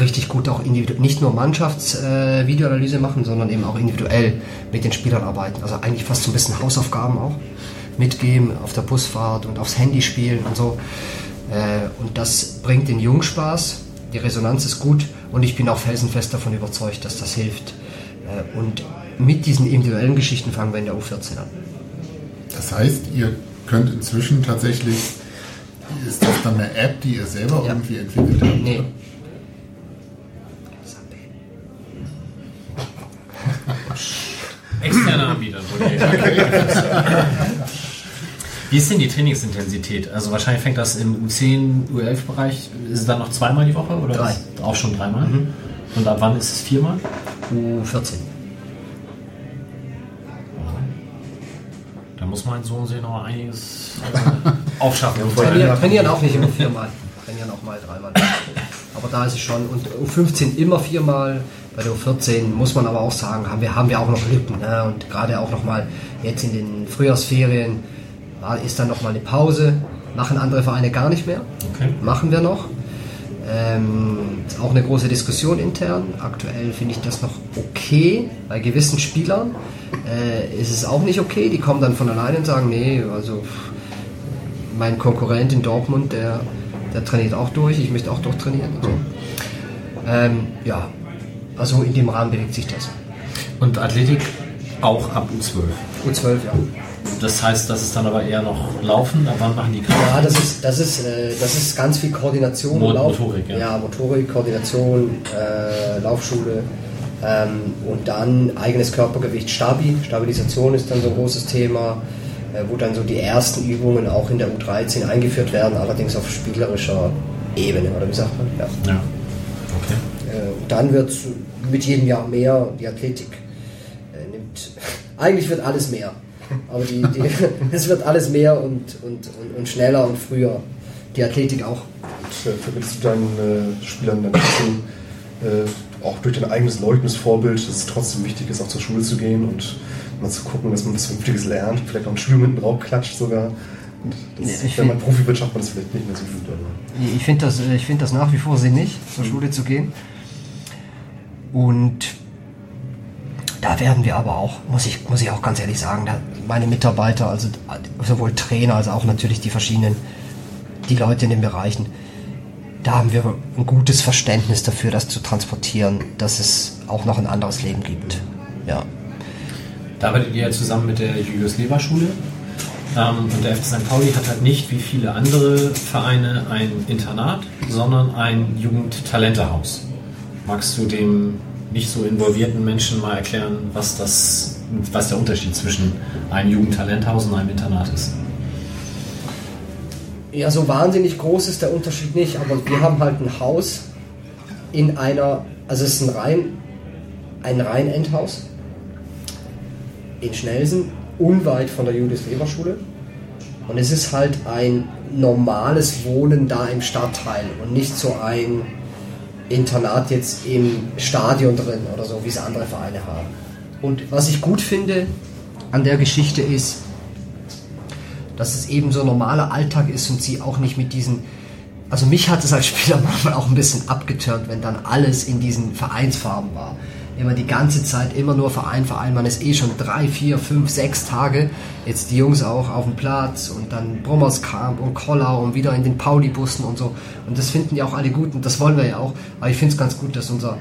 S3: richtig gut auch individuell, nicht nur Mannschaftsvideoanalyse äh, machen, sondern eben auch individuell mit den Spielern arbeiten. Also eigentlich fast so ein bisschen Hausaufgaben auch mitgeben auf der Busfahrt und aufs Handy spielen und so. Äh, und das bringt den Jungen Spaß, die Resonanz ist gut und ich bin auch felsenfest davon überzeugt, dass das hilft. Äh, und mit diesen individuellen Geschichten fangen wir in der U14 an.
S2: Das heißt, ihr könnt inzwischen tatsächlich, ist das dann eine App, die ihr selber ja. irgendwie entwickelt habt? Nee.
S1: Externe Anbieter. Wie ist denn die Trainingsintensität? Also wahrscheinlich fängt das im U10, U11-Bereich, ist es dann noch zweimal die Woche? Oder
S3: Drei.
S1: Auch schon dreimal? Mhm. Und ab wann ist es viermal?
S3: U14.
S1: Da muss mein Sohn sich noch einiges äh, aufschaffen.
S3: Wir trainieren, trainieren auch nicht immer viermal. Trainieren auch mal dreimal. Aber da ist es schon. Und U15 immer viermal. Bei der U14 muss man aber auch sagen, haben wir, haben wir auch noch Lücken. Ne? Und gerade auch noch mal jetzt in den Frühjahrsferien ist dann noch mal eine Pause. Machen andere Vereine gar nicht mehr. Okay. Machen wir noch. Ähm, ist auch eine große Diskussion intern. Aktuell finde ich das noch okay. Bei gewissen Spielern äh, ist es auch nicht okay. Die kommen dann von alleine und sagen, nee, also mein Konkurrent in Dortmund, der, der trainiert auch durch, ich möchte auch durchtrainieren. Und so. Ähm, ja, also in dem Rahmen bewegt sich das.
S1: Und Athletik auch ab U12?
S3: U12, ja.
S1: Das heißt, das ist dann aber eher noch Laufen, ab wann machen die Kraft?
S3: Ja, das ist, das ist, äh, das ist ganz viel Koordination.
S1: Mo Motorik,
S3: ja. Ja, Motorik, Koordination, äh, Laufschule ähm, und dann eigenes Körpergewicht, Stabi. Stabilisation ist dann so ein großes Thema, äh, wo dann so die ersten Übungen auch in der U13 eingeführt werden, allerdings auf spielerischer Ebene, oder wie sagt man?
S1: Ja. ja. Okay.
S3: Dann wird mit jedem Jahr mehr die Athletik äh, nimmt. Eigentlich wird alles mehr. Aber die, die, es wird alles mehr und, und, und, und, schneller und früher. Die Athletik auch.
S6: Und, äh, verbindest du deinen äh, Spielern dann äh, auch durch dein eigenes leuchtendes Vorbild, dass es trotzdem wichtig ist, auch zur Schule zu gehen und mal zu gucken, dass man was Vernünftiges lernt, vielleicht auch ein Studium hinten drauf klatscht sogar. Das, ja, wenn man Profi wird, schafft man das vielleicht nicht mehr so gut.
S3: Oder? Ich finde das, find das nach wie vor sinnig, zur mhm. Schule zu gehen. Und da werden wir aber auch, muss ich, muss ich auch ganz ehrlich sagen, meine Mitarbeiter, also sowohl Trainer als auch natürlich die verschiedenen, die Leute in den Bereichen, da haben wir ein gutes Verständnis dafür, das zu transportieren, dass es auch noch ein anderes Leben gibt. Ja.
S1: Da arbeitet ihr ja zusammen mit der Julius Leber Schule. Ähm, und der FC St. Pauli hat halt nicht wie viele andere Vereine ein Internat, sondern ein Jugendtalentehaus. Magst du dem nicht so involvierten Menschen mal erklären, was, das, was der Unterschied zwischen einem Jugendtalenthaus und einem Internat ist?
S3: Ja, so wahnsinnig groß ist der Unterschied nicht, aber wir haben halt ein Haus in einer, also es ist ein rein, ein rein Endhaus in Schnelsen, unweit von der Judith-Weber-Schule. Und es ist halt ein normales Wohnen da im Stadtteil und nicht so ein Internat jetzt im Stadion drin oder so, wie es andere Vereine haben. Und was ich gut finde an der Geschichte ist, dass es eben so normaler Alltag ist und sie auch nicht mit diesen. Also mich hat es als Spieler manchmal auch ein bisschen abgeturnt, wenn dann alles in diesen Vereinsfarben war immer die ganze Zeit immer nur Verein, Verein. Man ist eh schon drei, vier, fünf, sechs Tage. Jetzt die Jungs auch auf dem Platz und dann Brommerskamp und Kollau und wieder in den Pauli-Bussen und so. Und das finden die auch alle gut und das wollen wir ja auch. Aber ich finde es ganz gut, dass unser,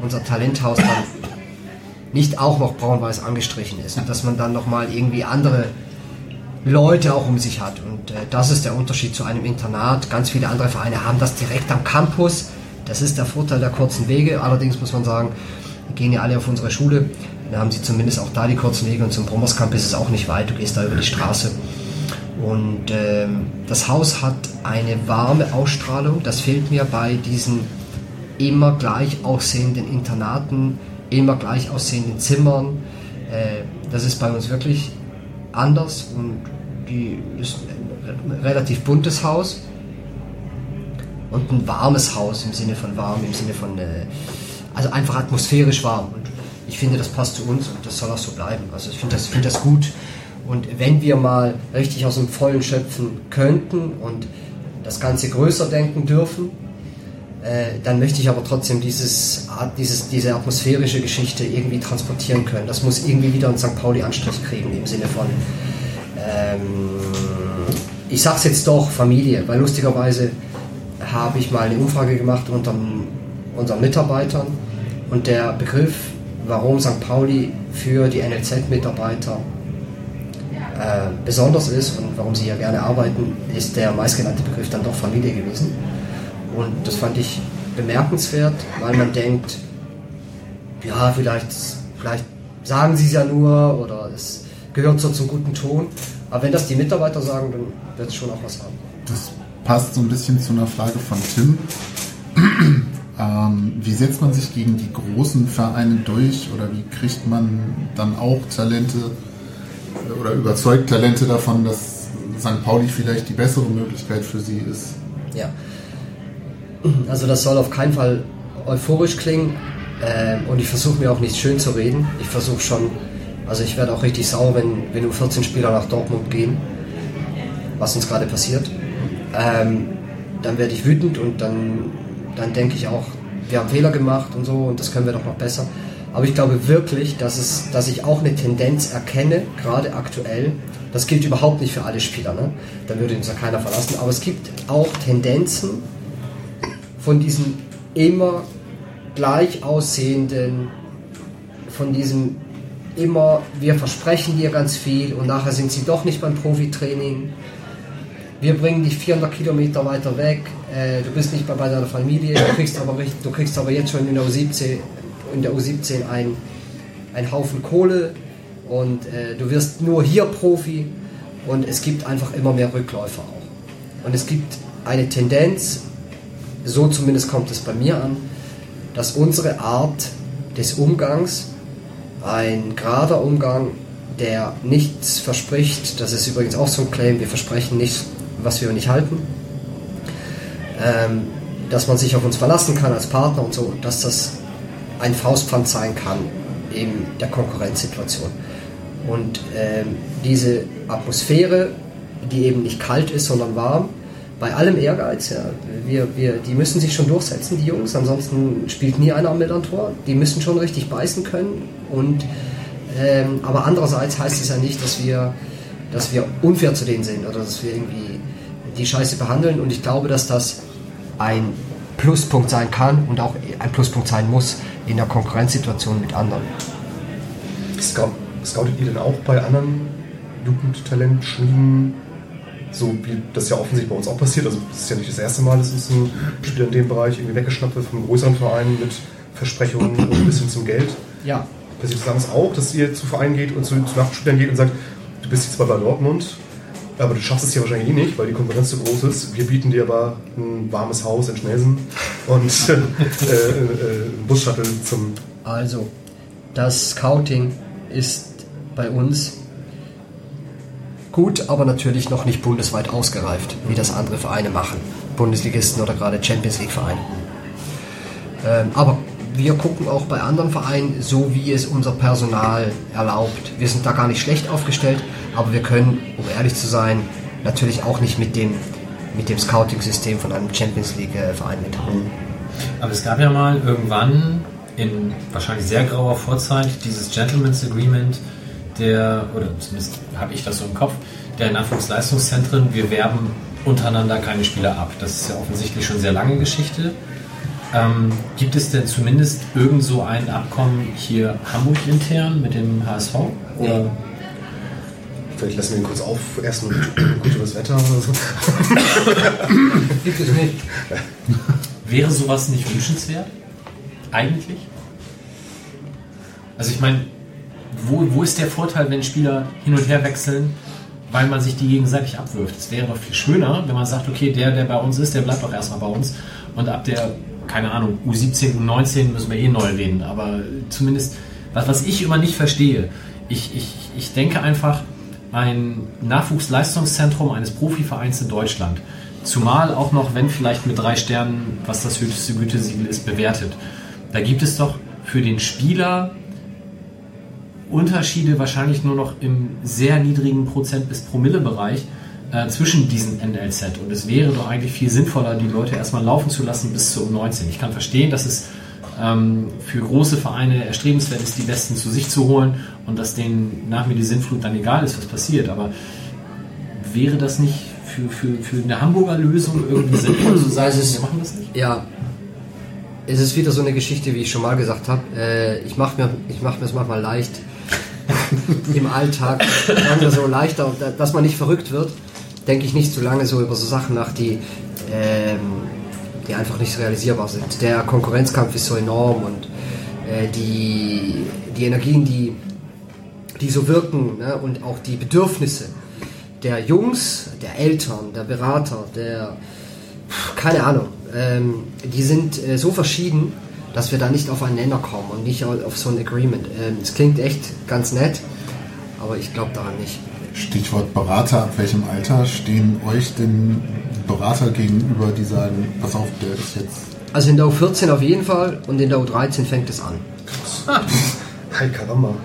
S3: unser Talenthaus dann nicht auch noch braun-weiß angestrichen ist und dass man dann nochmal irgendwie andere Leute auch um sich hat. Und äh, das ist der Unterschied zu einem Internat. Ganz viele andere Vereine haben das direkt am Campus. Das ist der Vorteil der kurzen Wege. Allerdings muss man sagen, gehen ja alle auf unsere Schule. Da haben sie zumindest auch da die kurzen Wege und zum Brommerskamp ist es auch nicht weit, du gehst da über die Straße. Und ähm, das Haus hat eine warme Ausstrahlung, das fehlt mir bei diesen immer gleich aussehenden Internaten, immer gleich aussehenden Zimmern. Äh, das ist bei uns wirklich anders und die ist ein relativ buntes Haus und ein warmes Haus im Sinne von warm, im Sinne von, äh, also einfach atmosphärisch warm. Und ich finde, das passt zu uns und das soll auch so bleiben. Also ich finde das, finde das gut. Und wenn wir mal richtig aus dem Vollen schöpfen könnten und das Ganze größer denken dürfen, äh, dann möchte ich aber trotzdem dieses, dieses, diese atmosphärische Geschichte irgendwie transportieren können. Das muss irgendwie wieder einen St. Pauli-Anstrich kriegen im Sinne von, ähm, ich sag's jetzt doch, Familie, weil lustigerweise habe ich mal eine Umfrage gemacht unter unseren Mitarbeitern und der Begriff, warum St. Pauli für die NLZ-Mitarbeiter äh, besonders ist und warum sie hier gerne arbeiten, ist der meistgenannte Begriff dann doch Familie gewesen. Und das fand ich bemerkenswert, weil man denkt, ja, vielleicht, vielleicht sagen sie es ja nur oder es gehört so zum guten Ton. Aber wenn das die Mitarbeiter sagen, dann wird es schon auch was haben.
S2: Das passt so ein bisschen zu einer Frage von Tim. Ähm, wie setzt man sich gegen die großen Vereine durch oder wie kriegt man dann auch Talente oder überzeugt Talente davon, dass St. Pauli vielleicht die bessere Möglichkeit für sie ist?
S3: Ja. Also das soll auf keinen Fall euphorisch klingen äh, und ich versuche mir auch nicht schön zu reden. Ich versuche schon, also ich werde auch richtig sauer, wenn, wenn nur 14 Spieler nach Dortmund gehen, was uns gerade passiert. Ähm, dann werde ich wütend und dann, dann denke ich auch, wir haben Fehler gemacht und so und das können wir doch noch besser. Aber ich glaube wirklich, dass, es, dass ich auch eine Tendenz erkenne, gerade aktuell. Das gilt überhaupt nicht für alle Spieler, ne? dann würde uns ja keiner verlassen. Aber es gibt auch Tendenzen von diesen immer gleich aussehenden, von diesem immer, wir versprechen dir ganz viel und nachher sind sie doch nicht beim Profitraining. Wir bringen dich 400 Kilometer weiter weg, äh, du bist nicht mehr bei deiner Familie, du kriegst aber, du kriegst aber jetzt schon in der U17 in der U17 ein, ein Haufen Kohle. Und äh, du wirst nur hier Profi. Und es gibt einfach immer mehr Rückläufer auch. Und es gibt eine Tendenz, so zumindest kommt es bei mir an, dass unsere Art des Umgangs, ein gerader Umgang, der nichts verspricht, das ist übrigens auch so ein Claim, wir versprechen nichts, was wir nicht halten, ähm, dass man sich auf uns verlassen kann als Partner und so, dass das ein Faustpfand sein kann in der Konkurrenzsituation. Und ähm, diese Atmosphäre, die eben nicht kalt ist, sondern warm, bei allem Ehrgeiz, ja, wir, wir, die müssen sich schon durchsetzen, die Jungs, ansonsten spielt nie einer ein Tor. Die müssen schon richtig beißen können. Und, ähm, aber andererseits heißt es ja nicht, dass wir, dass wir unfair zu denen sind oder dass wir irgendwie die Scheiße behandeln. Und ich glaube, dass das ein Pluspunkt sein kann und auch ein Pluspunkt sein muss in der Konkurrenzsituation mit anderen.
S6: Scoutet ihr denn auch bei anderen Jugendtalentschmieden, so wie das ja offensichtlich bei uns auch passiert? Also, es ist ja nicht das erste Mal, dass uns ein Spieler in dem Bereich irgendwie weggeschnappt wird von größeren Vereinen mit Versprechungen und ein bisschen zum Geld.
S3: Ja.
S6: Passiert das damals auch, dass ihr zu Vereinen geht und zu, zu Nachspielern geht und sagt, du bist jetzt bei Dortmund, aber du schaffst es hier wahrscheinlich eh nicht, weil die Konkurrenz zu groß ist. Wir bieten dir aber ein warmes Haus in Schnelsen und äh, äh, äh, Busshuttle zum.
S3: Also, das Scouting ist bei uns gut, aber natürlich noch nicht bundesweit ausgereift, wie das andere Vereine machen. Bundesligisten oder gerade Champions League Vereine. Ähm, aber wir gucken auch bei anderen Vereinen, so wie es unser Personal erlaubt. Wir sind da gar nicht schlecht aufgestellt, aber wir können, um ehrlich zu sein, natürlich auch nicht mit dem, mit dem Scouting-System von einem Champions League-Verein mithalten.
S1: Aber es gab ja mal irgendwann in wahrscheinlich sehr grauer Vorzeit dieses Gentleman's Agreement, der, oder zumindest habe ich das so im Kopf, der Nachwuchsleistungszentren, wir werben untereinander keine Spieler ab. Das ist ja offensichtlich schon sehr lange Geschichte. Ähm, gibt es denn zumindest irgend so ein Abkommen hier Hamburg intern mit dem HSV? Oder? Nee.
S6: Vielleicht lassen wir ihn kurz auf, erst ein gut übers Wetter oder so.
S3: Gibt es nicht.
S1: Wäre sowas nicht wünschenswert? Eigentlich? Also ich meine, wo, wo ist der Vorteil, wenn Spieler hin und her wechseln, weil man sich die gegenseitig abwirft? Es wäre doch viel schöner, wenn man sagt, okay, der, der bei uns ist, der bleibt doch erstmal bei uns. Und ab der keine Ahnung, U17, U19 müssen wir eh neu reden, aber zumindest, was, was ich immer nicht verstehe, ich, ich, ich denke einfach, ein Nachwuchsleistungszentrum eines Profivereins in Deutschland. Zumal auch noch, wenn vielleicht mit drei Sternen, was das höchste Gütesiegel ist, bewertet. Da gibt es doch für den Spieler Unterschiede wahrscheinlich nur noch im sehr niedrigen Prozent- bis Promille-Bereich äh, zwischen diesen NLZ. Und es wäre doch eigentlich viel sinnvoller, die Leute erstmal laufen zu lassen bis zu U19. Ich kann verstehen, dass es ähm, für große Vereine erstrebenswert ist, die Besten zu sich zu holen und dass denen nach mir die Sinnflut dann egal ist, was passiert. Aber wäre das nicht für, für, für eine Hamburger Lösung irgendwie sinnvoll zu sagen,
S3: Also es-
S1: wir machen das nicht?
S3: Ja, es ist wieder so eine Geschichte, wie ich schon mal gesagt habe. Äh, ich mache mir, ich mach mir es manchmal leicht im Alltag, so leichter, da- dass man nicht verrückt wird. Denke ich nicht so lange so über so Sachen nach, die, ähm, die einfach nicht realisierbar sind. Der Konkurrenzkampf ist so enorm und äh, die, die Energien, die, die so wirken ne, und auch die Bedürfnisse der Jungs, der Eltern, der Berater, der keine Ahnung, ähm, die sind äh, so verschieden, dass wir da nicht auf einen Nenner kommen und nicht au- auf so ein Agreement. Ähm, Es klingt echt ganz nett, aber ich glaube daran nicht.
S2: Stichwort Berater, ab welchem Alter stehen euch denn Berater gegenüber, die sagen, pass auf, der ist jetzt.
S3: Also in der U14 auf jeden Fall und in der U13 fängt es an.
S6: Hi, Karamba.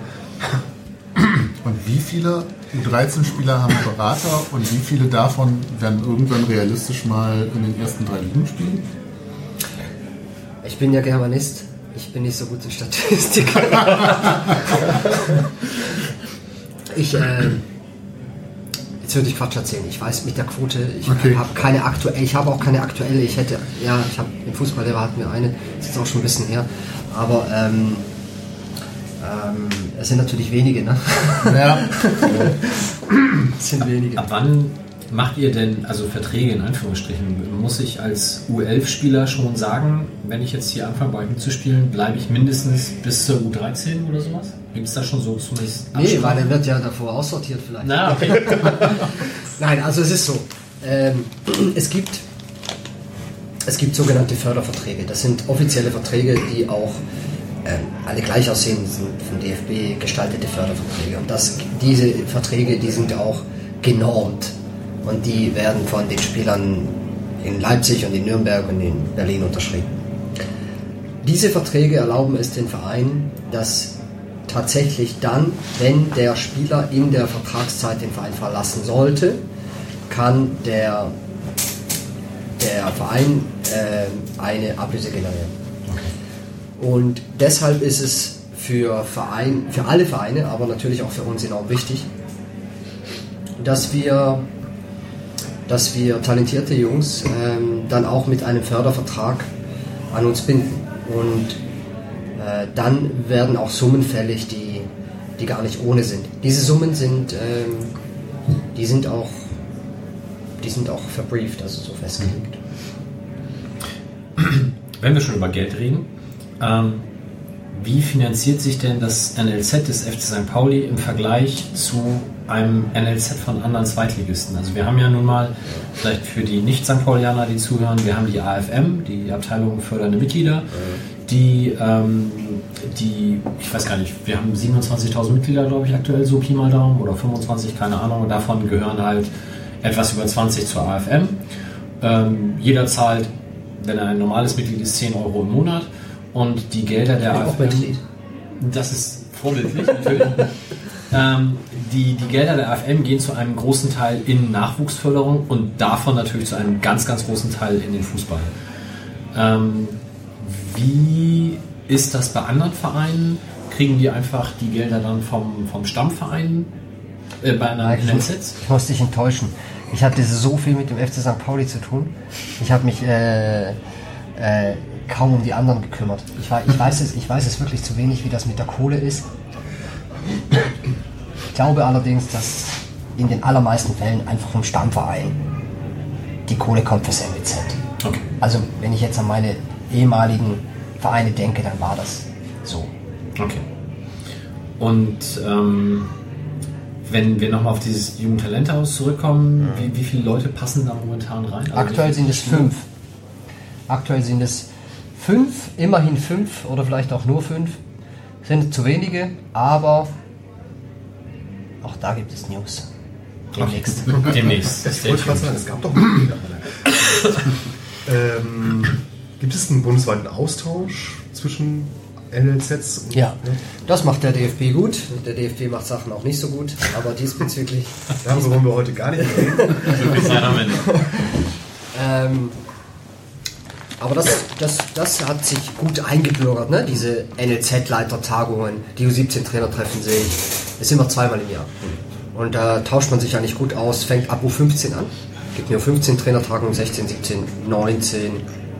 S2: Und wie viele 13-Spieler haben Berater und wie viele davon werden irgendwann realistisch mal in den ersten drei Ligen spielen?
S3: Ich bin ja Germanist, ich bin nicht so gut in Statistik. ich, äh, jetzt würde ich Quatsch erzählen. Ich weiß mit der Quote, ich
S2: Okay.
S3: habe keine aktuelle, ich habe auch keine aktuelle. Ich hätte, ja, ich habe im Fußballlehrer hatten wir eine, das ist jetzt auch schon ein bisschen her, aber ähm, ähm, es sind natürlich wenige, ne?
S2: Ja.
S3: Es sind wenige.
S1: Ab wann macht ihr denn, also Verträge in Anführungsstrichen, muss ich als U11-Spieler schon sagen, wenn ich jetzt hier anfange bei euch mitzuspielen, bleibe ich mindestens bis zur U13 oder sowas? Gibt es da schon so zumindest
S3: Nee, weil
S1: Absprachen?
S3: er wird ja davor aussortiert vielleicht.
S1: Na, okay.
S3: Nein, also es ist so. Ähm, es gibt es gibt sogenannte Förderverträge. Das sind offizielle Verträge, die auch ähm, alle gleich aussehen, Das sind vom DFB gestaltete Förderverträge. Und das, diese Verträge, die sind auch genormt. Und die werden von den Spielern in Leipzig und in Nürnberg und in Berlin unterschrieben. Diese Verträge erlauben es den Vereinen, dass tatsächlich dann, wenn der Spieler in der Vertragszeit den Verein verlassen sollte, kann der, der Verein äh, eine Ablöse generieren. Und deshalb ist es für, Verein, für alle Vereine, aber natürlich auch für uns enorm wichtig, dass wir, dass wir talentierte Jungs ähm, dann auch mit einem Fördervertrag an uns binden. Und äh, dann werden auch Summen fällig, die, die gar nicht ohne sind. Diese Summen sind, ähm, die sind auch, die sind auch verbrieft, also so festgelegt.
S1: wenn wir schon über Geld reden, ähm, wie finanziert sich denn das NLZ des FC St. Pauli im Vergleich zu einem NLZ von anderen Zweitligisten? Also wir haben ja nun mal, vielleicht für die Nicht-St. Paulianer, die zuhören, wir haben die AFM, die Abteilung fördernde Mitglieder, die, ähm, die, ich weiß gar nicht, wir haben 27.000 Mitglieder, glaube ich, aktuell, so Pi mal Daumen, oder 25, keine Ahnung, davon gehören halt etwas über 20 zur AFM. Ähm, jeder zahlt, wenn er ein normales Mitglied ist, 10 Euro im Monat. Und die Gelder der AFM. Das ist vorbildlich, natürlich. Ähm, die, die Gelder der AFM gehen zu einem großen Teil in Nachwuchsförderung und davon natürlich zu einem ganz, ganz großen Teil in den Fußball. Ähm, wie ist das bei anderen Vereinen? Kriegen die einfach die Gelder dann vom, vom Stammverein äh, bei einer
S3: ich, muss,
S1: NLZ?
S3: ich muss dich enttäuschen. Ich hatte so viel mit dem FC St. Pauli zu tun. Ich habe mich äh, äh, kaum um die anderen gekümmert. Ich, ich, weiß es, ich weiß es wirklich zu wenig, wie das mit der Kohle ist. Ich glaube allerdings, dass in den allermeisten Fällen einfach vom Stammverein die Kohle kommt fürs MWZ.
S1: Okay.
S3: Also wenn ich jetzt an meine ehemaligen Vereine denke, dann war das so.
S1: Okay. Und ähm, wenn wir nochmal auf dieses Jugendtalentehaus zurückkommen, wie, wie viele Leute passen da momentan rein? Also
S3: Aktuell sind es fünf. Aktuell sind es fünf, immerhin fünf oder vielleicht auch nur fünf. Sind zu wenige, aber auch da gibt es News. Demnächst.
S1: Demnächst.
S6: Ich wollte gerade sagen, es gab doch mal ähm, Gibt es einen bundesweiten Austausch zwischen NLZs? und-
S3: Ja, das macht der DFB gut. Der DFB macht Sachen auch nicht so gut, aber diesbezüglich.
S6: Darüber wollen wir heute gar nicht reden.
S3: Ähm, aber das, das, das hat sich gut eingebürgert, ne? diese NLZ-Leitertagungen, die U17-Trainer treffen sich. Das ist immer zweimal im Jahr. Und da tauscht man sich eigentlich gut aus, fängt ab U15 an. Gibt nur 15 Trainertagungen, 16, 17, 19,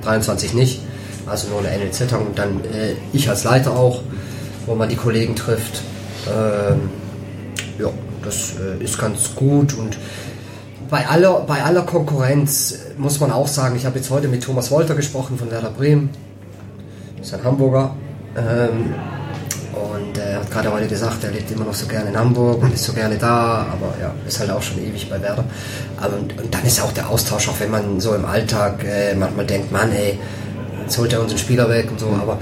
S3: 23 nicht. Also nur eine NLZ-Tagung und dann äh, ich als Leiter auch, wo man die Kollegen trifft. Ähm, ja, das äh, ist ganz gut und bei aller, bei aller Konkurrenz muss man auch sagen, ich habe jetzt heute mit Thomas Wolter gesprochen von Werder Bremen, ist ein Hamburger. Ähm, und er hat gerade heute gesagt, er lebt immer noch so gerne in Hamburg und ist so gerne da, aber ja, ist halt auch schon ewig bei Werder. Aber, und, und dann ist auch der Austausch, auch wenn man so im Alltag äh, manchmal denkt, Mann, ey, jetzt holt er unseren Spieler weg und so, aber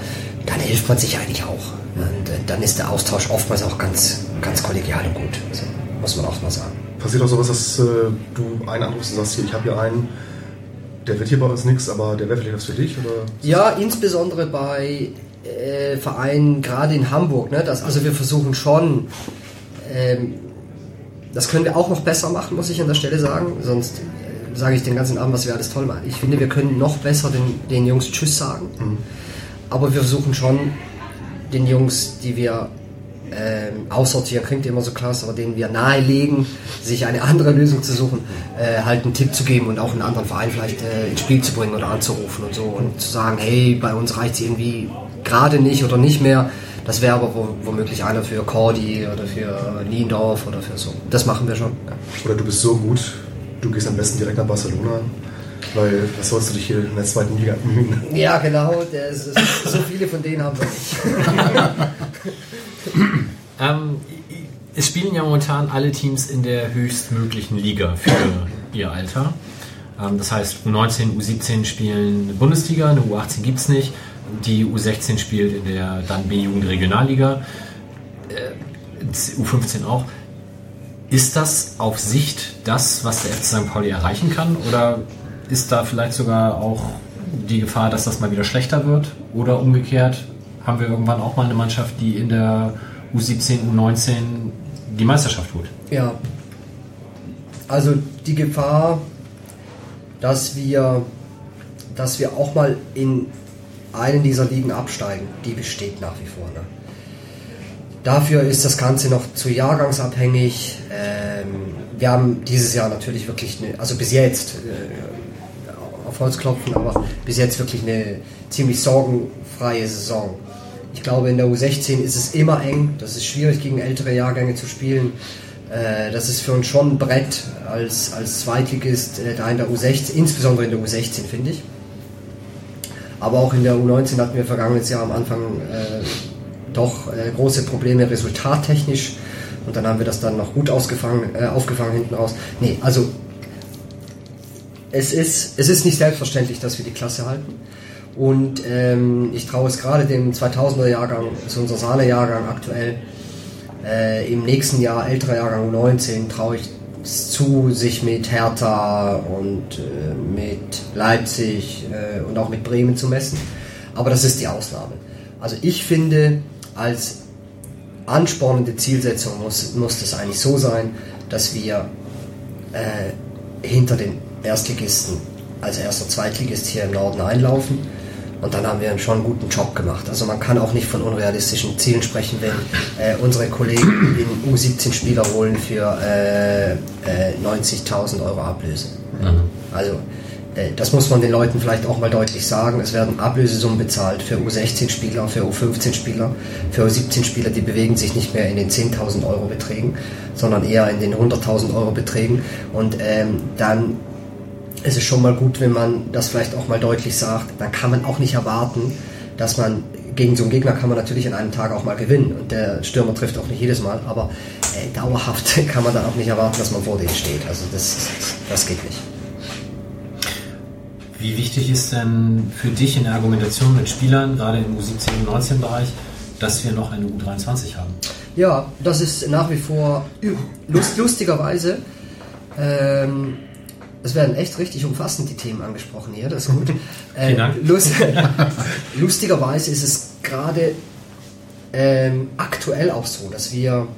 S3: dann hilft man sich eigentlich auch. Und äh, dann ist der Austausch oftmals auch ganz, ganz kollegial und gut. Also, muss man auch mal sagen.
S6: Passiert auch sowas, dass äh, du einen anrufst und sagst, hier, ich habe hier einen, der wird hier bei uns nichts, aber der wäre vielleicht was für dich? Oder?
S3: Ja, insbesondere bei äh, Vereinen, gerade in Hamburg. Ne? Das, also wir versuchen schon, ähm, das können wir auch noch besser machen, muss ich an der Stelle sagen. Sonst äh, sage ich den ganzen Abend, was wir alles toll machen. Ich finde, wir können noch besser den, den Jungs Tschüss sagen. Aber wir versuchen schon, den Jungs, die wir ähm, aussortieren, klingt immer so klasse, aber denen wir nahelegen, sich eine andere Lösung zu suchen, äh, halt einen Tipp zu geben und auch einen anderen Verein vielleicht äh, ins Spiel zu bringen oder anzurufen und so und zu sagen, hey, bei uns reicht es irgendwie gerade nicht oder nicht mehr. Das wäre aber wo, womöglich einer für Cordy oder für Niendorf oder für so. Das machen wir schon. Ja.
S6: Oder du bist so gut, du gehst am besten direkt nach Barcelona, weil was sollst du dich hier in der zweiten Liga bemühen?
S3: Ja, genau. Ist, so viele von denen haben wir nicht.
S1: Ähm, es spielen ja momentan alle Teams in der höchstmöglichen Liga für ihr Alter. Ähm, das heißt, U19, U17 spielen Bundesliga, eine U18 gibt es nicht. Die U16 spielt in der dann B-Jugend-Regionalliga. Äh, U15 auch. Ist das auf Sicht das, was der FC St. Pauli erreichen kann? Oder ist da vielleicht sogar auch die Gefahr, dass das mal wieder schlechter wird? Oder umgekehrt, haben wir irgendwann auch mal eine Mannschaft, die in der U17, U19 die Meisterschaft holt?
S3: Ja. Also die Gefahr, dass wir, dass wir auch mal in einen dieser Ligen absteigen, die besteht nach wie vor. Ne? Dafür ist das Ganze noch zu jahrgangsabhängig. Ähm, wir haben dieses Jahr natürlich wirklich, eine, also bis jetzt, äh, auf Holz klopfen, aber bis jetzt wirklich eine ziemlich sorgenfreie Saison. Ich glaube, in der U16 ist es immer eng. Das ist schwierig, gegen ältere Jahrgänge zu spielen. Äh, das ist für uns schon ein Brett als, als Zweitligist äh, da in der U16, insbesondere in der U16, finde ich. Aber auch in der U19 hatten wir vergangenes Jahr am Anfang äh, doch große Probleme resultattechnisch. Und dann haben wir das dann noch gut ausgefangen, äh, aufgefangen hinten raus. Nee, also es ist, es ist nicht selbstverständlich, dass wir die Klasse halten. Und ähm, ich traue es gerade dem 2000er Jahrgang, das ist unser Sahne-Jahrgang aktuell, äh, im nächsten Jahr, älterer Jahrgang 19, traue ich es zu, sich mit Hertha und äh, mit Leipzig äh, und auch mit Bremen zu messen. Aber das ist die Ausnahme. Also ich finde, als anspornende Zielsetzung muss, muss das eigentlich so sein, dass wir äh, hinter den Erstligisten als erster Zweitligist hier im Norden einlaufen. Und dann haben wir schon einen guten Job gemacht. Also man kann auch nicht von unrealistischen Zielen sprechen, wenn äh, unsere Kollegen in U17 Spieler holen für äh, äh, 90.000 Euro Ablöse. Also äh, das muss man den Leuten vielleicht auch mal deutlich sagen. Es werden Ablösesummen bezahlt für U16 Spieler, für U15 Spieler, für U17 Spieler, die bewegen sich nicht mehr in den 10.000 Euro Beträgen, sondern eher in den 100.000 Euro Beträgen. Und ähm, dann es ist schon mal gut, wenn man das vielleicht auch mal deutlich sagt. Dann kann man auch nicht erwarten, dass man gegen so einen Gegner kann man natürlich an einem Tag auch mal gewinnen. Und der Stürmer trifft auch nicht jedes Mal, aber äh, dauerhaft kann man dann auch nicht erwarten, dass man vor denen steht. Also das, das geht nicht.
S1: Wie wichtig ist denn für dich in der Argumentation mit Spielern, gerade im U17 und U19-Bereich, dass wir noch eine U23 haben?
S3: Ja, das ist nach wie vor lust, lustigerweise Ähm, es werden echt richtig umfassend die Themen angesprochen hier, das ist gut. Äh. Lust, lustigerweise ist es gerade ähm, aktuell auch so, dass wir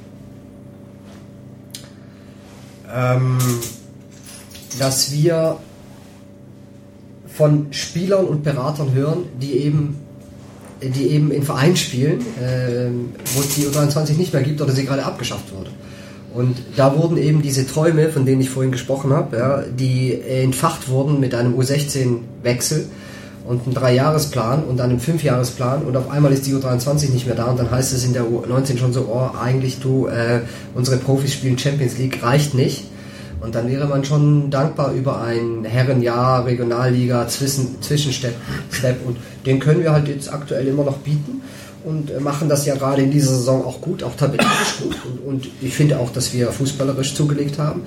S3: ähm, dass wir von Spielern und Beratern hören, die eben die eben in Vereinen spielen, ähm, wo es die U23 nicht mehr gibt oder sie gerade abgeschafft wurde. Und da wurden eben diese Träume, von denen ich vorhin gesprochen habe, ja, die entfacht wurden mit einem U16-Wechsel und einem Dreijahresplan und einem Fünfjahresplan und auf einmal ist die U23 nicht mehr da und dann heißt es in der U19 schon so, oh, eigentlich du, äh, unsere Profis spielen Champions League, reicht nicht. Und dann wäre man schon dankbar über ein Herrenjahr, Regionalliga, Zwischen, Zwischenstep Step. und den können wir halt jetzt aktuell immer noch bieten und äh, machen das ja gerade in dieser Saison auch gut, auch tabellarisch gut. Und, und ich finde auch, dass wir fußballerisch zugelegt haben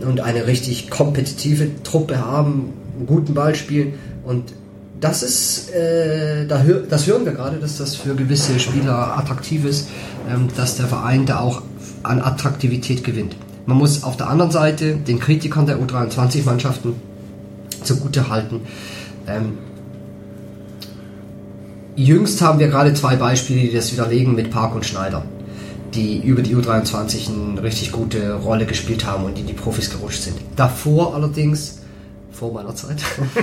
S3: und eine richtig kompetitive Truppe haben, einen guten Ball spielen und das ist, äh, da hör, das hören wir gerade, dass das für gewisse Spieler attraktiv ist, ähm, dass der Verein da auch an Attraktivität gewinnt. Man muss auf der anderen Seite den Kritikern der U23-Mannschaften zugute halten. Ähm, jüngst haben wir gerade zwei Beispiele, die das widerlegen mit Park und Schneider, die über die U23 eine richtig gute Rolle gespielt haben und in die Profis gerutscht sind. Davor allerdings, vor meiner Zeit,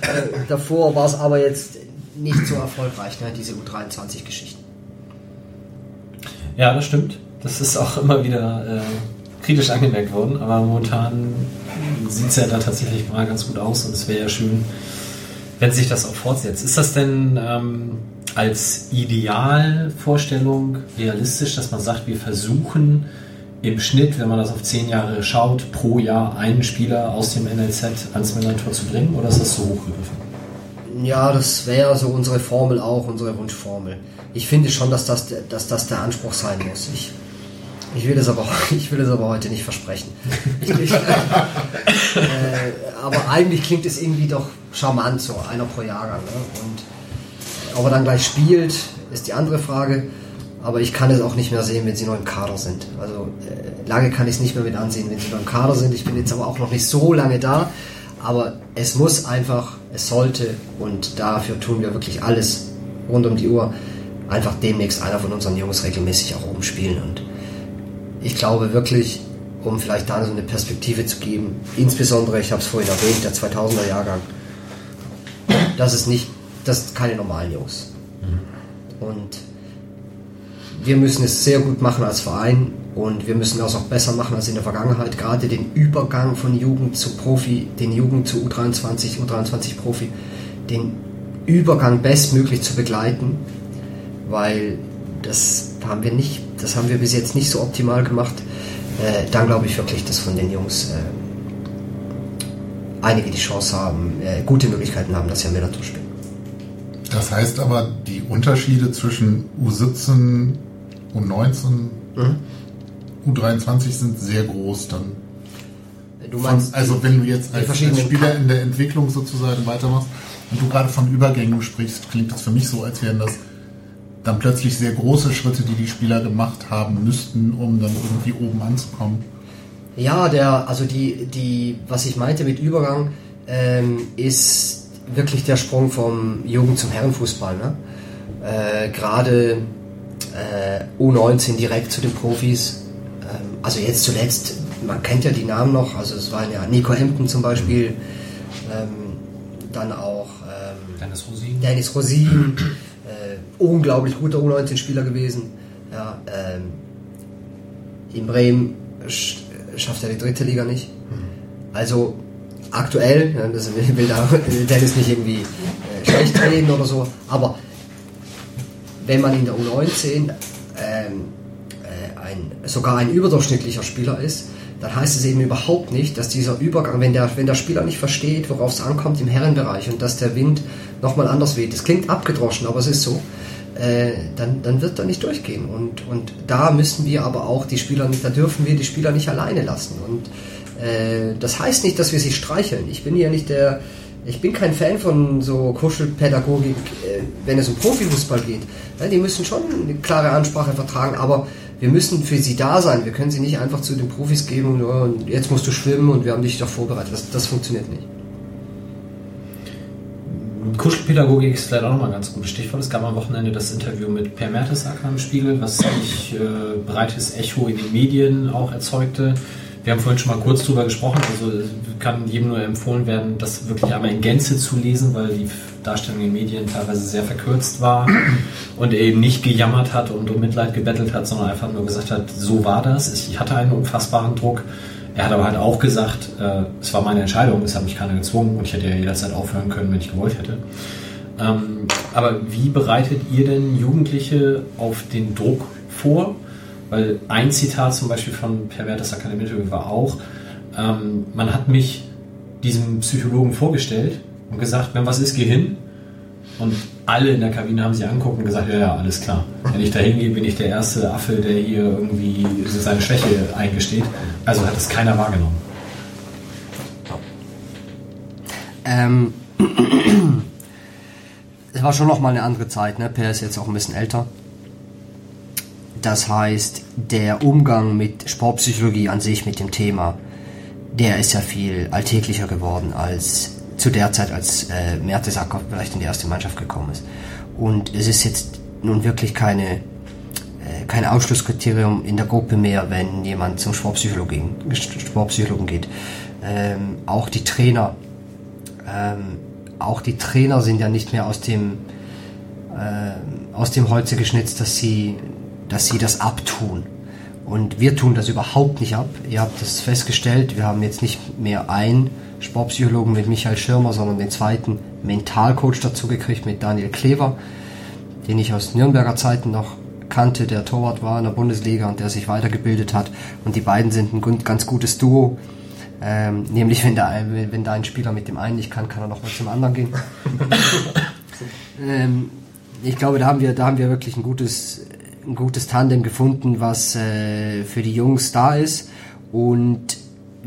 S3: äh, davor war es aber jetzt nicht so erfolgreich, ne, diese U23-Geschichten.
S1: Ja, das stimmt. Das ist auch immer wieder äh, kritisch angemerkt worden, aber momentan sieht es ja da tatsächlich mal ganz gut aus und es wäre ja schön, wenn sich das auch fortsetzt. Ist das denn ähm, als Idealvorstellung realistisch, dass man sagt, wir versuchen im Schnitt, wenn man das auf zehn Jahre schaut, pro Jahr einen Spieler aus dem NLZ ans Millantor zu bringen oder ist das so hochgegriffen?
S3: Ja, das wäre so unsere Formel auch, unsere Wunschformel. Ich finde schon, dass das, dass das der Anspruch sein muss. Ich, ich will es aber, ich will es aber heute nicht versprechen. Ich, äh, aber eigentlich klingt es irgendwie doch charmant, so einer pro Jahrgang. Ne? Und ob er dann gleich spielt, ist die andere Frage. Aber ich kann es auch nicht mehr sehen, wenn sie noch im Kader sind. Also äh, lange kann ich es nicht mehr mit ansehen, wenn sie noch im Kader sind. Ich bin jetzt aber auch noch nicht so lange da. Aber es muss einfach, es sollte und dafür tun wir wirklich alles rund um die Uhr. Einfach demnächst einer von unseren Jungs regelmäßig auch oben spielen. Und ich glaube wirklich, um vielleicht da so eine Perspektive zu geben, insbesondere, ich habe es vorhin erwähnt, der 2000er Jahrgang, das ist nicht, das sind keine normalen Jungs. Und wir müssen es sehr gut machen als Verein und wir müssen es auch besser machen als in der Vergangenheit. Gerade den Übergang von Jugend zu Profi, den Jugend zu U23, U23 Profi, den Übergang bestmöglich zu begleiten, weil das haben wir nicht, das haben wir bis jetzt nicht so optimal gemacht. Äh, dann glaube ich wirklich, dass von den Jungs äh, einige die Chance haben, äh, gute Möglichkeiten haben, dass sie am Millantor spielen.
S2: Das heißt aber, die Unterschiede zwischen U17, U19,
S3: Mhm.
S2: U23 sind sehr groß dann.
S3: Du
S2: Von,
S3: meinst,
S2: also wenn du jetzt als, als Spieler in der Entwicklung sozusagen weitermachst und du gerade von Übergängen sprichst, klingt das für mich so, als wären das dann plötzlich sehr große Schritte, die die Spieler gemacht haben müssten, um dann irgendwie oben anzukommen.
S3: Ja, der, also die, die, was ich meinte mit Übergang, ähm, ist wirklich der Sprung vom Jugend zum Herrenfußball. Ne? Äh, Gerade äh, U19 direkt zu den Profis. Ähm, also jetzt zuletzt, man kennt ja die Namen noch, also es waren ja Nico Emden zum Beispiel, ähm, dann auch ähm,
S1: Dennis Rosin.
S3: Dennis Rosin, unglaublich guter U19-Spieler gewesen. Ja, ähm, in Bremen sch schafft er die dritte Liga nicht. Also aktuell, ja, das will, will da Dennis nicht irgendwie äh, schlecht reden oder so, aber wenn man in der U19 ähm, äh, ein, sogar ein überdurchschnittlicher Spieler ist, dann heißt es eben überhaupt nicht, dass dieser Übergang, wenn der, wenn der Spieler nicht versteht, worauf es ankommt im Herrenbereich und dass der Wind nochmal anders weht. Das klingt abgedroschen, aber es ist so. Äh, dann, dann wird er nicht durchgehen. Und, und da müssen wir aber auch die Spieler nicht, da dürfen wir die Spieler nicht alleine lassen. Und äh, das heißt nicht, dass wir sie streicheln. Ich bin ja nicht der, Ich bin kein Fan von so Kuschelpädagogik, äh, wenn es um Profifußball geht. Ja, die müssen schon eine klare Ansprache vertragen, aber wir müssen für sie da sein. Wir können sie nicht einfach zu den Profis geben und, oh, und jetzt musst du schwimmen und wir haben dich doch vorbereitet. Das, das funktioniert nicht.
S1: Kuschelpädagogik ist vielleicht auch nochmal ein ganz gutes Stichwort. Es gab am Wochenende das Interview mit Per Mertesacker im Spiegel, was sich äh, breites Echo in den Medien auch erzeugte. Wir haben vorhin schon mal kurz drüber gesprochen, also kann jedem nur empfohlen werden, das wirklich einmal in Gänze zu lesen, weil die Darstellung in den Medien teilweise sehr verkürzt war und er eben nicht gejammert hat und um Mitleid gebettelt hat, sondern einfach nur gesagt hat, so war das. Ich hatte einen unfassbaren Druck. Er hat aber halt auch gesagt, äh, es war meine Entscheidung, es hat mich keiner gezwungen und ich hätte ja jederzeit aufhören können, wenn ich gewollt hätte. Ähm, aber wie bereitet ihr denn Jugendliche auf den Druck vor? Weil ein Zitat zum Beispiel von Pervertes Akademie war auch, ähm, man hat mich diesem Psychologen vorgestellt und gesagt, wenn was ist, geh hin. Und alle in der Kabine haben sich angeguckt und gesagt, ja, ja, alles klar. Wenn ich da hingehe, bin ich der erste Affe, der hier irgendwie seine Schwäche eingesteht. Also hat es keiner wahrgenommen.
S3: Ähm, es war schon noch mal eine andere Zeit. Ne? Per ist jetzt auch ein bisschen älter. Das heißt, der Umgang mit Sportpsychologie an sich, mit dem Thema, der ist ja viel alltäglicher geworden als zu der Zeit, als äh, Mertesacker vielleicht in die erste Mannschaft gekommen ist. Und es ist jetzt nun wirklich keine, äh, kein Ausschlusskriterium in der Gruppe mehr, wenn jemand zum Sportpsychologen, Sportpsychologen geht. Ähm, auch die Trainer, ähm, auch die Trainer sind ja nicht mehr aus dem, äh, aus dem Holze geschnitzt, dass sie dass sie das abtun. Und wir tun das überhaupt nicht ab. Ihr habt es festgestellt, wir haben jetzt nicht mehr einen Sportpsychologen mit Michael Schirmer, sondern den zweiten Mentalcoach dazu gekriegt mit Daniel Klever, den ich aus Nürnberger Zeiten noch kannte, der Torwart war in der Bundesliga und der sich weitergebildet hat. Und die beiden sind ein ganz gutes Duo. Ähm, nämlich, wenn da, wenn da ein Spieler mit dem einen nicht kann, kann er noch mal zum anderen gehen. ähm, ich glaube, da haben wir, da haben wir wirklich ein gutes, ein gutes Tandem gefunden, was äh, für die Jungs da ist. Und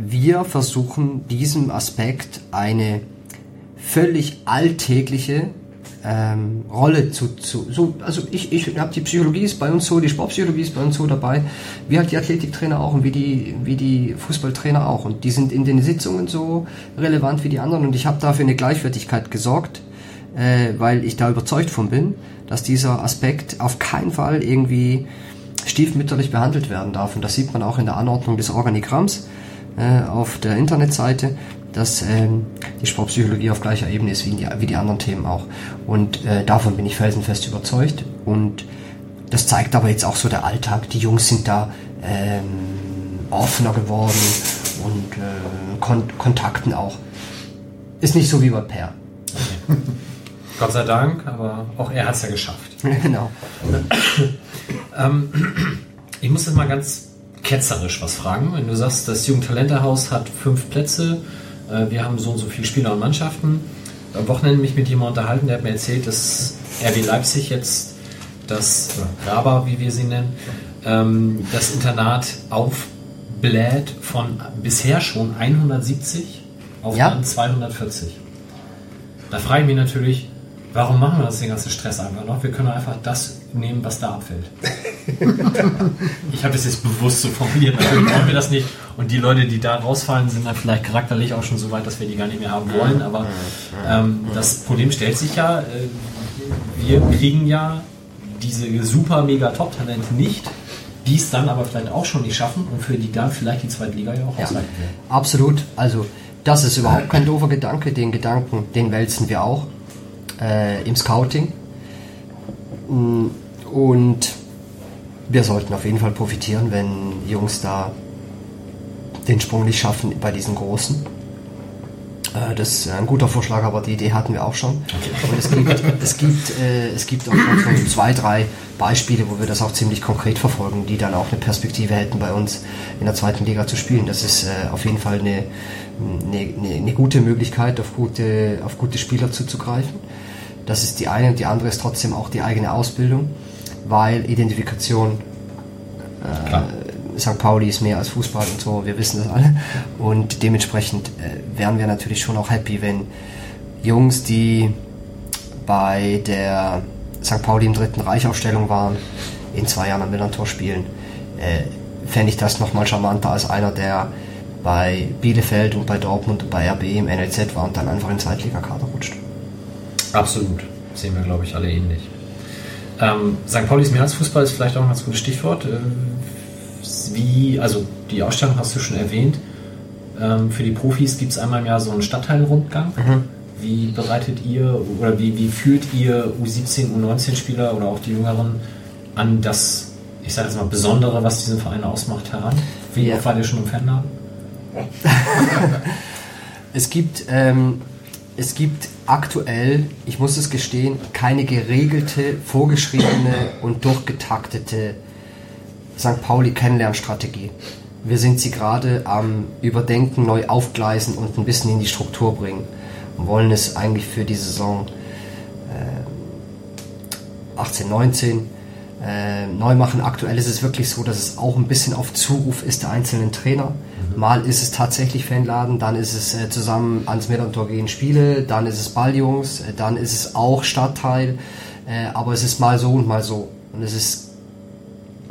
S3: wir versuchen diesem Aspekt eine völlig alltägliche ähm, Rolle zu, zu so, also ich, ich habe die Psychologie ist bei uns so, die Sportpsychologie ist bei uns so dabei, wie halt die Athletiktrainer auch und wie die, wie die Fußballtrainer auch. Und die sind in den Sitzungen so relevant wie die anderen und ich habe dafür eine Gleichwertigkeit gesorgt, äh, weil ich da überzeugt von bin, dass dieser Aspekt auf keinen Fall irgendwie stiefmütterlich behandelt werden darf. Und das sieht man auch in der Anordnung des Organigramms äh, auf der Internetseite, dass ähm, die Sportpsychologie auf gleicher Ebene ist wie die, wie die anderen Themen auch. Und äh, davon bin ich felsenfest überzeugt. Und das zeigt aber jetzt auch so der Alltag. Die Jungs sind da ähm, offener geworden und äh, Kon Kontakten auch. Ist nicht so wie bei Per.
S1: Okay. Gott sei Dank, aber auch er hat es ja geschafft.
S3: genau.
S1: ähm, ich muss jetzt mal ganz ketzerisch was fragen. Wenn du sagst, das Jugendtalentehaus hat fünf Plätze, äh, wir haben so und so viele Spieler und Mannschaften. Am Wochenende mich mit jemandem unterhalten, der hat mir erzählt, dass RB Leipzig jetzt das Raba, wie wir sie nennen, ähm, das Internat aufbläht von bisher schon 170 auf ja. dann 240. Da frage ich mich natürlich, Warum machen wir uns den ganzen Stress einfach noch? Wir können einfach das nehmen, was da abfällt. ich habe es jetzt bewusst so formuliert, natürlich wollen wir das nicht. Und die Leute, die da rausfallen, sind dann vielleicht charakterlich auch schon so weit, dass wir die gar nicht mehr haben wollen. Aber ähm, das Problem stellt sich ja, äh, wir kriegen ja diese super mega Top-Talente nicht, die es dann aber vielleicht auch schon nicht schaffen und für die dann vielleicht die zweite Liga ja auch ja, ausreichen wird.
S3: Absolut. Also das ist überhaupt kein doofer Gedanke. Den Gedanken, den wälzen wir auch äh, im Scouting. Mm, und wir sollten auf jeden Fall profitieren, wenn Jungs da den Sprung nicht schaffen bei diesen Großen. Äh, das ist ein guter Vorschlag, aber die Idee hatten wir auch schon. Und es gibt, es gibt, äh, es gibt auch schon zwei, drei Beispiele, wo wir das auch ziemlich konkret verfolgen, die dann auch eine Perspektive hätten, bei uns in der zweiten Liga zu spielen. Das ist äh, auf jeden Fall eine, eine, eine, eine gute Möglichkeit, auf gute, auf gute Spieler zuzugreifen. Das ist die eine und die andere ist trotzdem auch die eigene Ausbildung, weil Identifikation äh, St. Pauli ist mehr als Fußball und so, wir wissen das alle. Und dementsprechend äh, wären wir natürlich schon auch happy, wenn Jungs, die bei der St. Pauli im Dritten Reich Aufstellung waren, in zwei Jahren am Millantor spielen, äh, fände ich das nochmal charmanter als einer, der bei Bielefeld und bei Dortmund und bei RB im NLZ war und dann einfach in Zweitligakader.
S1: Absolut. Sehen wir, glaube ich, alle ähnlich. Ähm, St. Paulis Mehrheitsfußball ist vielleicht auch ein ganz gutes Stichwort. Äh, wie, also die Ausstellung hast du schon erwähnt. Ähm, für die Profis gibt es einmal im Jahr so einen Stadtteilrundgang.
S3: Mhm.
S1: Wie bereitet ihr oder wie, wie führt ihr U17, U19-Spieler oder auch die Jüngeren an das, ich sage jetzt mal, Besondere, was diesen Verein ausmacht, heran? Wie
S3: Ja.
S1: wart ihr schon im Fanladen?
S3: Es gibt, ähm, es gibt aktuell, ich muss es gestehen, keine geregelte, vorgeschriebene und durchgetaktete St. Pauli Kennenlernstrategie. Wir sind sie gerade am Überdenken, neu aufgleisen und ein bisschen in die Struktur bringen. Und wollen es eigentlich für die Saison äh, 18, 19 äh, neu machen. Aktuell ist es wirklich so, dass es auch ein bisschen auf Zuruf ist der einzelnen Trainer. Mal ist es tatsächlich Fanladen, dann ist es äh, zusammen ans Millantor gehen Spiele, dann ist es Balljungs, äh, dann ist es auch Stadtteil, äh, aber es ist mal so und mal so. Und es ist,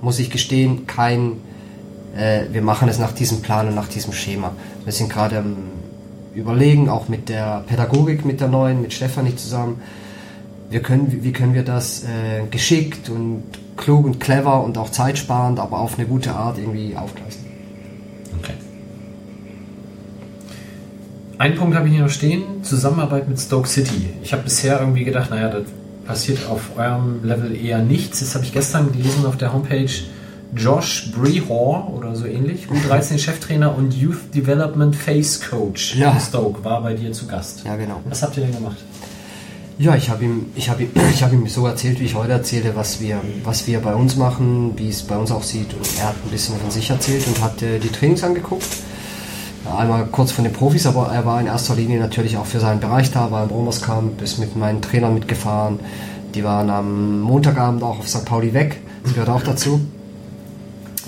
S3: muss ich gestehen, kein, äh, wir machen es nach diesem Plan und nach diesem Schema. Wir sind gerade am Überlegen, auch mit der Pädagogik, mit der neuen, mit Stefanie zusammen, wir können, wie können wir das äh, geschickt und klug und clever und auch zeitsparend, aber auf eine gute Art irgendwie aufgleisen.
S1: Okay. Einen Punkt habe ich hier noch stehen: Zusammenarbeit mit Stoke City. Ich habe bisher irgendwie gedacht, naja, das passiert auf eurem Level eher nichts. Jetzt habe ich gestern gelesen auf der Homepage, Josh Brehor oder so ähnlich, U13 Cheftrainer und Youth Development Face Coach
S3: Ja.
S1: in Stoke, war bei dir zu Gast.
S3: Ja, genau.
S1: Was habt ihr denn gemacht?
S3: Ja, ich habe ihm, ich habe ihm, ich habe ihm so erzählt, wie ich heute erzähle, was wir, was wir bei uns machen, wie es bei uns aussieht. Und er hat ein bisschen von sich erzählt und hat äh, die Trainings angeguckt. Einmal kurz von den Profis, aber er war in erster Linie natürlich auch für seinen Bereich da, war im Romerskamp, ist mit meinen Trainern mitgefahren. Die waren am Montagabend auch auf St. Pauli weg. Das gehört auch dazu.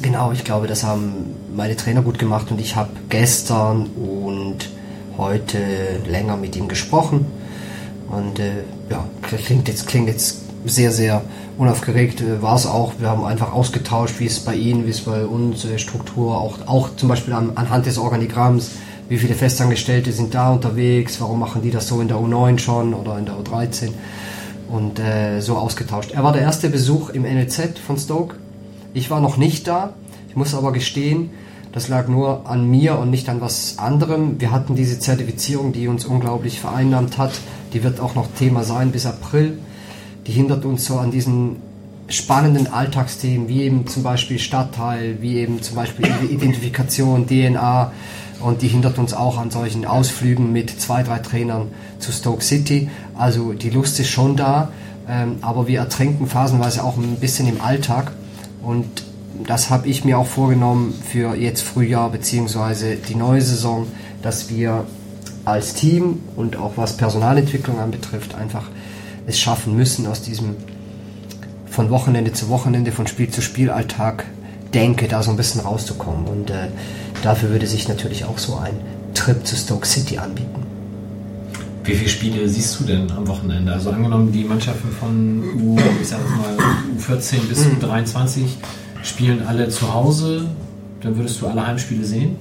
S3: Genau, ich glaube, das haben meine Trainer gut gemacht und ich habe gestern und heute länger mit ihm gesprochen. Und äh, ja, klingt jetzt, klingt jetzt sehr, sehr unaufgeregt. Äh, War es auch. Wir haben einfach ausgetauscht, wie es bei Ihnen, wie es bei uns, äh, Struktur, auch, auch zum Beispiel an, anhand des Organigramms, wie viele Festangestellte sind da unterwegs, warum machen die das so in der U9 schon oder in der U13 und äh, so ausgetauscht. Er war der erste Besuch im NLZ von Stoke. Ich war noch nicht da. Ich muss aber gestehen, das lag nur an mir und nicht an was anderem. Wir hatten diese Zertifizierung, die uns unglaublich vereinnahmt hat. Die wird auch noch Thema sein bis April. Die hindert uns so an diesen spannenden Alltagsthemen, wie eben zum Beispiel Stadtteil, wie eben zum Beispiel Identifikation, DNA. Und die hindert uns auch an solchen Ausflügen mit zwei, drei Trainern zu Stoke City. Also die Lust ist schon da, ähm, aber wir ertrinken phasenweise auch ein bisschen im Alltag. Und das habe ich mir auch vorgenommen für jetzt Frühjahr beziehungsweise die neue Saison, dass wir als Team und auch was Personalentwicklung anbetrifft, einfach es schaffen müssen, aus diesem von Wochenende zu Wochenende, von Spiel zu Spiel Alltag denke, da so ein bisschen rauszukommen. Und äh, dafür würde sich natürlich auch so ein Trip zu Stoke City anbieten.
S1: Wie viele Spiele siehst du denn am Wochenende? Also angenommen, die Mannschaften von U, ich sag mal, U14 bis U23 spielen alle zu Hause, dann würdest du alle Heimspiele sehen?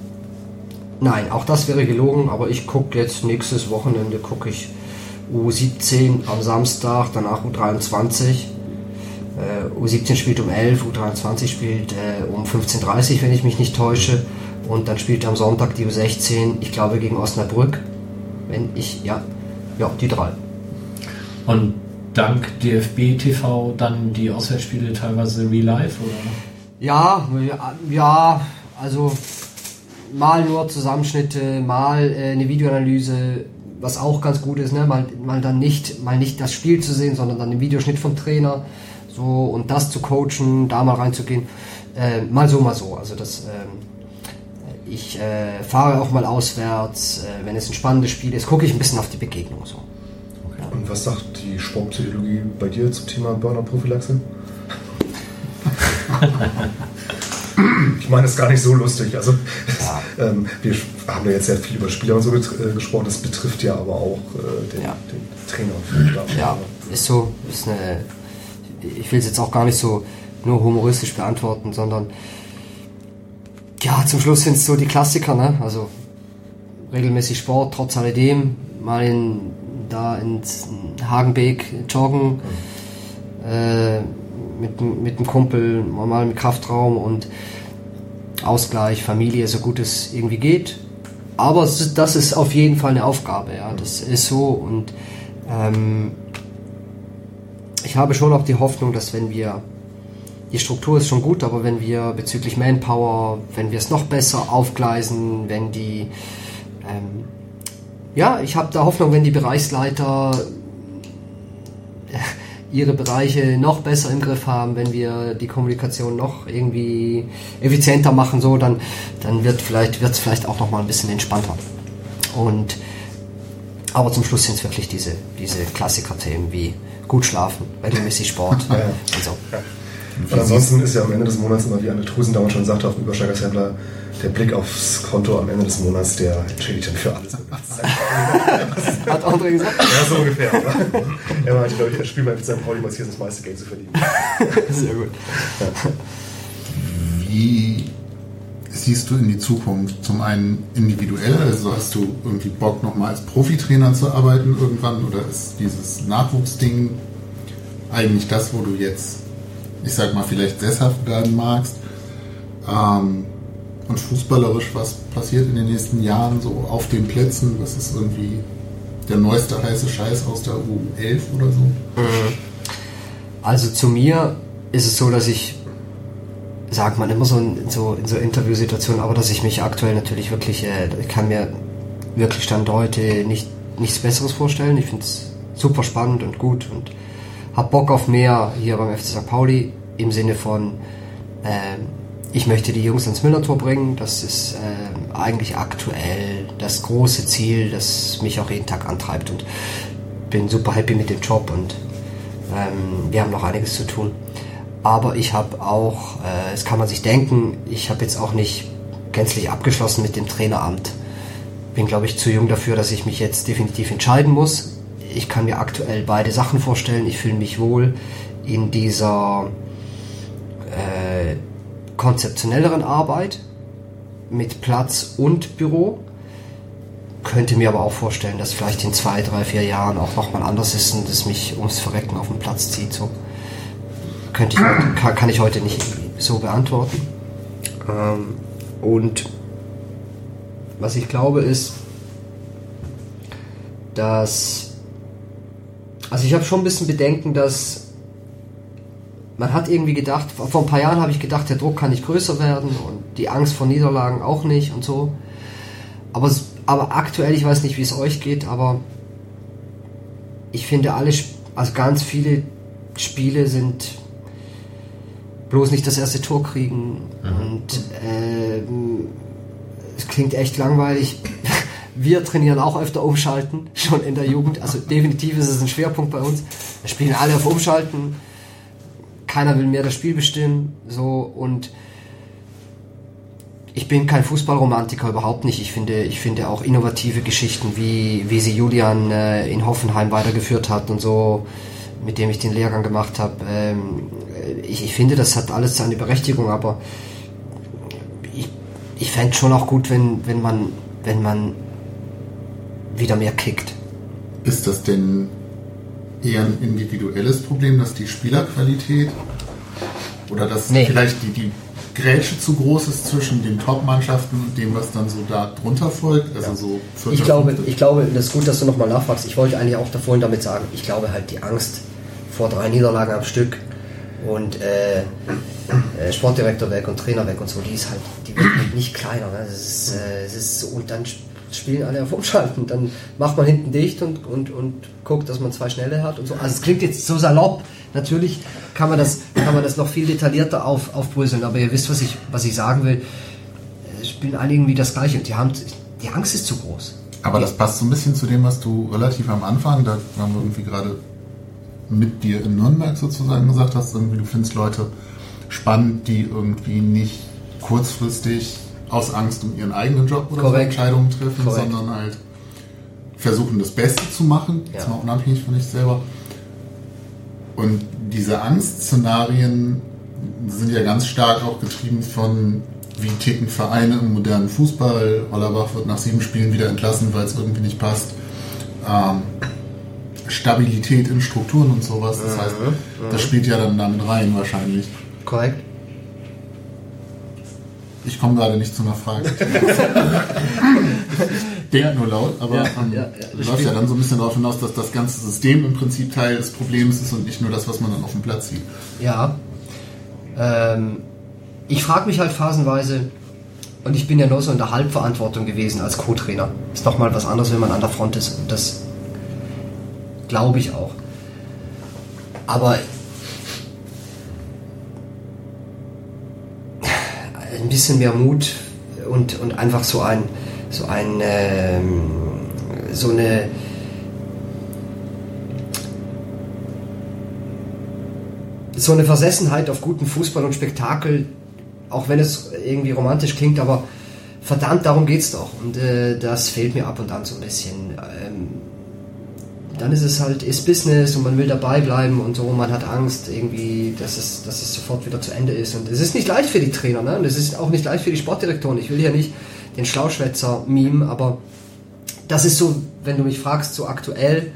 S3: Nein, auch das wäre gelogen, aber ich gucke jetzt nächstes Wochenende gucke ich U17 am Samstag, danach U23. Äh, U17 spielt um 11, U23 spielt äh, um 15.30 Uhr, wenn ich mich nicht täusche. Und dann spielt am Sonntag die U16, ich glaube gegen Osnabrück. Wenn ich, ja, ja, die drei.
S1: Und dank DFB TV dann die Auswärtsspiele teilweise real life oder?
S3: Ja, ja, also mal nur Zusammenschnitte, mal äh, eine Videoanalyse, was auch ganz gut ist, ne? mal, mal dann nicht, mal nicht das Spiel zu sehen, sondern dann den Videoschnitt vom Trainer, so und das zu coachen, da mal reinzugehen, äh, mal so, mal so. Also das, ähm, ich äh, fahre auch mal auswärts, äh, wenn es ein spannendes Spiel ist, gucke ich ein bisschen auf die Begegnung so.
S6: Und was sagt die Sportpsychologie bei dir zum Thema Burnout-Prophylaxe? Ich meine, das ist gar nicht so lustig. Also, ja. ähm, wir haben ja jetzt sehr viel über Spieler und so äh, gesprochen. Das betrifft ja aber auch äh, den,
S3: ja.
S6: den, Trainer.
S3: Ja, ist so. Ist eine, ich will es jetzt auch gar nicht so nur humoristisch beantworten, sondern ja, zum Schluss sind es so die Klassiker, ne? Also regelmäßig Sport, trotz alledem, mal in, da ins Hagenbeek joggen, mhm. äh, mit, mit einem Kumpel, mal im Kraftraum und Ausgleich, Familie, so gut es irgendwie geht. Aber das ist auf jeden Fall eine Aufgabe, ja, das ist so und ähm, ich habe schon auch die Hoffnung, dass wenn wir die Struktur ist schon gut, aber wenn wir bezüglich Manpower, wenn wir es noch besser aufgleisen, wenn die, ähm, ja, ich habe da Hoffnung, wenn die Bereichsleiter ihre Bereiche noch besser im Griff haben, wenn wir die Kommunikation noch irgendwie effizienter machen, so, dann, dann wird vielleicht, vielleicht auch noch mal ein bisschen entspannter. Und, aber zum Schluss sind es wirklich diese, diese Klassiker-Themen wie gut schlafen, regelmäßig Sport und so.
S6: Und ansonsten ist ja am Ende des Monats immer, wie Anne Trusen damals schon sagte, auf dem Übersteigershändler, der Blick aufs Konto am Ende des Monats, der entschädigt dann für alles.
S3: Hat André gesagt?
S6: Ja, so ungefähr. er meinte, glaube ich, er spielt mal mit seinem Pauli, was hier das meiste Geld zu verdienen.
S3: Sehr gut. Ja.
S2: Wie siehst du in die Zukunft? Zum einen individuell, also hast du irgendwie Bock, nochmal als Profitrainer zu arbeiten irgendwann oder ist dieses Nachwuchsding eigentlich das, wo du jetzt ich sag mal, vielleicht sesshaft werden magst. Ähm, und fußballerisch, was passiert in den nächsten Jahren so auf den Plätzen? Was ist irgendwie der neueste heiße Scheiß aus der U11 oder so? Mhm.
S3: Also zu mir ist es so, dass ich, sagt man immer so in so, in so Interviewsituationen, aber dass ich mich aktuell natürlich wirklich, äh, kann mir wirklich Stand heute nicht, nichts Besseres vorstellen. Ich finde es super spannend und gut und habe Bock auf mehr hier beim FC St. Pauli im Sinne von, äh, ich möchte die Jungs ans Millertor bringen. Das ist äh, eigentlich aktuell das große Ziel, das mich auch jeden Tag antreibt und bin super happy mit dem Job und ähm, wir haben noch einiges zu tun. Aber ich habe auch, äh, das kann man sich denken, ich habe jetzt auch nicht gänzlich abgeschlossen mit dem Traineramt. Bin, glaube ich, zu jung dafür, dass ich mich jetzt definitiv entscheiden muss ich kann mir aktuell beide Sachen vorstellen. Ich fühle mich wohl in dieser äh, konzeptionelleren Arbeit mit Platz und Büro. Könnte mir aber auch vorstellen, dass vielleicht in zwei, drei, vier Jahren auch nochmal anders ist und es mich ums Verrecken auf den Platz zieht. So. Könnte ich, kann, kann ich heute nicht so beantworten. Ähm, und was ich glaube ist, dass also ich habe schon ein bisschen Bedenken, dass man hat irgendwie gedacht, vor ein paar Jahren habe ich gedacht, der Druck kann nicht größer werden und die Angst vor Niederlagen auch nicht und so. Aber, aber aktuell, ich weiß nicht, wie es euch geht, aber ich finde alle, also ganz viele Spiele sind bloß nicht das erste Tor kriegen mhm. und äh, es klingt echt langweilig. Wir trainieren auch öfter Umschalten, schon in der Jugend. Also definitiv ist es ein Schwerpunkt bei uns. Wir spielen alle auf Umschalten. Keiner will mehr das Spiel bestimmen. So und ich bin kein Fußballromantiker, überhaupt nicht. Ich finde, ich finde auch innovative Geschichten, wie, wie sie Julian äh, in Hoffenheim weitergeführt hat und so, mit dem ich den Lehrgang gemacht habe. Ähm, ich, ich finde, das hat alles seine Berechtigung, aber ich, ich fände schon auch gut, wenn, wenn man, wenn man wieder mehr kickt.
S2: Ist das denn eher ein individuelles Problem, dass die Spielerqualität oder dass nee. vielleicht die, die Grätsche zu groß ist zwischen den Top-Mannschaften und dem, was dann so da drunter folgt? Also so
S3: ich, glaube, ich glaube, das ist gut, dass du nochmal nachfragst. Ich wollte eigentlich auch davor damit sagen, ich glaube halt die Angst vor drei Niederlagen am Stück und äh, äh, Sportdirektor weg und Trainer weg und so, die ist halt, die wird halt nicht kleiner. Ne? Das ist, äh, das ist so, und dann spielen alle auf Umschalten. Dann macht man hinten dicht und, und, und guckt, dass man zwei Schnelle hat und so. Also es klingt jetzt so salopp. Natürlich kann man das, kann man das noch viel detaillierter auf, aufbröseln, aber ihr wisst, was ich, was ich sagen will. Es spielen alle irgendwie das Gleiche und die haben, die Angst ist zu groß.
S2: Aber das passt so ein bisschen zu dem, was du relativ am Anfang, da haben wir irgendwie gerade mit dir in Nürnberg sozusagen gesagt hast, irgendwie du findest Leute spannend, die irgendwie nicht kurzfristig aus Angst um ihren eigenen Job oder so
S3: Korrekt.
S2: Entscheidungen treffen,
S3: Korrekt.
S2: sondern halt versuchen, das Beste zu machen, jetzt
S3: Ja.
S2: mal unabhängig von sich selber. Und diese Angstszenarien sind ja ganz stark auch getrieben von, wie ticken Vereine im modernen Fußball. Hollerbach wird nach sieben Spielen wieder entlassen, weil es irgendwie nicht passt. Ähm, Stabilität in Strukturen und sowas. Das heißt, das spielt ja dann damit rein wahrscheinlich.
S3: Korrekt.
S2: Ich komme gerade nicht zu einer Frage. Denkt nur laut, aber
S1: Ja,
S2: ähm,
S3: ja, ja.
S2: läuft ja dann so ein bisschen darauf hinaus, dass das ganze System im Prinzip Teil des Problems ist und nicht nur das, was man dann auf dem Platz sieht.
S3: Ja. Ähm, ich frage mich halt phasenweise, und ich bin ja nur so in der Halbverantwortung gewesen als Co-Trainer. Ist doch mal was anderes, wenn man an der Front ist. Und das glaube ich auch. Aber ein bisschen mehr Mut und, und einfach so ein, so ein, ähm, so eine, so eine Versessenheit auf guten Fußball und Spektakel, auch wenn es irgendwie romantisch klingt, aber verdammt, darum geht's doch. Und äh, das fehlt mir ab und an so ein bisschen. Ähm, dann ist es halt, ist Business und man will dabei bleiben und so, man hat Angst irgendwie, dass es, dass es sofort wieder zu Ende ist. Und es ist nicht leicht für die Trainer, ne? Und es ist auch nicht leicht für die Sportdirektoren. Ich will hier nicht den Schlauschwätzer meme, aber das ist so, wenn du mich fragst, so aktuell,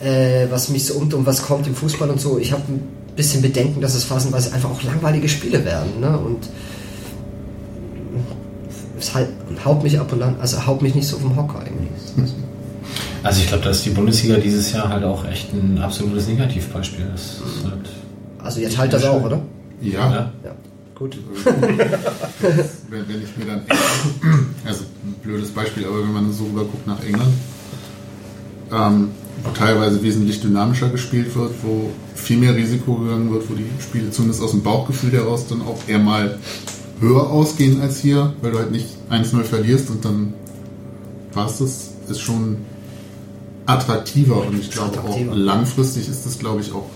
S3: äh, was mich so um, um was kommt im Fußball und so. Ich habe ein bisschen Bedenken, dass es phasenweise einfach auch langweilige Spiele werden. Ne? Und es halt, haut mich ab und an, also haut mich nicht so vom Hocker irgendwie.
S1: Also ich glaube, da ist die Bundesliga dieses Jahr halt auch echt ein absolutes Negativbeispiel. Das ist halt,
S3: Also jetzt halt das auch, oder?
S2: Ja,
S1: ja.
S3: Ja, gut.
S2: wenn, wenn ich mir dann, also ein blödes Beispiel, aber wenn man so rüber guckt nach England, ähm, wo teilweise wesentlich dynamischer gespielt wird, wo viel mehr Risiko gegangen wird, wo die Spiele zumindest aus dem Bauchgefühl heraus dann auch eher mal höher ausgehen als hier, weil du halt nicht 1-0 verlierst und dann passt es, ist schon attraktiver und ich glaube auch langfristig ist es, glaube ich, auch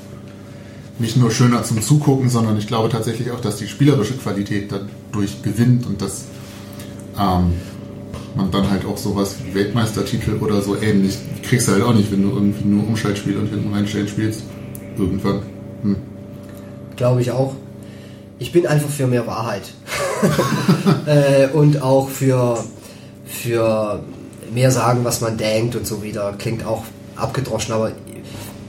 S2: nicht nur schöner zum Zugucken, sondern ich glaube tatsächlich auch, dass die spielerische Qualität dadurch gewinnt und dass ähm, man dann halt auch sowas wie Weltmeistertitel oder so ähnlich kriegst du halt auch nicht, wenn du irgendwie nur Umschaltspiel und hinten reinstellen spielst. Irgendwann. Hm.
S3: Glaube ich auch. Ich bin einfach für mehr Wahrheit. äh, und auch für, für mehr sagen, was man denkt und so wieder. Klingt auch abgedroschen, aber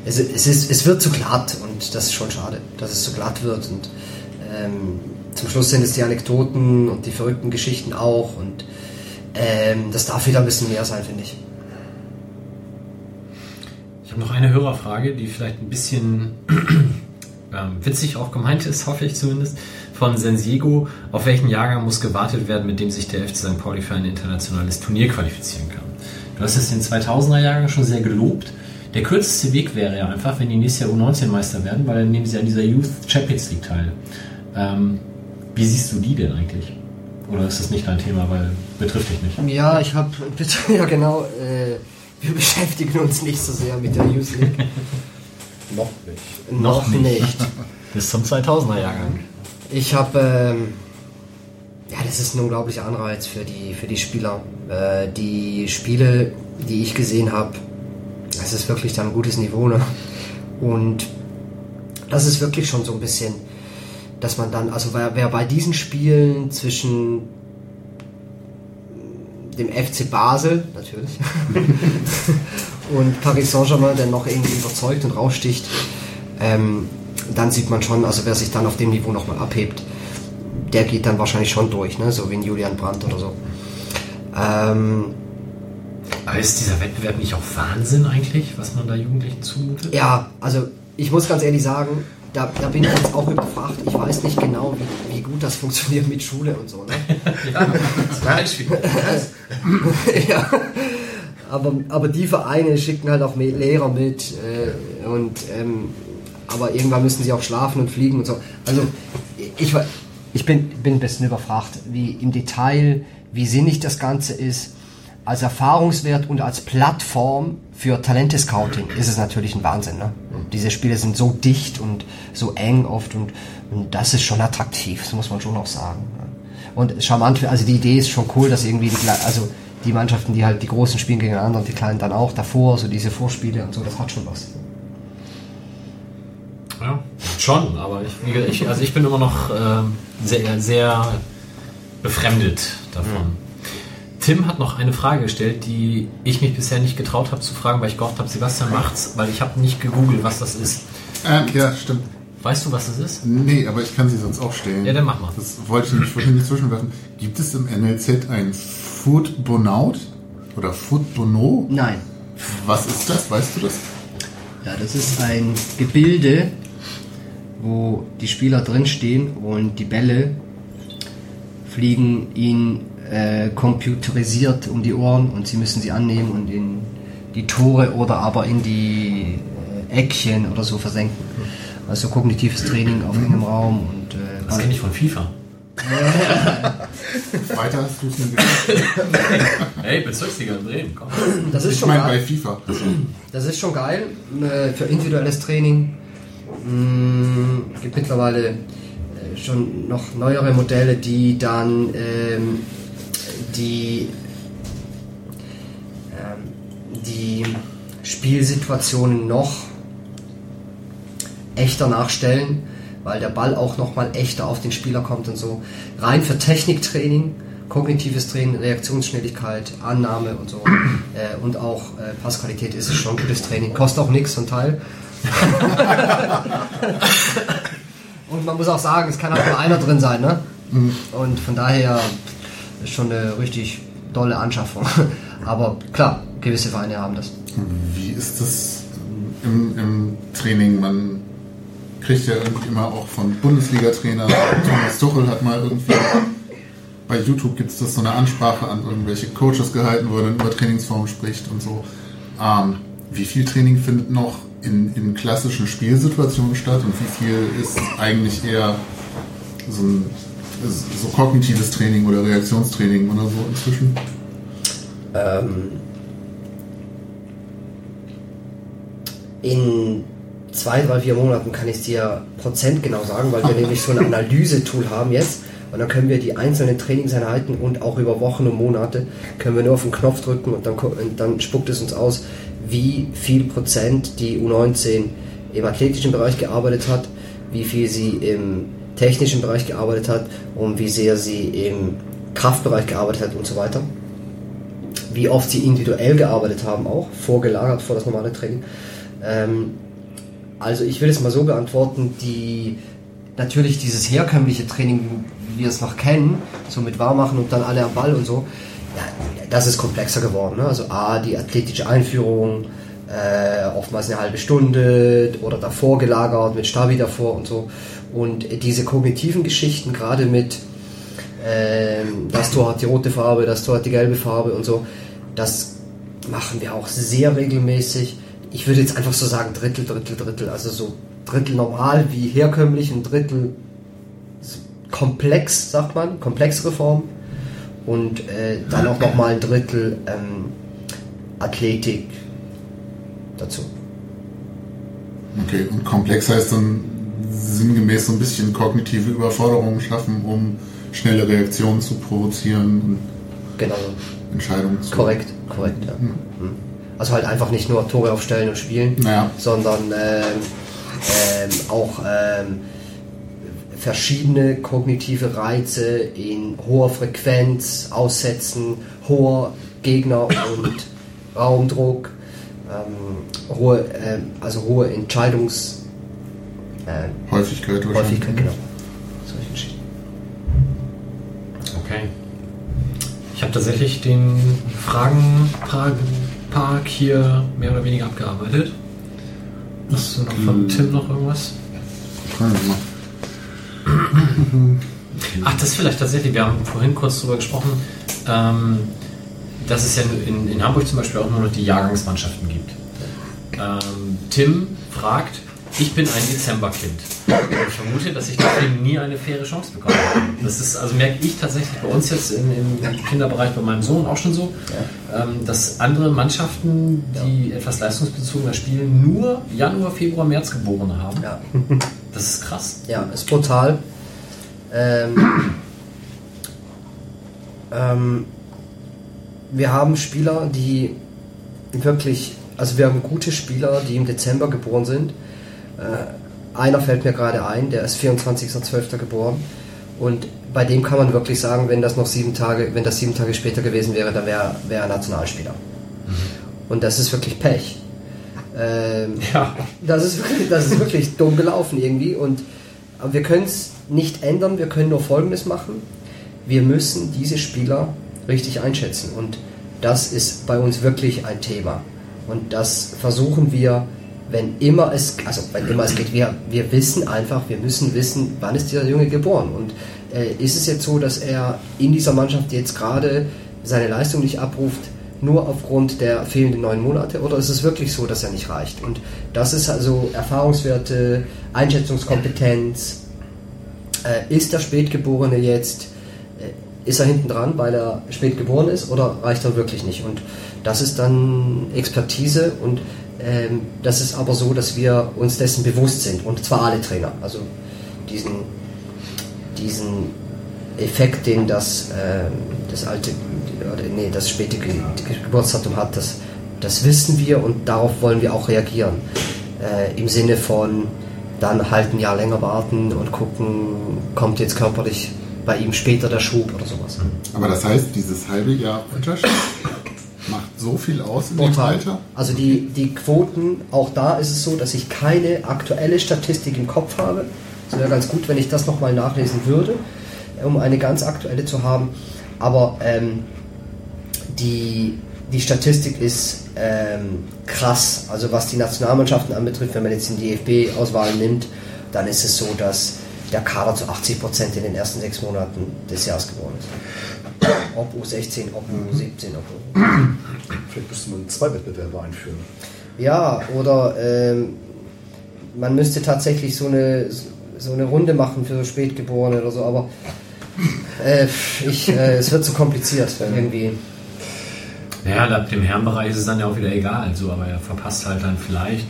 S3: es, es, ist, es wird zu glatt und das ist schon schade, dass es zu glatt wird. Und ähm, zum Schluss sind es die Anekdoten und die verrückten Geschichten auch. Und ähm, das darf wieder ein bisschen mehr sein, finde ich.
S1: Ich habe noch eine Hörerfrage, die vielleicht ein bisschen ähm, witzig auch gemeint ist, hoffe ich zumindest, von Sensiego. Auf welchen Jahrgang muss gewartet werden, mit dem sich der FC St. Pauli für ein internationales Turnier qualifizieren kann? Du hast es den 2000er Jahrgang schon sehr gelobt. Der kürzeste Weg wäre ja einfach, wenn die nächstes Jahr U19-Meister werden, weil dann nehmen sie an dieser Youth Champions League teil. Ähm, wie siehst du die denn eigentlich? Oder ist das nicht dein Thema, weil betrifft dich nicht?
S3: Ja, ich habe, ja genau, äh, wir beschäftigen uns nicht so sehr mit der Youth League.
S6: Noch nicht.
S3: Noch nicht.
S1: Bis zum 2000er Jahrgang.
S3: Ich habe, ähm, ja, das ist ein unglaublicher Anreiz für die, für die Spieler. Äh, die Spiele, die ich gesehen habe, das ist wirklich dann ein gutes Niveau. Ne? Und das ist wirklich schon so ein bisschen, dass man dann, also wer, wer bei diesen Spielen zwischen dem FC Basel, natürlich, und Paris Saint-Germain, der noch irgendwie überzeugt und raussticht, ähm, dann sieht man schon, also wer sich dann auf dem Niveau nochmal abhebt, der geht dann wahrscheinlich schon durch, ne? so wie ein Julian Brandt oder so. Ähm,
S1: Aber ist dieser Wettbewerb nicht auch Wahnsinn eigentlich, was man da Jugendlichen zumutet?
S3: ja, also ich muss ganz ehrlich sagen, da, da bin ich jetzt auch überfragt. Ich weiß nicht genau, wie, wie gut das funktioniert mit Schule und so. Ne?
S1: Ja, Beispiel.
S3: ja. Aber, aber die Vereine schicken halt auch Lehrer mit äh, und ähm, aber irgendwann müssen sie auch schlafen und fliegen und so. Also ich, ich bin, bin ein bisschen überfragt, wie im Detail, wie sinnig das Ganze ist. Als Erfahrungswert und als Plattform für Talente-Scouting ist es natürlich ein Wahnsinn. Ne? Diese Spiele sind so dicht und so eng oft und, und das ist schon attraktiv, das muss man schon auch sagen. ne? Und charmant, also die Idee ist schon cool, dass irgendwie die, also die Mannschaften, die halt die Großen spielen gegeneinander und die Kleinen dann auch davor, so diese Vorspiele und so, das hat schon was.
S1: Ja, schon, aber ich, ich, also ich bin immer noch ähm, sehr, sehr befremdet davon. Tim hat noch eine Frage gestellt, die ich mich bisher nicht getraut habe zu fragen, weil ich gehofft habe, Sebastian macht's, weil ich habe nicht gegoogelt, was das ist.
S2: Äh, ja, stimmt.
S1: Weißt du, was das ist?
S2: Nee, aber ich kann sie sonst auch stellen.
S1: Ja, dann mach mal.
S2: Das wollte ich nicht vorhin nicht zwischenwerfen. Gibt es im NLZ ein Food Bonaut? Oder Food Bono?
S3: Nein.
S2: Was ist das? Weißt du das?
S3: Ja, das ist ein Gebilde, wo die Spieler drinstehen und die Bälle fliegen ihnen äh, computerisiert um die Ohren und sie müssen sie annehmen und in die Tore oder aber in die äh, Eckchen oder so versenken. Also kognitives Training auf engem Raum und äh,
S1: Das kenne ich von FIFA.
S2: Weiter hast du es mir gesagt.
S1: Hey, Bezirksliga in Bremen, komm.
S3: das ist
S2: Ich
S3: schon
S2: meine bei
S3: geil.
S2: FIFA.
S3: Das ist schon geil äh, für individuelles Training. Mm, gibt mittlerweile äh, schon noch neuere Modelle, die dann ähm, die ähm, die Spielsituationen noch echter nachstellen, weil der Ball auch noch mal echter auf den Spieler kommt und so. Rein für Techniktraining, kognitives Training, Reaktionsschnelligkeit, Annahme und so äh, und auch äh, Passqualität ist es schon gutes Training. Kostet auch nichts zum Teil. und man muss auch sagen, es kann auch nur einer drin sein, ne? Und von daher ist schon eine richtig dolle Anschaffung. Aber klar, gewisse Vereine haben das.
S2: Wie ist das im, im Training? Man kriegt ja irgendwie immer auch von Bundesliga-Trainer, Thomas Tuchel hat mal irgendwie, bei YouTube gibt es das so eine Ansprache an irgendwelche Coaches gehalten, wo er dann über Trainingsformen spricht und so. Ähm, wie viel Training findet noch in, in klassischen Spielsituationen statt und wie viel ist eigentlich eher so, ein, so kognitives Training oder Reaktionstraining oder so inzwischen?
S3: Ähm, in zwei, drei, vier Monaten kann ich dir prozentgenau sagen, weil wir nämlich so ein Analyse-Tool haben jetzt. Und dann können wir die einzelnen Trainingseinheiten und auch über Wochen und Monate können wir nur auf den Knopf drücken und dann, und dann spuckt es uns aus, wie viel Prozent die U19 im athletischen Bereich gearbeitet hat, wie viel sie im technischen Bereich gearbeitet hat und wie sehr sie im Kraftbereich gearbeitet hat und so weiter wie oft sie individuell gearbeitet haben, auch vorgelagert vor das normale Training. Ähm, also ich will es mal so beantworten, die natürlich dieses herkömmliche Training, wir es noch kennen, so mit Warmmachen und dann alle am Ball und so, das ist komplexer geworden. Ne? Also A, die athletische Einführung, äh, oftmals eine halbe Stunde oder davor gelagert, mit Stabi davor und so. Und diese kognitiven Geschichten, gerade mit ähm, das Tor hat die rote Farbe, das Tor hat die gelbe Farbe und so. Das machen wir auch sehr regelmäßig. Ich würde jetzt einfach so sagen Drittel, Drittel, Drittel. Also so Drittel normal wie herkömmlich, ein Drittel komplex, sagt man, komplexere Form. Und äh, dann auch nochmal ein Drittel ähm, Athletik dazu.
S2: Okay, und komplex heißt dann sinngemäß so ein bisschen kognitive Überforderungen schaffen, um schnelle Reaktionen zu provozieren und
S3: Genau.
S2: Entscheidungen zu
S3: Korrekt, korrekt, ja. Mhm. Also halt einfach nicht nur Tore aufstellen und spielen,
S2: Naja.
S3: sondern ähm, ähm, auch ähm, verschiedene kognitive Reize in hoher Frequenz aussetzen, hoher Gegner- und Raumdruck, ähm, hohe, ähm, also hohe Entscheidungs... ähm,
S2: Häufigkeit.
S3: Häufigkeit, genau. Solche Geschichten.
S1: Okay. Ich habe tatsächlich den Fragenpark hier mehr oder weniger abgearbeitet. Hast du noch von Tim noch irgendwas?
S2: Fragen mal.
S1: Ach, das vielleicht tatsächlich. Wir haben vorhin kurz darüber gesprochen, ähm, dass es ja in, in Hamburg zum Beispiel auch nur noch die Jahrgangsmannschaften gibt. Ähm, Tim fragt, ich bin ein Dezemberkind. Ich vermute, dass ich deswegen nie eine faire Chance bekommen habe. Das ist, also merke ich tatsächlich bei uns jetzt in, im Kinderbereich bei meinem Sohn auch schon so, ähm, dass andere Mannschaften, die etwas leistungsbezogener spielen, nur Januar, Februar, März Geborene haben.
S3: Ja.
S1: Das ist krass.
S3: Ja, ist brutal. Ähm, Ähm, wir haben Spieler, die wirklich, also wir haben gute Spieler, die im Dezember geboren sind. Äh, einer fällt mir gerade ein, der ist 24.12. geboren. Und bei dem kann man wirklich sagen, wenn das noch sieben Tage, wenn das sieben Tage später gewesen wäre, dann wäre wär er Nationalspieler. Und das ist wirklich Pech. Ähm,
S1: Ja.
S3: das, ist wirklich, das ist wirklich dumm gelaufen irgendwie. Und aber wir können es nicht ändern, wir können nur Folgendes machen. Wir müssen diese Spieler richtig einschätzen. Und das ist bei uns wirklich ein Thema. Und das versuchen wir, wenn immer es, also wenn immer es geht, wir, wir wissen einfach, wir müssen wissen, wann ist dieser Junge geboren. Und äh, ist es jetzt so, dass er in dieser Mannschaft jetzt gerade seine Leistung nicht abruft, nur aufgrund der fehlenden neun Monate oder ist es wirklich so, dass er nicht reicht? Und das ist also Erfahrungswerte, Einschätzungskompetenz. Äh, ist der Spätgeborene jetzt, äh, ist er hinten dran, weil er spät geboren ist oder reicht er wirklich nicht? Und das ist dann Expertise und ähm, das ist aber so, dass wir uns dessen bewusst sind und zwar alle Trainer. Also diesen, diesen Effekt, den das, ähm, das alte, oder nee, das späte Ge Geburtsdatum hat, das, das wissen wir und darauf wollen wir auch reagieren. Äh, Im Sinne von dann halt ein Jahr länger warten und gucken, kommt jetzt körperlich bei ihm später der Schub oder sowas.
S2: Aber das heißt, dieses halbe Jahr Unterschied macht so viel aus in dem
S3: Total.
S2: Alter?
S3: Also die, die Quoten, auch da ist es so, dass ich keine aktuelle Statistik im Kopf habe. Es wäre ganz gut, wenn ich das nochmal nachlesen würde, um eine ganz aktuelle zu haben. Aber ähm, die, die Statistik ist ähm, krass. Also was die Nationalmannschaften anbetrifft, wenn man jetzt die DFB-Auswahl nimmt, dann ist es so, dass der Kader zu 80 Prozent in den ersten sechs Monaten des Jahres geworden ist. Ob U16, ob U17, ob U
S6: Vielleicht müsste man zwei Wettbewerbe einführen.
S3: ja, oder ähm, man müsste tatsächlich so eine, so eine Runde machen für Spätgeborene oder so, aber äh, ich, äh, es wird zu kompliziert irgendwie.
S1: Ja, ab dem Herrenbereich ist es dann ja auch wieder egal, so, aber er verpasst halt dann vielleicht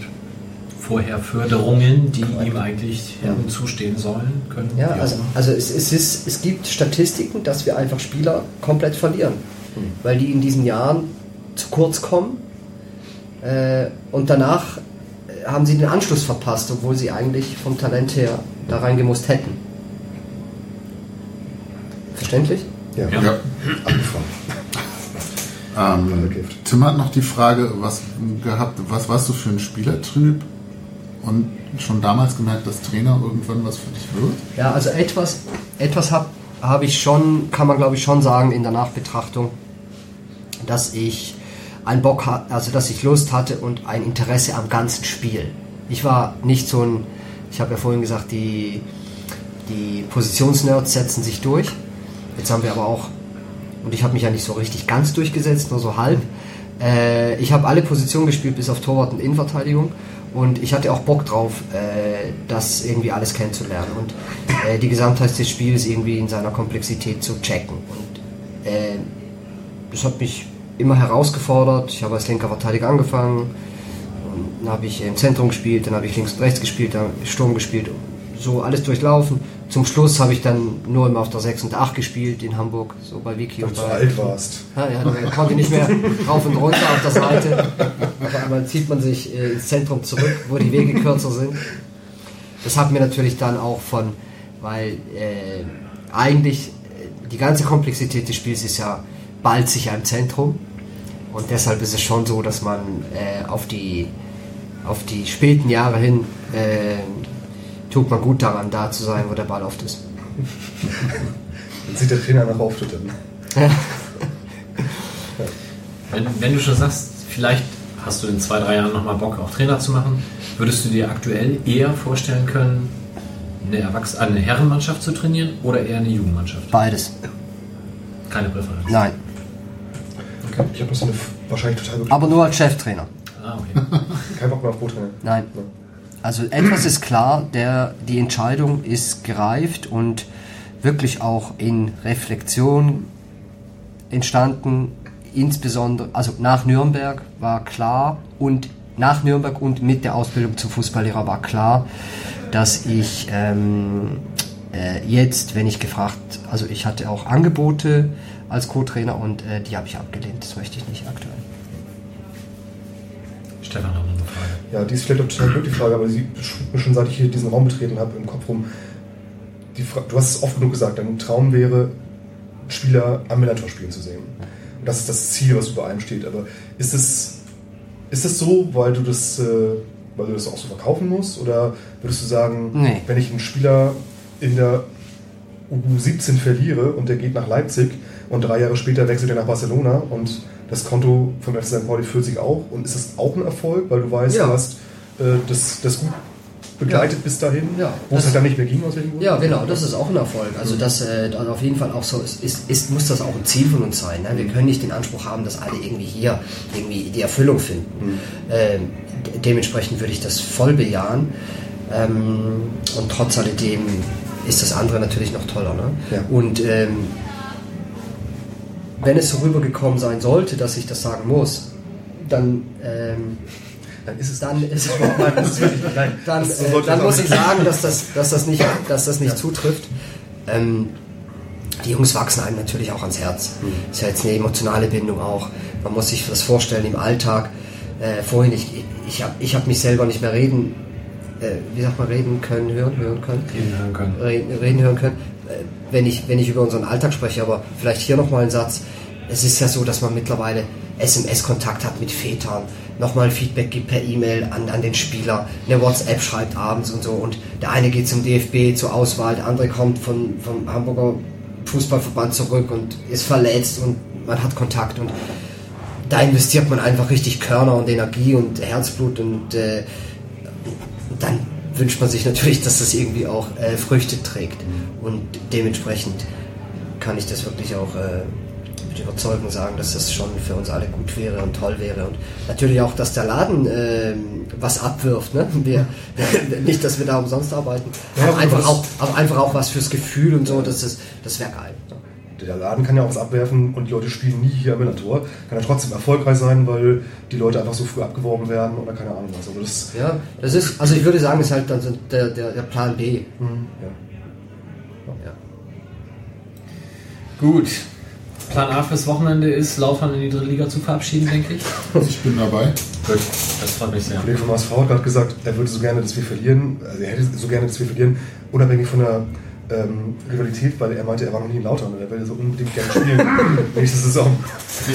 S1: vorher Förderungen, die ihm eigentlich hätten zustehen sollen können.
S3: Ja, also, also es, es, ist, es gibt Statistiken, dass wir einfach Spieler komplett verlieren, weil die in diesen Jahren zu kurz kommen äh, und danach haben sie den Anschluss verpasst, obwohl sie eigentlich vom Talent her da reingemusst hätten. Verständlich?
S6: Ja,
S1: Ja.
S2: Ja.
S6: angefangen.
S2: Ähm. Tim hat noch die Frage was gehabt, was warst du für ein Spielertyp? Und schon damals gemerkt, dass Trainer irgendwann was für dich wird?
S3: Ja, also etwas, etwas habe hab ich schon, kann man glaube ich schon sagen in der Nachbetrachtung, dass ich einen Bock hatte, also dass ich Lust hatte und ein Interesse am ganzen Spiel. Ich war nicht so ein, ich habe ja vorhin gesagt, die, die Positionsnerds setzen sich durch. Jetzt haben wir aber auch, und ich habe mich ja nicht so richtig ganz durchgesetzt, nur so halb. Äh, ich habe alle Positionen gespielt, bis auf Torwart und Innenverteidigung. Und ich hatte auch Bock drauf, äh, das irgendwie alles kennenzulernen und äh, die Gesamtheit des Spiels irgendwie in seiner Komplexität zu checken. Und äh, das hat mich immer herausgefordert. Ich habe als linker Verteidiger angefangen, dann habe ich im Zentrum gespielt, dann habe ich links und rechts gespielt, dann Sturm gespielt, so alles durchlaufen. Zum Schluss habe ich dann nur immer auf der 6 und 8 gespielt in Hamburg, so bei Wiki
S6: Weil
S3: und
S6: du zu alt warst.
S3: ja, ja, dann konnte ich nicht mehr rauf und runter auf der Seite. Auf einmal zieht man sich äh, ins Zentrum zurück, wo die Wege kürzer sind. Das hat mir natürlich dann auch von, weil äh, eigentlich äh, die ganze Komplexität des Spiels ist ja bald sicher im Zentrum. Und deshalb ist es schon so, dass man äh, auf, die, auf die späten Jahre hin äh, tut man gut daran, da zu sein, wo der Ball oft ist.
S6: Dann sieht der Trainer nach Auftritten.
S1: Wenn, wenn du schon sagst, vielleicht hast du in zwei, drei Jahren nochmal Bock, auch Trainer zu machen, würdest du dir aktuell eher vorstellen können, eine, Erwachs eine Herrenmannschaft zu trainieren oder eher eine Jugendmannschaft?
S3: Beides.
S1: Keine Präferenz.
S3: Nein.
S6: Ich habe das eine wahrscheinlich total
S3: Aber nur als Cheftrainer.
S1: Ah, okay.
S6: kein Bock mehr auf Brottrainer.
S3: Nein. Also etwas ist klar, der, die Entscheidung ist gereift und wirklich auch in Reflexion entstanden. Insbesondere, also nach Nürnberg war klar und nach Nürnberg und mit der Ausbildung zum Fußballlehrer war klar, dass ich ähm, äh, jetzt, wenn ich gefragt, also ich hatte auch Angebote als Co-Trainer und äh, die habe ich abgelehnt. Das möchte ich nicht aktuell.
S1: Stefan noch eine Frage.
S6: Ja, die ist vielleicht auch total blöd, die Frage, aber sie schwirrt mir schon seit ich hier diesen Raum betreten habe im Kopf rum. Du hast es oft genug gesagt, dein Traum wäre, Spieler am Millantor spielen zu sehen. Und das ist das Ziel, was über allem steht. Aber ist es, ist es so, weil du das, äh, weil du das auch so verkaufen musst? Oder würdest du sagen,
S3: Nee.
S6: wenn ich einen Spieler in der U17 verliere und der geht nach Leipzig und drei Jahre später wechselt er nach Barcelona und das Konto von FC St. Pauli füllt sich auch und ist das auch ein Erfolg, weil du weißt,
S3: Ja.
S6: du hast äh, das, das gut begleitet
S3: Ja.
S6: bis dahin,
S3: Ja.
S6: wo es halt dann nicht mehr ging aus welchem Grund?
S3: Ja, genau, das ist auch ein Erfolg. Also das äh, dann auf jeden Fall auch so ist, ist, ist, muss das auch ein Ziel von uns sein. Ne? Wir können nicht den Anspruch haben, dass alle irgendwie hier irgendwie die Erfüllung finden. Ähm, de- dementsprechend würde ich das voll bejahen. Ähm, und trotz alledem ist das andere natürlich noch toller. Ne?
S6: Ja.
S3: Und ähm, wenn es so rübergekommen sein sollte, dass ich das sagen muss, dann ähm,
S6: Dann ist es
S3: dann ist
S6: Nein, ist wirklich. Nein,
S3: dann, äh, dann muss ich sagen, dass das, dass das nicht, dass das nicht zutrifft. Ähm, die Jungs wachsen einem natürlich auch ans Herz.
S6: Mhm.
S3: Ist ja jetzt eine emotionale Bindung auch. Man muss sich das vorstellen im Alltag. Äh, vorhin, ich, ich habe ich hab mich selber nicht mehr reden, äh, wie sagt man, reden können, hören, hören können.
S1: Reden hören können.
S3: Reden, reden hören können, äh, wenn ich, wenn ich über unseren Alltag spreche. Aber vielleicht hier nochmal ein Satz. Es ist ja so, dass man mittlerweile SMS-Kontakt hat mit Vätern, nochmal Feedback gibt per E-Mail an, an den Spieler, eine WhatsApp schreibt abends und so. Und der eine geht zum DFB zur Auswahl, der andere kommt von, vom Hamburger Fußballverband zurück und ist verletzt und man hat Kontakt. Und da investiert man einfach richtig Körner und Energie und Herzblut und äh, wünscht man sich natürlich, dass das irgendwie auch äh, Früchte trägt. Und dementsprechend kann ich das wirklich auch äh, mit Überzeugung sagen, dass das schon für uns alle gut wäre und toll wäre. Und natürlich auch, dass der Laden ähm, was abwirft. Ne? Wir, nicht, dass wir da umsonst arbeiten,
S6: Ja,
S3: aber, einfach auch, aber einfach auch was fürs Gefühl und so. Das, ist, das wäre geil.
S6: Der Laden kann ja auch was abwerfen und die Leute spielen nie hier am Millantor. Kann ja trotzdem erfolgreich sein, weil die Leute einfach so früh abgeworben werden oder keine Ahnung was. Also das,
S3: Ja, das ist, also ich würde sagen, ist halt dann so der, der, der Plan B.
S6: ja.
S3: Ja.
S1: Gut. Plan A fürs Wochenende ist, Lautern in die dritte Liga zu verabschieden, denke ich.
S2: Ich bin dabei.
S1: Gut, das freut mich sehr.
S6: Der Kollege vom HSV hat gerade gesagt, er würde so gerne, dass wir verlieren. Also er hätte so gerne, dass wir verlieren, unabhängig von der ähm, Rivalität, weil er meinte, er war noch nie in Lautern und er will so unbedingt gerne spielen. Nächste Saison.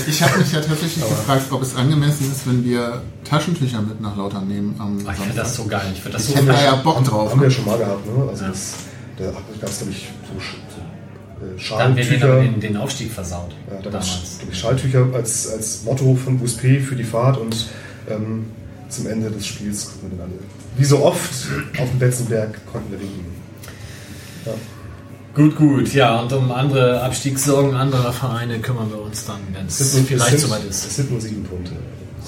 S2: Ich habe mich ja tatsächlich gefragt, ob es angemessen ist, wenn wir Taschentücher mit nach Lautern nehmen am
S1: Oh, ich finde das so geil. Ich finde das
S2: Ich
S1: so
S2: hätte da ja Bock drauf.
S6: Haben wir ja schon mal gehabt, ne? Also
S1: Ja.
S6: das, da gab es, glaube ich, so, Sch- so äh,
S1: Dann
S6: Schaltücher.
S1: den, den, den Aufstieg versaut.
S6: Ja, da
S1: damals.
S6: Schalltücher als, als Motto von USP für die Fahrt und ähm, zum Ende des Spiels konnten wir dann alle, wie so oft, auf dem Betzenberg konnten wir winken. Ja.
S1: Gut, gut. Ja, und um andere Abstiegssorgen anderer Vereine kümmern wir uns dann, wenn es
S6: Es sind,
S1: vielleicht
S6: es
S1: soweit
S6: Es
S1: ist.
S6: sind nur sieben Punkte.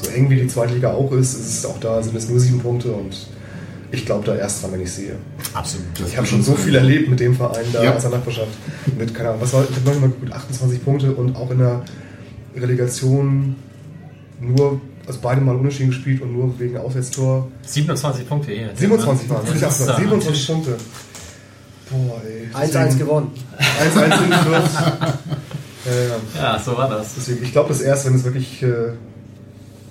S6: So eng wie die zweite Liga auch ist, ist es auch da sind es nur sieben Punkte und ich glaube da erst dran, wenn ich sehe.
S1: Absolut.
S6: Ich habe schon so viel erlebt mit dem Verein da
S2: Ja.
S6: aus der Nachbarschaft. Mit, keine Ahnung, was war, ich habe gut 28 Punkte und auch in der Relegation nur, also beide mal unentschieden gespielt und nur wegen Auswärtstor.
S1: 27 Punkte hier. jetzt,
S6: 27
S1: ne?
S6: waren es,
S1: Das ist da am
S6: 27
S1: Tisch.
S6: Punkte. Boah, ey.
S3: 1-1 gewonnen.
S6: 1-1 in Fürth. Ja, ja.
S1: Ja, so war das.
S6: Deswegen, ich glaube das erst, wenn es wirklich äh,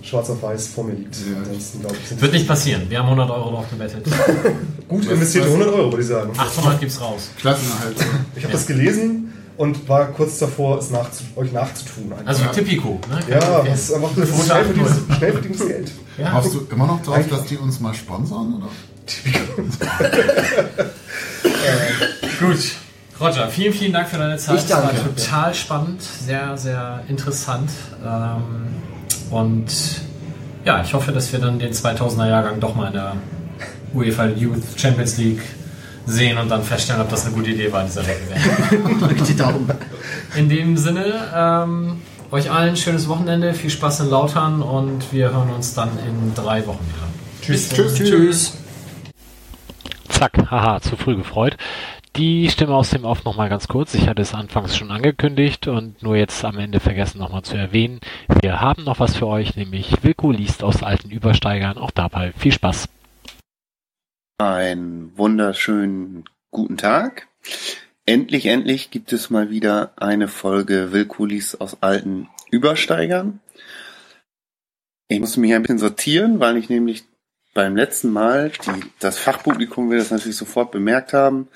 S6: schwarz auf weiß vor mir liegt.
S2: Ja.
S6: Ansonsten glaube ich,
S1: Wird nicht passieren. Wir haben 100 Euro drauf gewettet.
S6: gut investierte 100 Euro, würde ich sagen.
S1: 800 gibt's raus.
S2: Klassenerhalt.
S6: Ich habe das gelesen und war kurz davor, es nachzu euch nachzutun. einfach.
S1: Also Tipico. Ne?
S6: ja, das ist einfach das ist schnell verdientes,
S1: 8-0.
S6: schnell verdientes Geld.
S1: Ja.
S2: Hoffst du immer noch drauf, dass die uns mal sponsern? Oder?
S1: Gut. Roger, vielen, vielen Dank für deine Zeit.
S3: Ich danke.
S1: Es war total spannend, sehr, sehr interessant. Ähm, und ja, ich hoffe, dass wir dann den 2000er Jahrgang doch mal in der UEFA Youth Champions League sehen und dann feststellen, ob das eine gute Idee war, dieser Wettbewerb.
S3: Drück die Daumen.
S1: In dem Sinne, ähm, euch allen ein schönes Wochenende, viel Spaß in Lautern und wir hören uns dann in drei Wochen wieder.
S2: Tschüss. Tschüss.
S3: Tschüss.
S7: Zack, haha, zu früh gefreut. Die Stimme aus dem Off nochmal ganz kurz. Ich hatte es anfangs schon angekündigt und nur jetzt am Ende vergessen nochmal zu erwähnen. Wir haben noch was für euch, nämlich Wilko liest aus alten Übersteigern. Auch dabei viel Spaß.
S8: Einen wunderschönen guten Tag. endlich, endlich gibt es mal wieder eine Folge Willkulis aus alten Übersteigern. Ich musste mich ein bisschen sortieren, weil ich nämlich beim letzten Mal, die, das Fachpublikum will das natürlich sofort bemerkt haben,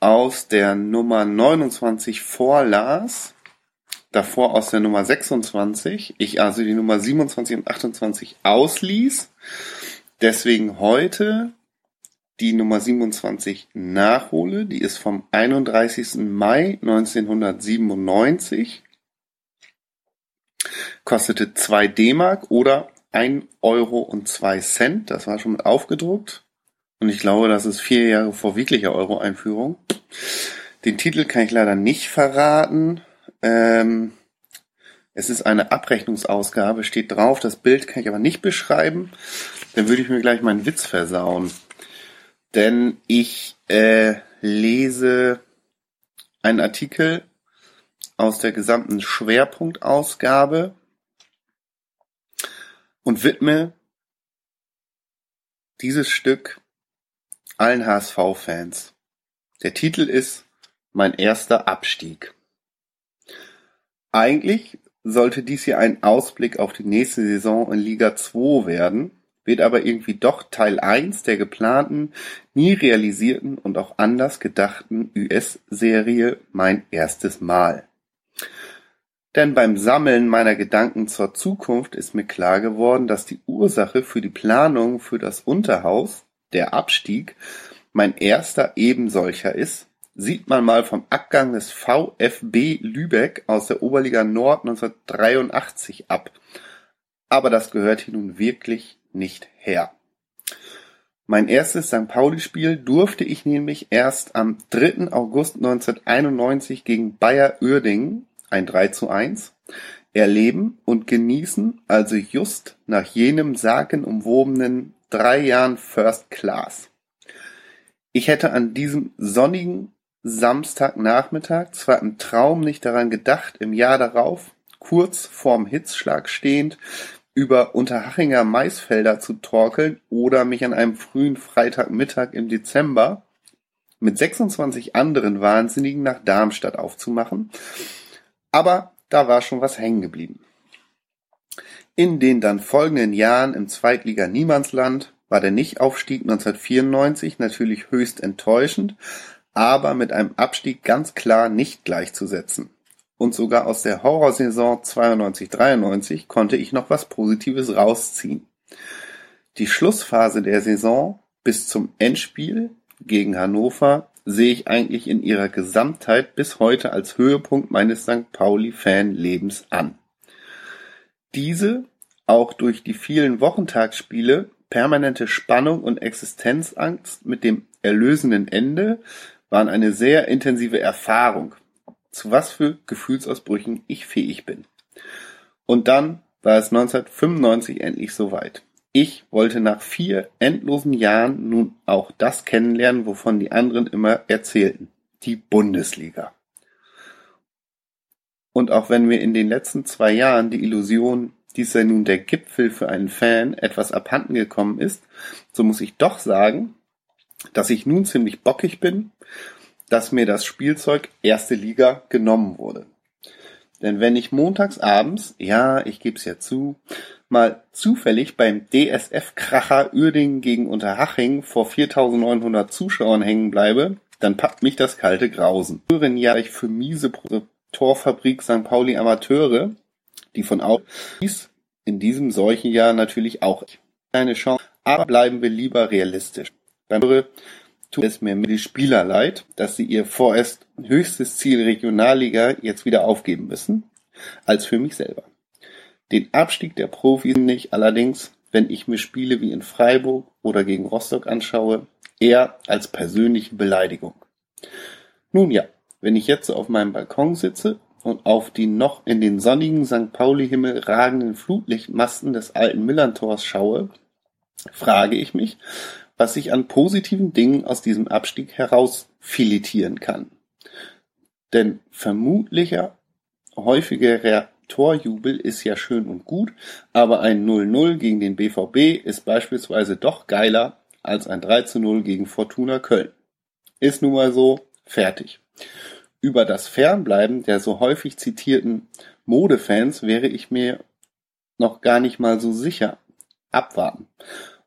S8: aus der Nummer 29 vorlas, davor aus der Nummer 26, ich also die Nummer 27 und 28 ausließ. Deswegen heute die Nummer 27 nachhole. Die ist vom 31. Mai 1997. Kostete 2 D-Mark oder 1 Euro und 2 Cent. Das war schon mit aufgedruckt. Und ich glaube, das ist vier Jahre vor wirklicher Euro-Einführung. Den Titel kann ich leider nicht verraten. Ähm, es ist eine Abrechnungsausgabe, steht drauf. Das Bild kann ich aber nicht beschreiben. Dann würde ich mir gleich meinen Witz versauen denn ich äh, lese einen Artikel aus der gesamten Schwerpunktausgabe und widme dieses Stück allen HSV-Fans. Der Titel ist Mein erster Abstieg. Eigentlich sollte dies hier ein Ausblick auf die nächste Saison in Liga 2 werden, wird aber irgendwie doch Teil 1 der geplanten, nie realisierten und auch anders gedachten US-Serie Mein erstes Mal. Denn beim Sammeln meiner Gedanken zur Zukunft ist mir klar geworden, dass die Ursache für die Planung für das Unterhaus, der Abstieg, mein erster ebensolcher ist, sieht man mal vom Abgang des VfB Lübeck aus der Oberliga Nord 1983 ab. Aber das gehört hier nun wirklich nicht her. Mein erstes St. Pauli-Spiel durfte ich nämlich erst am 3. August 1991 gegen Bayer Uerdingen, ein 3 zu 1, erleben und genießen, also just nach jenem sagenumwobenen drei Jahren First Class. Ich hätte an diesem sonnigen Samstagnachmittag zwar im Traum nicht daran gedacht, im Jahr darauf, kurz vorm Hitzschlag stehend, über Unterhachinger Maisfelder zu torkeln oder mich an einem frühen Freitagmittag im Dezember mit 26 anderen Wahnsinnigen nach Darmstadt aufzumachen. Aber da war schon was hängen geblieben. In den dann folgenden Jahren im Zweitliga-Niemandsland war der Nichtaufstieg 1994 natürlich höchst enttäuschend, aber mit einem Abstieg ganz klar nicht gleichzusetzen und sogar aus der Horrorsaison 92/93 konnte ich noch was Positives rausziehen. Die Schlussphase der Saison bis zum Endspiel gegen Hannover sehe ich eigentlich in ihrer Gesamtheit bis heute als Höhepunkt meines St. Pauli-Fan-Lebens an. Diese, auch durch die vielen Wochentagsspiele, permanente Spannung und Existenzangst mit dem erlösenden Ende waren eine sehr intensive Erfahrung zu was für Gefühlsausbrüchen ich fähig bin. Und dann war es 1995 endlich soweit. Ich wollte nach vier endlosen Jahren nun auch das kennenlernen, wovon die anderen immer erzählten. Die Bundesliga. Und auch wenn mir in den letzten zwei Jahren die Illusion, dies sei nun der Gipfel für einen Fan, etwas abhanden gekommen ist, so muss ich doch sagen, dass ich nun ziemlich bockig bin dass mir das Spielzeug erste Liga genommen wurde. Denn wenn ich montags abends, ja, ich geb's ja zu, mal zufällig beim DSF-Kracher Uerdingen gegen Unterhaching vor 4900 Zuschauern hängen bleibe, dann packt mich das kalte Grausen. Früheren Jahr ich für miese Torfabrik St. Pauli Amateure, die von auch in diesem solchen Jahr natürlich auch keine Chance, aber bleiben wir lieber realistisch. Beim tut es mir mit die Spieler leid, dass sie ihr vorerst höchstes Ziel Regionalliga jetzt wieder aufgeben müssen, als für mich selber. Den Abstieg der Profis nicht allerdings, wenn ich mir Spiele wie in Freiburg oder gegen Rostock anschaue, eher als persönliche Beleidigung. Nun ja, wenn ich jetzt auf meinem Balkon sitze und auf die noch in den sonnigen St. Pauli-Himmel ragenden Flutlichtmasten des alten Millantors schaue, frage ich mich, was sich an positiven Dingen aus diesem Abstieg herausfiletieren kann. Denn vermutlicher häufigerer Torjubel ist ja schön und gut, aber ein 0-0 gegen den BVB ist beispielsweise doch geiler als ein 3-0 gegen Fortuna Köln. Ist nun mal so, fertig. Über das Fernbleiben der so häufig zitierten Modefans wäre ich mir noch gar nicht mal so sicher. Abwarten.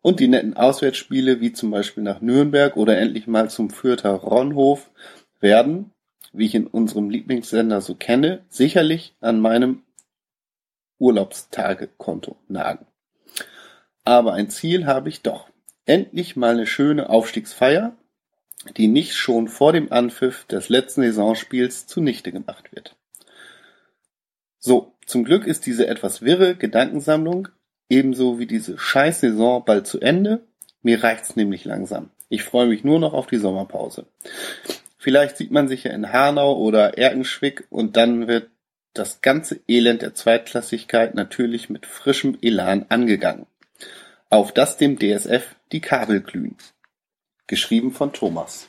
S8: Und die netten Auswärtsspiele, wie zum Beispiel nach Nürnberg oder endlich mal zum Fürther Ronhof, werden, wie ich in unserem Lieblingssender so kenne, sicherlich an meinem Urlaubstagekonto nagen. Aber ein Ziel habe ich doch. Endlich mal eine schöne Aufstiegsfeier, die nicht schon vor dem Anpfiff des letzten Saisonspiels zunichte gemacht wird. So, zum Glück ist diese etwas wirre Gedankensammlung ebenso wie diese Scheiß-Saison bald zu Ende. Mir reicht's nämlich langsam. Ich freue mich nur noch auf die Sommerpause. Vielleicht sieht man sich ja in Hanau oder Erkenschwick und dann wird das ganze Elend der Zweitklassigkeit natürlich mit frischem Elan angegangen. Auf das dem DSF die Kabel glühen. Geschrieben von Thomas.